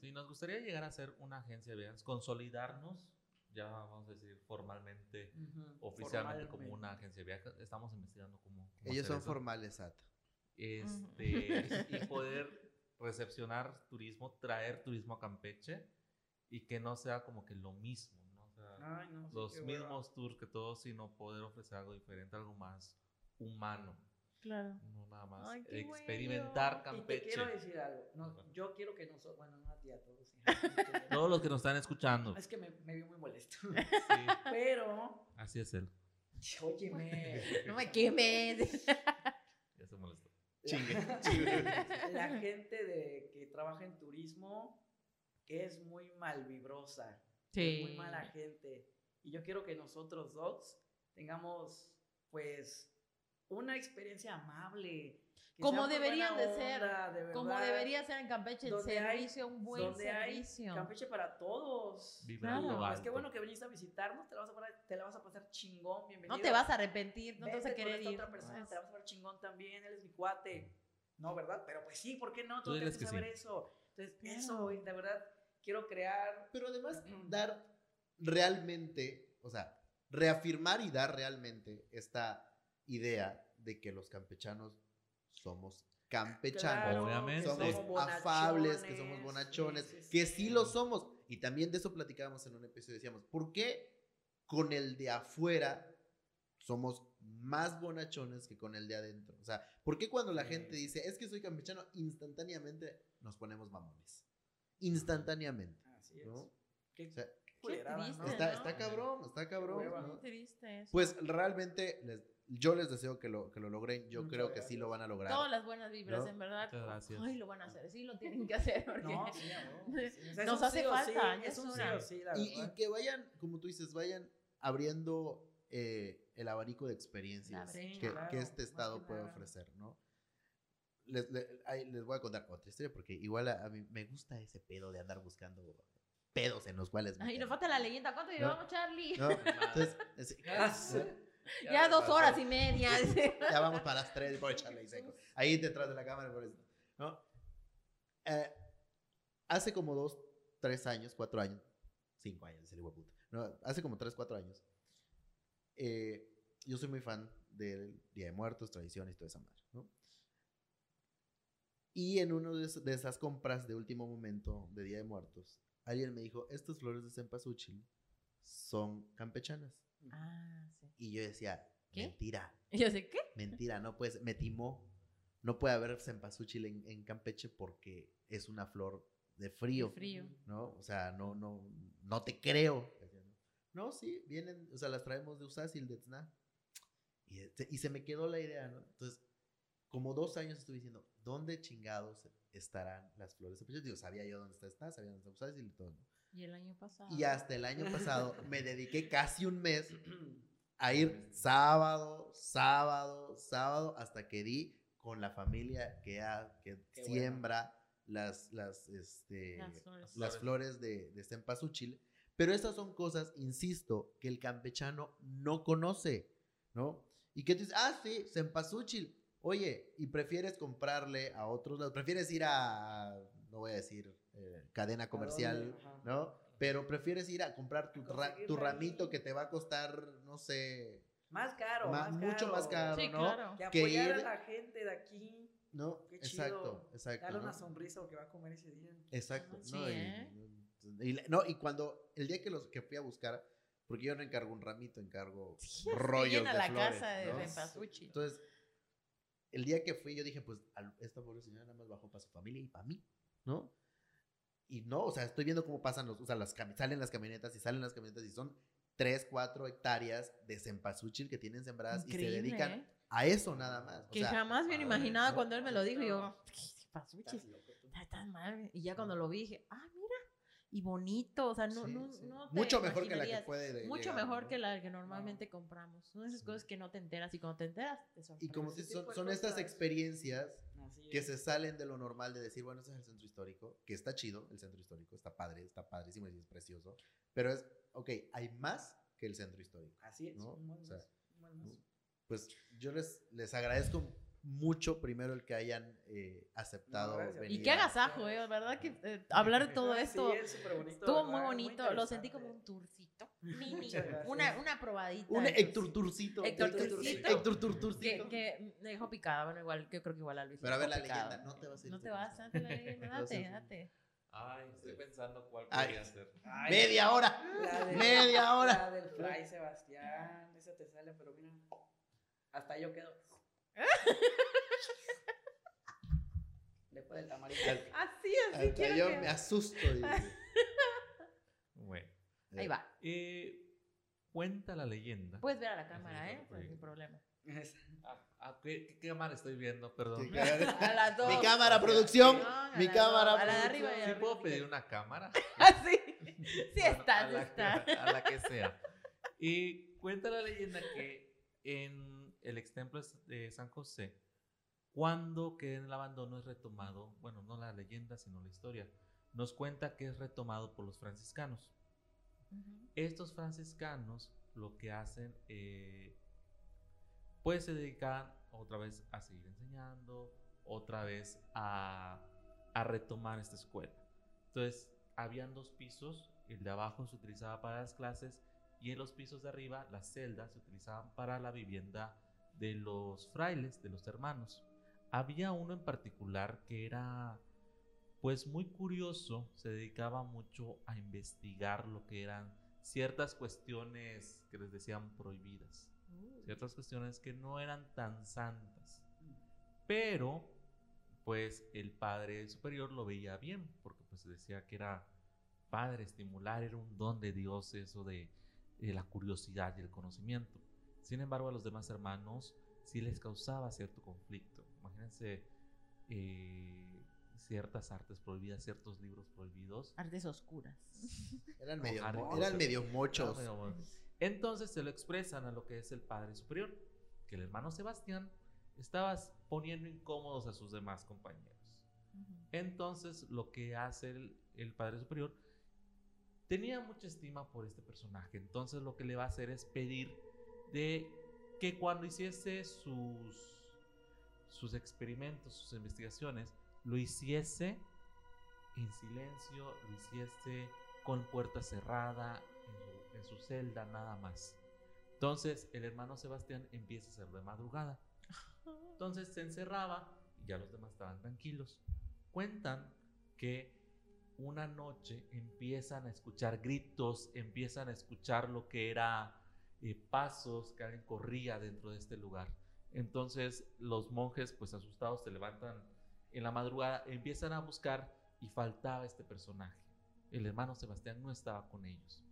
Speaker 4: Sí, nos gustaría llegar a ser una agencia de viajes, consolidarnos, ya vamos a decir formalmente,
Speaker 3: Ujú,
Speaker 4: oficialmente como
Speaker 3: formalmente.
Speaker 4: una agencia de viajes. Estamos investigando cómo. cómo
Speaker 1: Ellos
Speaker 4: hacer
Speaker 1: son
Speaker 4: eso.
Speaker 1: formales, SAT.
Speaker 4: Este, y poder recepcionar turismo, traer turismo a Campeche y que no sea como que lo mismo, ¿no? O sea,
Speaker 3: Ay, no, sí,
Speaker 4: los mismos tours que todos, sino poder ofrecer algo diferente, algo más humano.
Speaker 2: Claro.
Speaker 4: No nada más.
Speaker 2: Ay,
Speaker 4: experimentar
Speaker 2: bueno.
Speaker 3: Y te
Speaker 4: Campeche.
Speaker 3: quiero decir algo. No, yo quiero que nosotros, bueno, no a ti, a todos.
Speaker 4: Todos los que nos están escuchando.
Speaker 3: Es que me, me vi muy molesto.
Speaker 4: Sí,
Speaker 3: Pero,
Speaker 4: así es él.
Speaker 3: óyeme.
Speaker 2: No me quemes.
Speaker 3: La gente de, que trabaja en turismo es muy malvibrosa.
Speaker 2: Sí.
Speaker 3: Es muy mala gente. Y yo quiero que nosotros dos tengamos, pues, una experiencia amable. Que
Speaker 2: Como deberían de ser,
Speaker 3: onda, de
Speaker 2: Como debería ser en Campeche el
Speaker 3: donde hay-
Speaker 2: servicio, un buen
Speaker 3: donde hay
Speaker 2: servicio.
Speaker 3: Campeche para todos.
Speaker 2: Claro.
Speaker 3: Es que
Speaker 4: alto.
Speaker 3: bueno que viniste a visitarnos, te la vas a, pasar- te la vas a pasar chingón, bienvenido.
Speaker 2: No te vas a arrepentir, no te vas a
Speaker 3: Vete
Speaker 2: querer ir.
Speaker 3: otra te la vas a pasar chingón también, él es mi cuate. No, ¿verdad? Pero pues sí, ¿por qué no?
Speaker 4: Tú
Speaker 3: tienes que
Speaker 4: que
Speaker 3: saber
Speaker 4: sí.
Speaker 3: eso. Entonces,
Speaker 2: Claro.
Speaker 3: eso, de verdad, quiero crear
Speaker 1: Pero además, dar realmente, o sea, reafirmar y dar realmente esta idea de que los campechanos somos campechanos.
Speaker 3: Claro,
Speaker 4: Obviamente.
Speaker 1: Somos
Speaker 3: bonachones,
Speaker 1: afables, que somos bonachones,
Speaker 3: sí, sí,
Speaker 1: que
Speaker 3: sí.
Speaker 1: sí lo somos. Y también de eso platicábamos en un episodio. Decíamos, ¿por qué con el de afuera somos más bonachones que con el de adentro? O sea, ¿por qué cuando la
Speaker 3: Sí.
Speaker 1: gente dice, es que soy campechano, instantáneamente nos ponemos mamones? Instantáneamente.
Speaker 3: Así es.
Speaker 1: ¿no?
Speaker 3: Qué
Speaker 1: O sea,
Speaker 3: culerada,
Speaker 2: triste,
Speaker 3: ¿no?
Speaker 1: está,
Speaker 2: ¿no?
Speaker 1: está cabrón, está cabrón. ¿no?
Speaker 2: Muy triste eso.
Speaker 1: Pues realmente les- yo les deseo que lo, que lo logren. Yo
Speaker 3: Muchas
Speaker 1: creo que sí
Speaker 3: gracias.
Speaker 1: lo van a lograr.
Speaker 2: Todas las buenas vibras,
Speaker 1: ¿No?
Speaker 2: en verdad.
Speaker 4: Muchas gracias.
Speaker 2: Ay, lo van a hacer. Sí, lo tienen que hacer. Porque...
Speaker 3: No, sí, huevo, sí. O sea, es
Speaker 2: Nos hace
Speaker 3: sí
Speaker 2: falta,
Speaker 3: es un sí
Speaker 2: hora.
Speaker 3: o sí, la
Speaker 1: Y, que vayan, como tú dices, vayan abriendo eh, el abanico de experiencias que,
Speaker 3: claro,
Speaker 1: que este estado
Speaker 3: que
Speaker 1: puede ofrecer, ¿no? Les, le- ahí les voy a contar otra historia porque igual a, a mí me gusta ese pedo de andar buscando pedos en los cuales...
Speaker 2: Ay,
Speaker 1: meterme,
Speaker 2: nos falta la leyenda. ¿Cuánto
Speaker 1: No.
Speaker 2: llevamos, Charlie?
Speaker 1: ¿no? Entonces, es-
Speaker 3: Sí.
Speaker 2: Ya dos horas y media.
Speaker 1: ya vamos para las tres por echarle ahí seco. Ahí detrás de la cámara, por eso, ¿no? Eh, hace como dos, tres años, cuatro años, cinco años, ese puta. No, hace como tres, cuatro años. eh, yo soy muy fan del Día de Muertos, tradiciones y toda esa madre, ¿no? Y en una de, de esas compras de último momento de Día de Muertos, alguien me dijo, estas flores de cempasúchil son campechanas.
Speaker 2: Ah.
Speaker 1: Y yo decía,
Speaker 2: ¿Qué?
Speaker 1: mentira,
Speaker 2: Y yo sé, ¿qué?
Speaker 1: Mentira, no pues me timó. No puede haber cempasúchil en, en Campeche porque es una flor de frío,
Speaker 2: De frío.
Speaker 1: ¿no? O sea, no, no, no te creo. No, sí, vienen, o sea, las traemos de Usasil, de Tzna. Y, este- y se me quedó la idea, ¿no? Entonces, como dos años estuve diciendo, ¿dónde chingados estarán las flores de Campeche? Digo, sabía yo dónde está Tzna, sabía dónde está Usasil y todo, ¿no?
Speaker 2: Y el año pasado.
Speaker 1: Y hasta el año pasado me dediqué casi un mes a ir sábado, sábado, sábado, hasta que di con la familia que, ha- que
Speaker 3: Qué
Speaker 1: siembra las, las, este,
Speaker 2: Las flores.
Speaker 1: las flores de, de cempasúchil. Pero estas son cosas, insisto, que el campechano no conoce, ¿no? Y que tú dices, ah, sí, cempasúchil. Oye, y prefieres comprarle a otros lados, prefieres ir a, no voy a decir, eh, cadena comercial. ¿no? Pero prefieres ir a comprar tu, ra- tu ramito que te va a costar, no sé,
Speaker 3: Más caro,
Speaker 1: ma-
Speaker 3: más
Speaker 1: mucho más caro,
Speaker 2: Sí,
Speaker 1: ¿no?
Speaker 2: claro.
Speaker 3: Que
Speaker 1: que
Speaker 3: apoyar
Speaker 1: ir-
Speaker 3: a la gente de aquí.
Speaker 1: ¿No?
Speaker 3: Qué chido.
Speaker 1: exacto, exacto.
Speaker 3: Darle
Speaker 1: ¿no?
Speaker 3: una sonrisa porque va a comer ese día.
Speaker 1: Exacto.
Speaker 2: Ah, sí,
Speaker 1: ¿no? Y-
Speaker 2: ¿eh?
Speaker 1: y, la- no, y cuando, el día que los que fui a buscar, porque yo no encargo un ramito, encargo
Speaker 2: Sí,
Speaker 1: rollos de
Speaker 2: la
Speaker 1: flores,
Speaker 2: casa de
Speaker 1: ¿no?
Speaker 2: cempasúchil.
Speaker 1: Entonces, el día que fui, yo dije, pues, esta pobre señora nada más bajó para su familia y para mí, ¿no? Y no, o sea, estoy viendo cómo pasan los, o sea, las salen las camionetas y salen las camionetas y son 3, 4 hectáreas de cempasúchil que tienen sembradas y se
Speaker 2: Increíble,
Speaker 1: dedican
Speaker 2: ¿eh?
Speaker 1: a eso nada más. O
Speaker 2: Que
Speaker 1: sea,
Speaker 2: jamás hubiera
Speaker 4: padre,
Speaker 2: imaginado
Speaker 1: ¿no?
Speaker 2: cuando él me lo dijo. Yo, ¿qué cempasúchil? Está tan mal. Y ya cuando lo vi dije, ah, mira. Y bonito. O sea, no,
Speaker 1: sí,
Speaker 2: no,
Speaker 1: sí.
Speaker 2: no te
Speaker 1: Mucho mejor que la que puede de-
Speaker 2: Mucho
Speaker 1: llegar,
Speaker 2: mejor
Speaker 1: ¿no?
Speaker 2: que la que normalmente compramos. Son esas
Speaker 1: Sí.
Speaker 2: cosas que no te enteras y cuando te enteras te
Speaker 1: Y
Speaker 2: sorprendes.
Speaker 1: como si son, son estas experiencias
Speaker 3: Así
Speaker 1: que
Speaker 3: es.
Speaker 1: se salen de lo normal de decir, bueno, este es el centro histórico, que está chido, el centro histórico está padre, está padrísimo y es precioso, pero es, ok, hay más que el centro histórico.
Speaker 3: Así es.
Speaker 1: ¿no?
Speaker 3: un buen
Speaker 1: O sea,
Speaker 3: un buen más.
Speaker 1: Pues yo les, les agradezco mucho primero el que hayan eh, aceptado
Speaker 3: No,
Speaker 1: venir.
Speaker 2: Y qué agasajo, ¿eh? ¿Verdad? Que eh, hablar de todo esto
Speaker 3: Sí, es súper bonito.
Speaker 2: estuvo muy bonito. Lo sentí como un turcito. Mini. Una, una probadita.
Speaker 1: Un Héctor
Speaker 2: Turcito. Que, que me dejó picada. Bueno, igual, yo creo que igual a Luis.
Speaker 1: Pero a ver la leyenda, no te vas a ir
Speaker 2: No te vas, date la leyenda, date, date.
Speaker 4: Ay, estoy pensando cuál
Speaker 1: Ay.
Speaker 4: podría ser.
Speaker 3: Ay,
Speaker 1: Media hora.
Speaker 3: la de-
Speaker 1: Media hora.
Speaker 3: La del Fray Sebastián. Esa te sale, pero mira. Hasta yo quedo. Después del tamarito.
Speaker 2: Así, así
Speaker 1: Hasta
Speaker 2: quiero
Speaker 1: yo
Speaker 2: que-
Speaker 1: me asusto.
Speaker 4: Bueno.
Speaker 2: Ahí va.
Speaker 4: eh, cuenta la leyenda.
Speaker 2: Puedes ver a la cámara, ¿eh? Pues, sin problema.
Speaker 4: Ah, ah, ¿qué, qué cámara estoy viendo? Perdón.
Speaker 2: A las dos.
Speaker 1: Mi cámara, producción.
Speaker 2: No, a
Speaker 1: Mi cámara,
Speaker 2: A la de arriba a
Speaker 4: ¿Sí puedo pedir una cámara?
Speaker 2: Ah, sí. Sí
Speaker 4: Bueno,
Speaker 2: está,
Speaker 4: a
Speaker 2: sí
Speaker 4: la
Speaker 2: está.
Speaker 4: a la que sea. Y cuenta la leyenda que en el ex templo de San José, cuando queda en el abandono es retomado, bueno, no la leyenda, sino la historia, nos cuenta que es retomado por los franciscanos.
Speaker 2: Ujú.
Speaker 4: Estos franciscanos lo que hacen, eh, pues se dedican otra vez a seguir enseñando, otra vez a, a retomar esta escuela. Entonces, habían dos pisos, el de abajo se utilizaba para las clases y en los pisos de arriba las celdas se utilizaban para la vivienda de los frailes, de los hermanos. Había uno en particular que era pues muy curioso, se dedicaba mucho a investigar lo que eran ciertas cuestiones que les decían prohibidas, ciertas cuestiones que no eran tan santas. Pero pues el padre superior lo veía bien, porque pues decía que era padre estimular, era un don de Dios eso de, de la curiosidad y el conocimiento. Sin embargo, a los demás hermanos sí les causaba cierto conflicto. Imagínense eh, ciertas artes prohibidas, ciertos libros prohibidos.
Speaker 2: Artes oscuras.
Speaker 1: Eran medio,
Speaker 4: Potter.
Speaker 1: eran medio mochos.
Speaker 4: Ah, bueno. Entonces se lo expresan a lo que es el Padre Superior, que el hermano Sebastián estaba poniendo incómodos a sus demás compañeros. Entonces lo que hace el, el Padre Superior tenía mucha estima por este personaje. Entonces lo que le va a hacer es pedir de que cuando hiciese sus, sus experimentos, sus investigaciones, lo hiciese en silencio, lo hiciese con puerta cerrada, en su, en su celda, nada más. Entonces el hermano Sebastián empieza a hacerlo de madrugada. Entonces se encerraba y ya los demás estaban tranquilos. Cuentan que una noche empiezan a escuchar gritos, empiezan a escuchar lo que era pasos que alguien corría dentro de este lugar. Entonces los monjes, pues asustados, se levantan en la madrugada, empiezan a buscar y faltaba este personaje. El hermano Sebastián no estaba con ellos.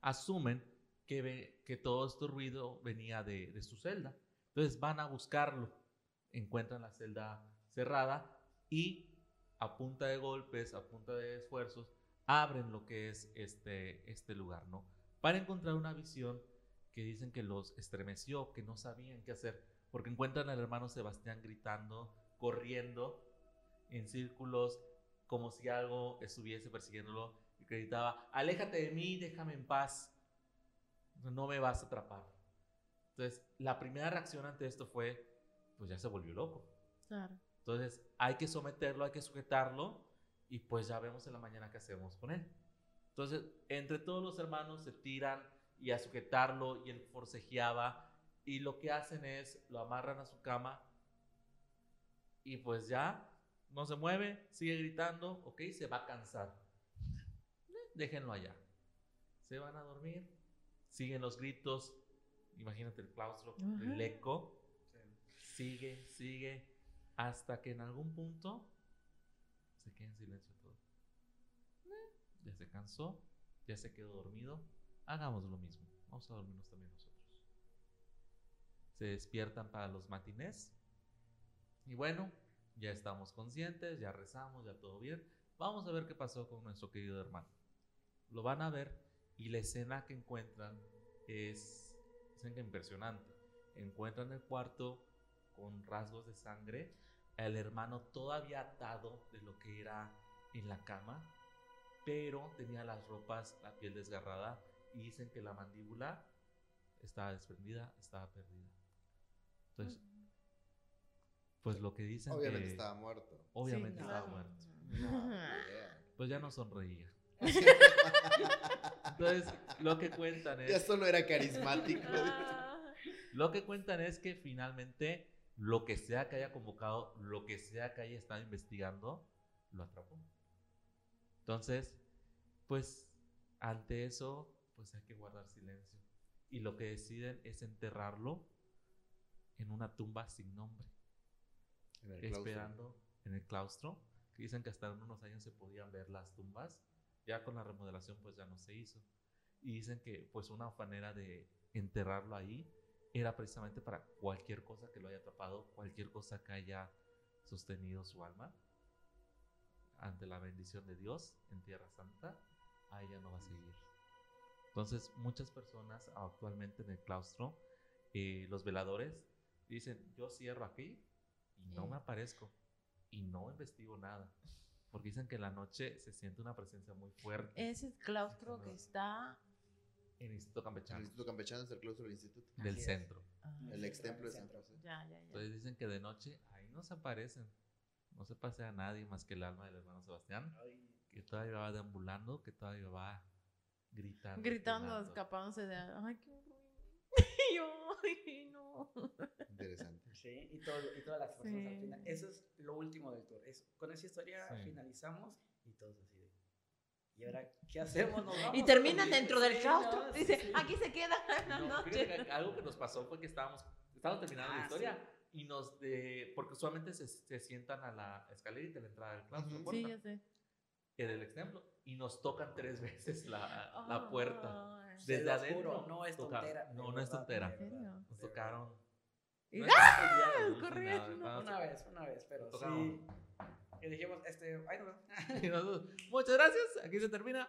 Speaker 4: Asumen que, ve- que todo este ruido venía de, de su celda. Entonces van a buscarlo. Encuentran la celda cerrada y a punta de golpes, a punta de esfuerzos, abren lo que es este, este lugar, ¿no? Para encontrar una visión que dicen que los estremeció, que no sabían qué hacer, porque encuentran al hermano Sebastián gritando, corriendo en círculos, como si algo estuviese persiguiéndolo, y que gritaba, aléjate de mí, déjame en paz, no me vas a atrapar. Entonces, la primera reacción ante esto fue, pues ya se volvió loco.
Speaker 2: Claro.
Speaker 4: Entonces, hay que someterlo, hay que sujetarlo y pues ya vemos en la mañana qué hacemos con él. Entonces, entre todos los hermanos se tiran y a sujetarlo y él forcejeaba y lo que hacen es lo amarran a su cama y pues ya no se mueve, sigue gritando, ok, se va a cansar. Eh, Déjenlo allá. Se van a dormir, siguen los gritos, imagínate el claustro, el eco, sigue, sigue, hasta que en algún punto se queda en silencio Ya se cansó, ya se quedó dormido. Hagamos lo mismo. Vamos a dormirnos también nosotros. Se despiertan para los matinés. Y bueno, ya estamos conscientes, ya rezamos, ya todo bien. Vamos a ver qué pasó con nuestro querido hermano. Lo van a ver y la escena que encuentran es, que impresionante. Encuentran el cuarto con rasgos de sangre, el hermano todavía atado de lo que era en la cama, pero tenía las ropas, la piel desgarrada y dicen que la mandíbula estaba desprendida, estaba perdida. Entonces, pues lo que dicen
Speaker 1: Obviamente
Speaker 4: que
Speaker 1: estaba muerto.
Speaker 4: obviamente
Speaker 3: Sí,
Speaker 4: estaba
Speaker 2: claro.
Speaker 4: muerto.
Speaker 1: No.
Speaker 4: Pues ya no sonreía. Entonces, lo que cuentan
Speaker 1: ya
Speaker 4: es
Speaker 1: solo era carismático.
Speaker 4: Lo que cuentan es que finalmente lo que sea que haya convocado, lo que sea que haya estado investigando, lo atrapó. Entonces, pues ante eso, pues hay que guardar silencio. Y lo que deciden es enterrarlo en una tumba sin nombre,
Speaker 1: En el claustro.
Speaker 4: esperando en el claustro. Que dicen que hasta en unos años se podían ver las tumbas. Ya con la remodelación pues ya no se hizo. Y dicen que pues una manera de enterrarlo ahí era precisamente para cualquier cosa que lo haya atrapado, cualquier cosa que haya sostenido su alma ante la bendición de Dios en Tierra Santa, ahí ya no va a seguir. Entonces, muchas personas actualmente en el claustro, eh, los veladores, dicen, yo cierro aquí y no me aparezco y no investigo nada. Porque dicen que en la noche se siente una presencia muy fuerte
Speaker 2: Ese es claustro que está.
Speaker 4: en el Instituto
Speaker 1: El
Speaker 4: Campechano
Speaker 1: Instituto Campechano es el claustro del instituto.
Speaker 4: del
Speaker 3: Así
Speaker 4: centro.
Speaker 2: Ah,
Speaker 1: El ex templo de
Speaker 3: del centro.
Speaker 1: José.
Speaker 2: ya, ya, ya.
Speaker 4: Entonces dicen que de noche ahí no se aparecen. No se pasea a nadie más que el alma del hermano Sebastián, que todavía va deambulando, que todavía va gritando.
Speaker 2: Gritando,
Speaker 4: penando.
Speaker 2: escapándose de. Ay, qué horror. Y yo, ay, no.
Speaker 1: Interesante.
Speaker 3: Sí, y, todo, y todas las personas al
Speaker 2: Sí.
Speaker 3: final. Eso es lo último del tour. Es, con esa historia
Speaker 4: Sí.
Speaker 3: finalizamos y todos así de. ¿Y ahora qué hacemos? ¿Nos vamos?
Speaker 2: Y terminan dentro del
Speaker 3: Sí,
Speaker 2: claustro. Dice,
Speaker 3: sí.
Speaker 2: aquí se queda la
Speaker 4: No,
Speaker 2: noche.
Speaker 4: que algo que nos pasó fue que estábamos, estábamos terminando la
Speaker 3: Ah,
Speaker 4: historia y nos de, porque usualmente se, se sientan a la escalerita de la entrada del claustro,
Speaker 1: Ujú.
Speaker 2: Sí,
Speaker 4: puerta,
Speaker 2: ya sé.
Speaker 4: en el ex templo, y nos tocan tres veces la, la puerta. Desde adentro.
Speaker 3: juro, no es
Speaker 4: toca-
Speaker 3: tontera.
Speaker 4: No, no es tontera. Nos tocaron. No que ni
Speaker 2: corriendo.
Speaker 4: nada,
Speaker 3: Una vez, una vez, pero sí. Y dijimos, este, ay, no,
Speaker 4: Y nosotros, Muchas gracias, aquí se termina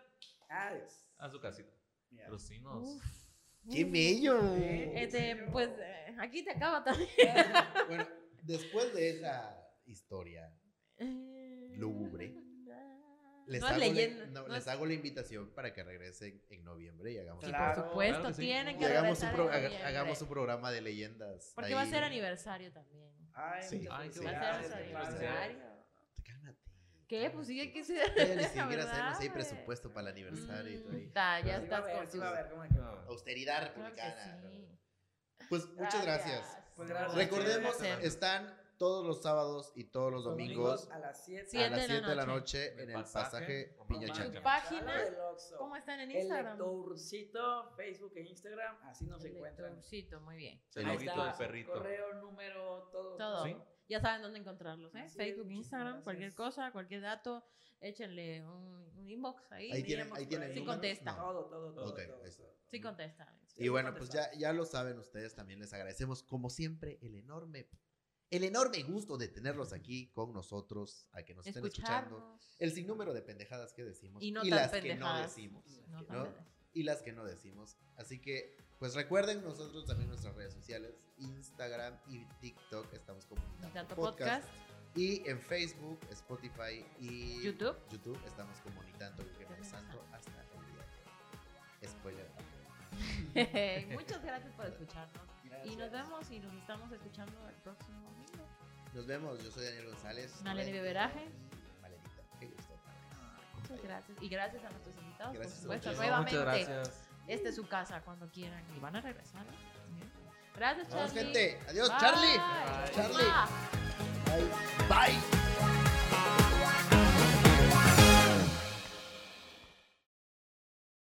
Speaker 3: adiós.
Speaker 4: a su casita.
Speaker 3: Mira.
Speaker 4: Pero sí nos.
Speaker 2: Uf.
Speaker 1: ¡Qué bello!
Speaker 2: Este, pues aquí te acaba también.
Speaker 1: Bueno, después de esa historia, Lúgubre. les,
Speaker 2: no
Speaker 1: hago, la- no,
Speaker 2: no
Speaker 1: les
Speaker 2: es-
Speaker 1: hago la invitación para que regresen en noviembre y hagamos,
Speaker 2: Sí,
Speaker 1: un,
Speaker 3: Claro,
Speaker 2: por supuesto,
Speaker 4: claro que sí.
Speaker 2: tienen que
Speaker 1: hagamos, un
Speaker 2: regresar
Speaker 1: pro- haga- hagamos un programa de leyendas.
Speaker 2: Porque va a
Speaker 1: ahí.
Speaker 2: ser aniversario también.
Speaker 3: Ay,
Speaker 1: Sí.
Speaker 4: Ay, qué
Speaker 2: Va a ser aniversario. ¿Qué? Pues sí, hay que ser.
Speaker 1: Ni siquiera
Speaker 2: ¿verdad,
Speaker 1: sabemos si hay presupuesto para el aniversario y todo ahí.
Speaker 2: Mm, ta, ya
Speaker 3: Sí
Speaker 2: estás.
Speaker 1: Austeridad
Speaker 2: Claro
Speaker 1: republicana.
Speaker 2: sí.
Speaker 1: Pues muchas gracias.
Speaker 3: Pues gracias.
Speaker 1: Recordemos,
Speaker 2: Gracias.
Speaker 1: están todos los sábados y todos los domingos
Speaker 3: a las 7
Speaker 1: a
Speaker 2: Siete
Speaker 1: las
Speaker 2: de la
Speaker 1: 7 de la
Speaker 2: noche.
Speaker 1: en
Speaker 4: El
Speaker 1: el
Speaker 4: pasaje
Speaker 1: pasaje Piña
Speaker 2: página, ¿Cómo están en
Speaker 3: El
Speaker 2: Instagram?
Speaker 3: lectorcito, Facebook e Instagram, así nos
Speaker 2: El
Speaker 3: encuentran.
Speaker 2: lectorcito, muy bien.
Speaker 4: El del perrito.
Speaker 3: Correo, número, todo.
Speaker 2: Todo.
Speaker 4: Sí.
Speaker 2: Ya saben dónde encontrarlos, ¿eh? Facebook, Instagram,
Speaker 3: gracias.
Speaker 2: cualquier cosa, cualquier dato, échenle un, un inbox ahí.
Speaker 1: Ahí tienen, ahí tienen.
Speaker 2: Sí contesta.
Speaker 1: No.
Speaker 3: Todo, todo, todo.
Speaker 1: Ok,
Speaker 3: todo,
Speaker 1: ahí está.
Speaker 3: todo.
Speaker 2: Sí contesta.
Speaker 1: Y bueno, pues ya, ya lo saben ustedes, también les agradecemos como siempre el enorme, el enorme gusto de tenerlos aquí con nosotros, a que nos estén escuchando. El sinnúmero de pendejadas que decimos
Speaker 2: Y no
Speaker 1: y
Speaker 2: tan
Speaker 1: las que no decimos. Y las que no decimos. Así que, pues recuerden nosotros también nuestras redes sociales, Instagram y TikTok, estamos como Podcast.
Speaker 2: podcast.
Speaker 1: Y en Facebook, Spotify y
Speaker 2: YouTube.
Speaker 1: YouTube estamos como Ni Tanto Virgen Santo hasta el día. de hoy. Spoiler.
Speaker 2: Muchas gracias por escucharnos. Y nos vemos y nos estamos escuchando el próximo domingo.
Speaker 1: Nos vemos, yo soy Daniel González.
Speaker 2: Maleni Beberaje.
Speaker 1: y Malenita, qué gusto.
Speaker 2: Muchas gracias. Y gracias a nuestros invitados,
Speaker 1: Gracias
Speaker 2: por supuesto. Nuevamente.
Speaker 4: Muchas gracias.
Speaker 2: Esta es su casa cuando quieran. Y van a regresar. ¿eh? Gracias,
Speaker 1: Vamos,
Speaker 2: Charlie.
Speaker 1: gente. Adiós,
Speaker 2: Bye.
Speaker 1: Charlie.
Speaker 4: Bye.
Speaker 1: Charlie. Bye. Bye.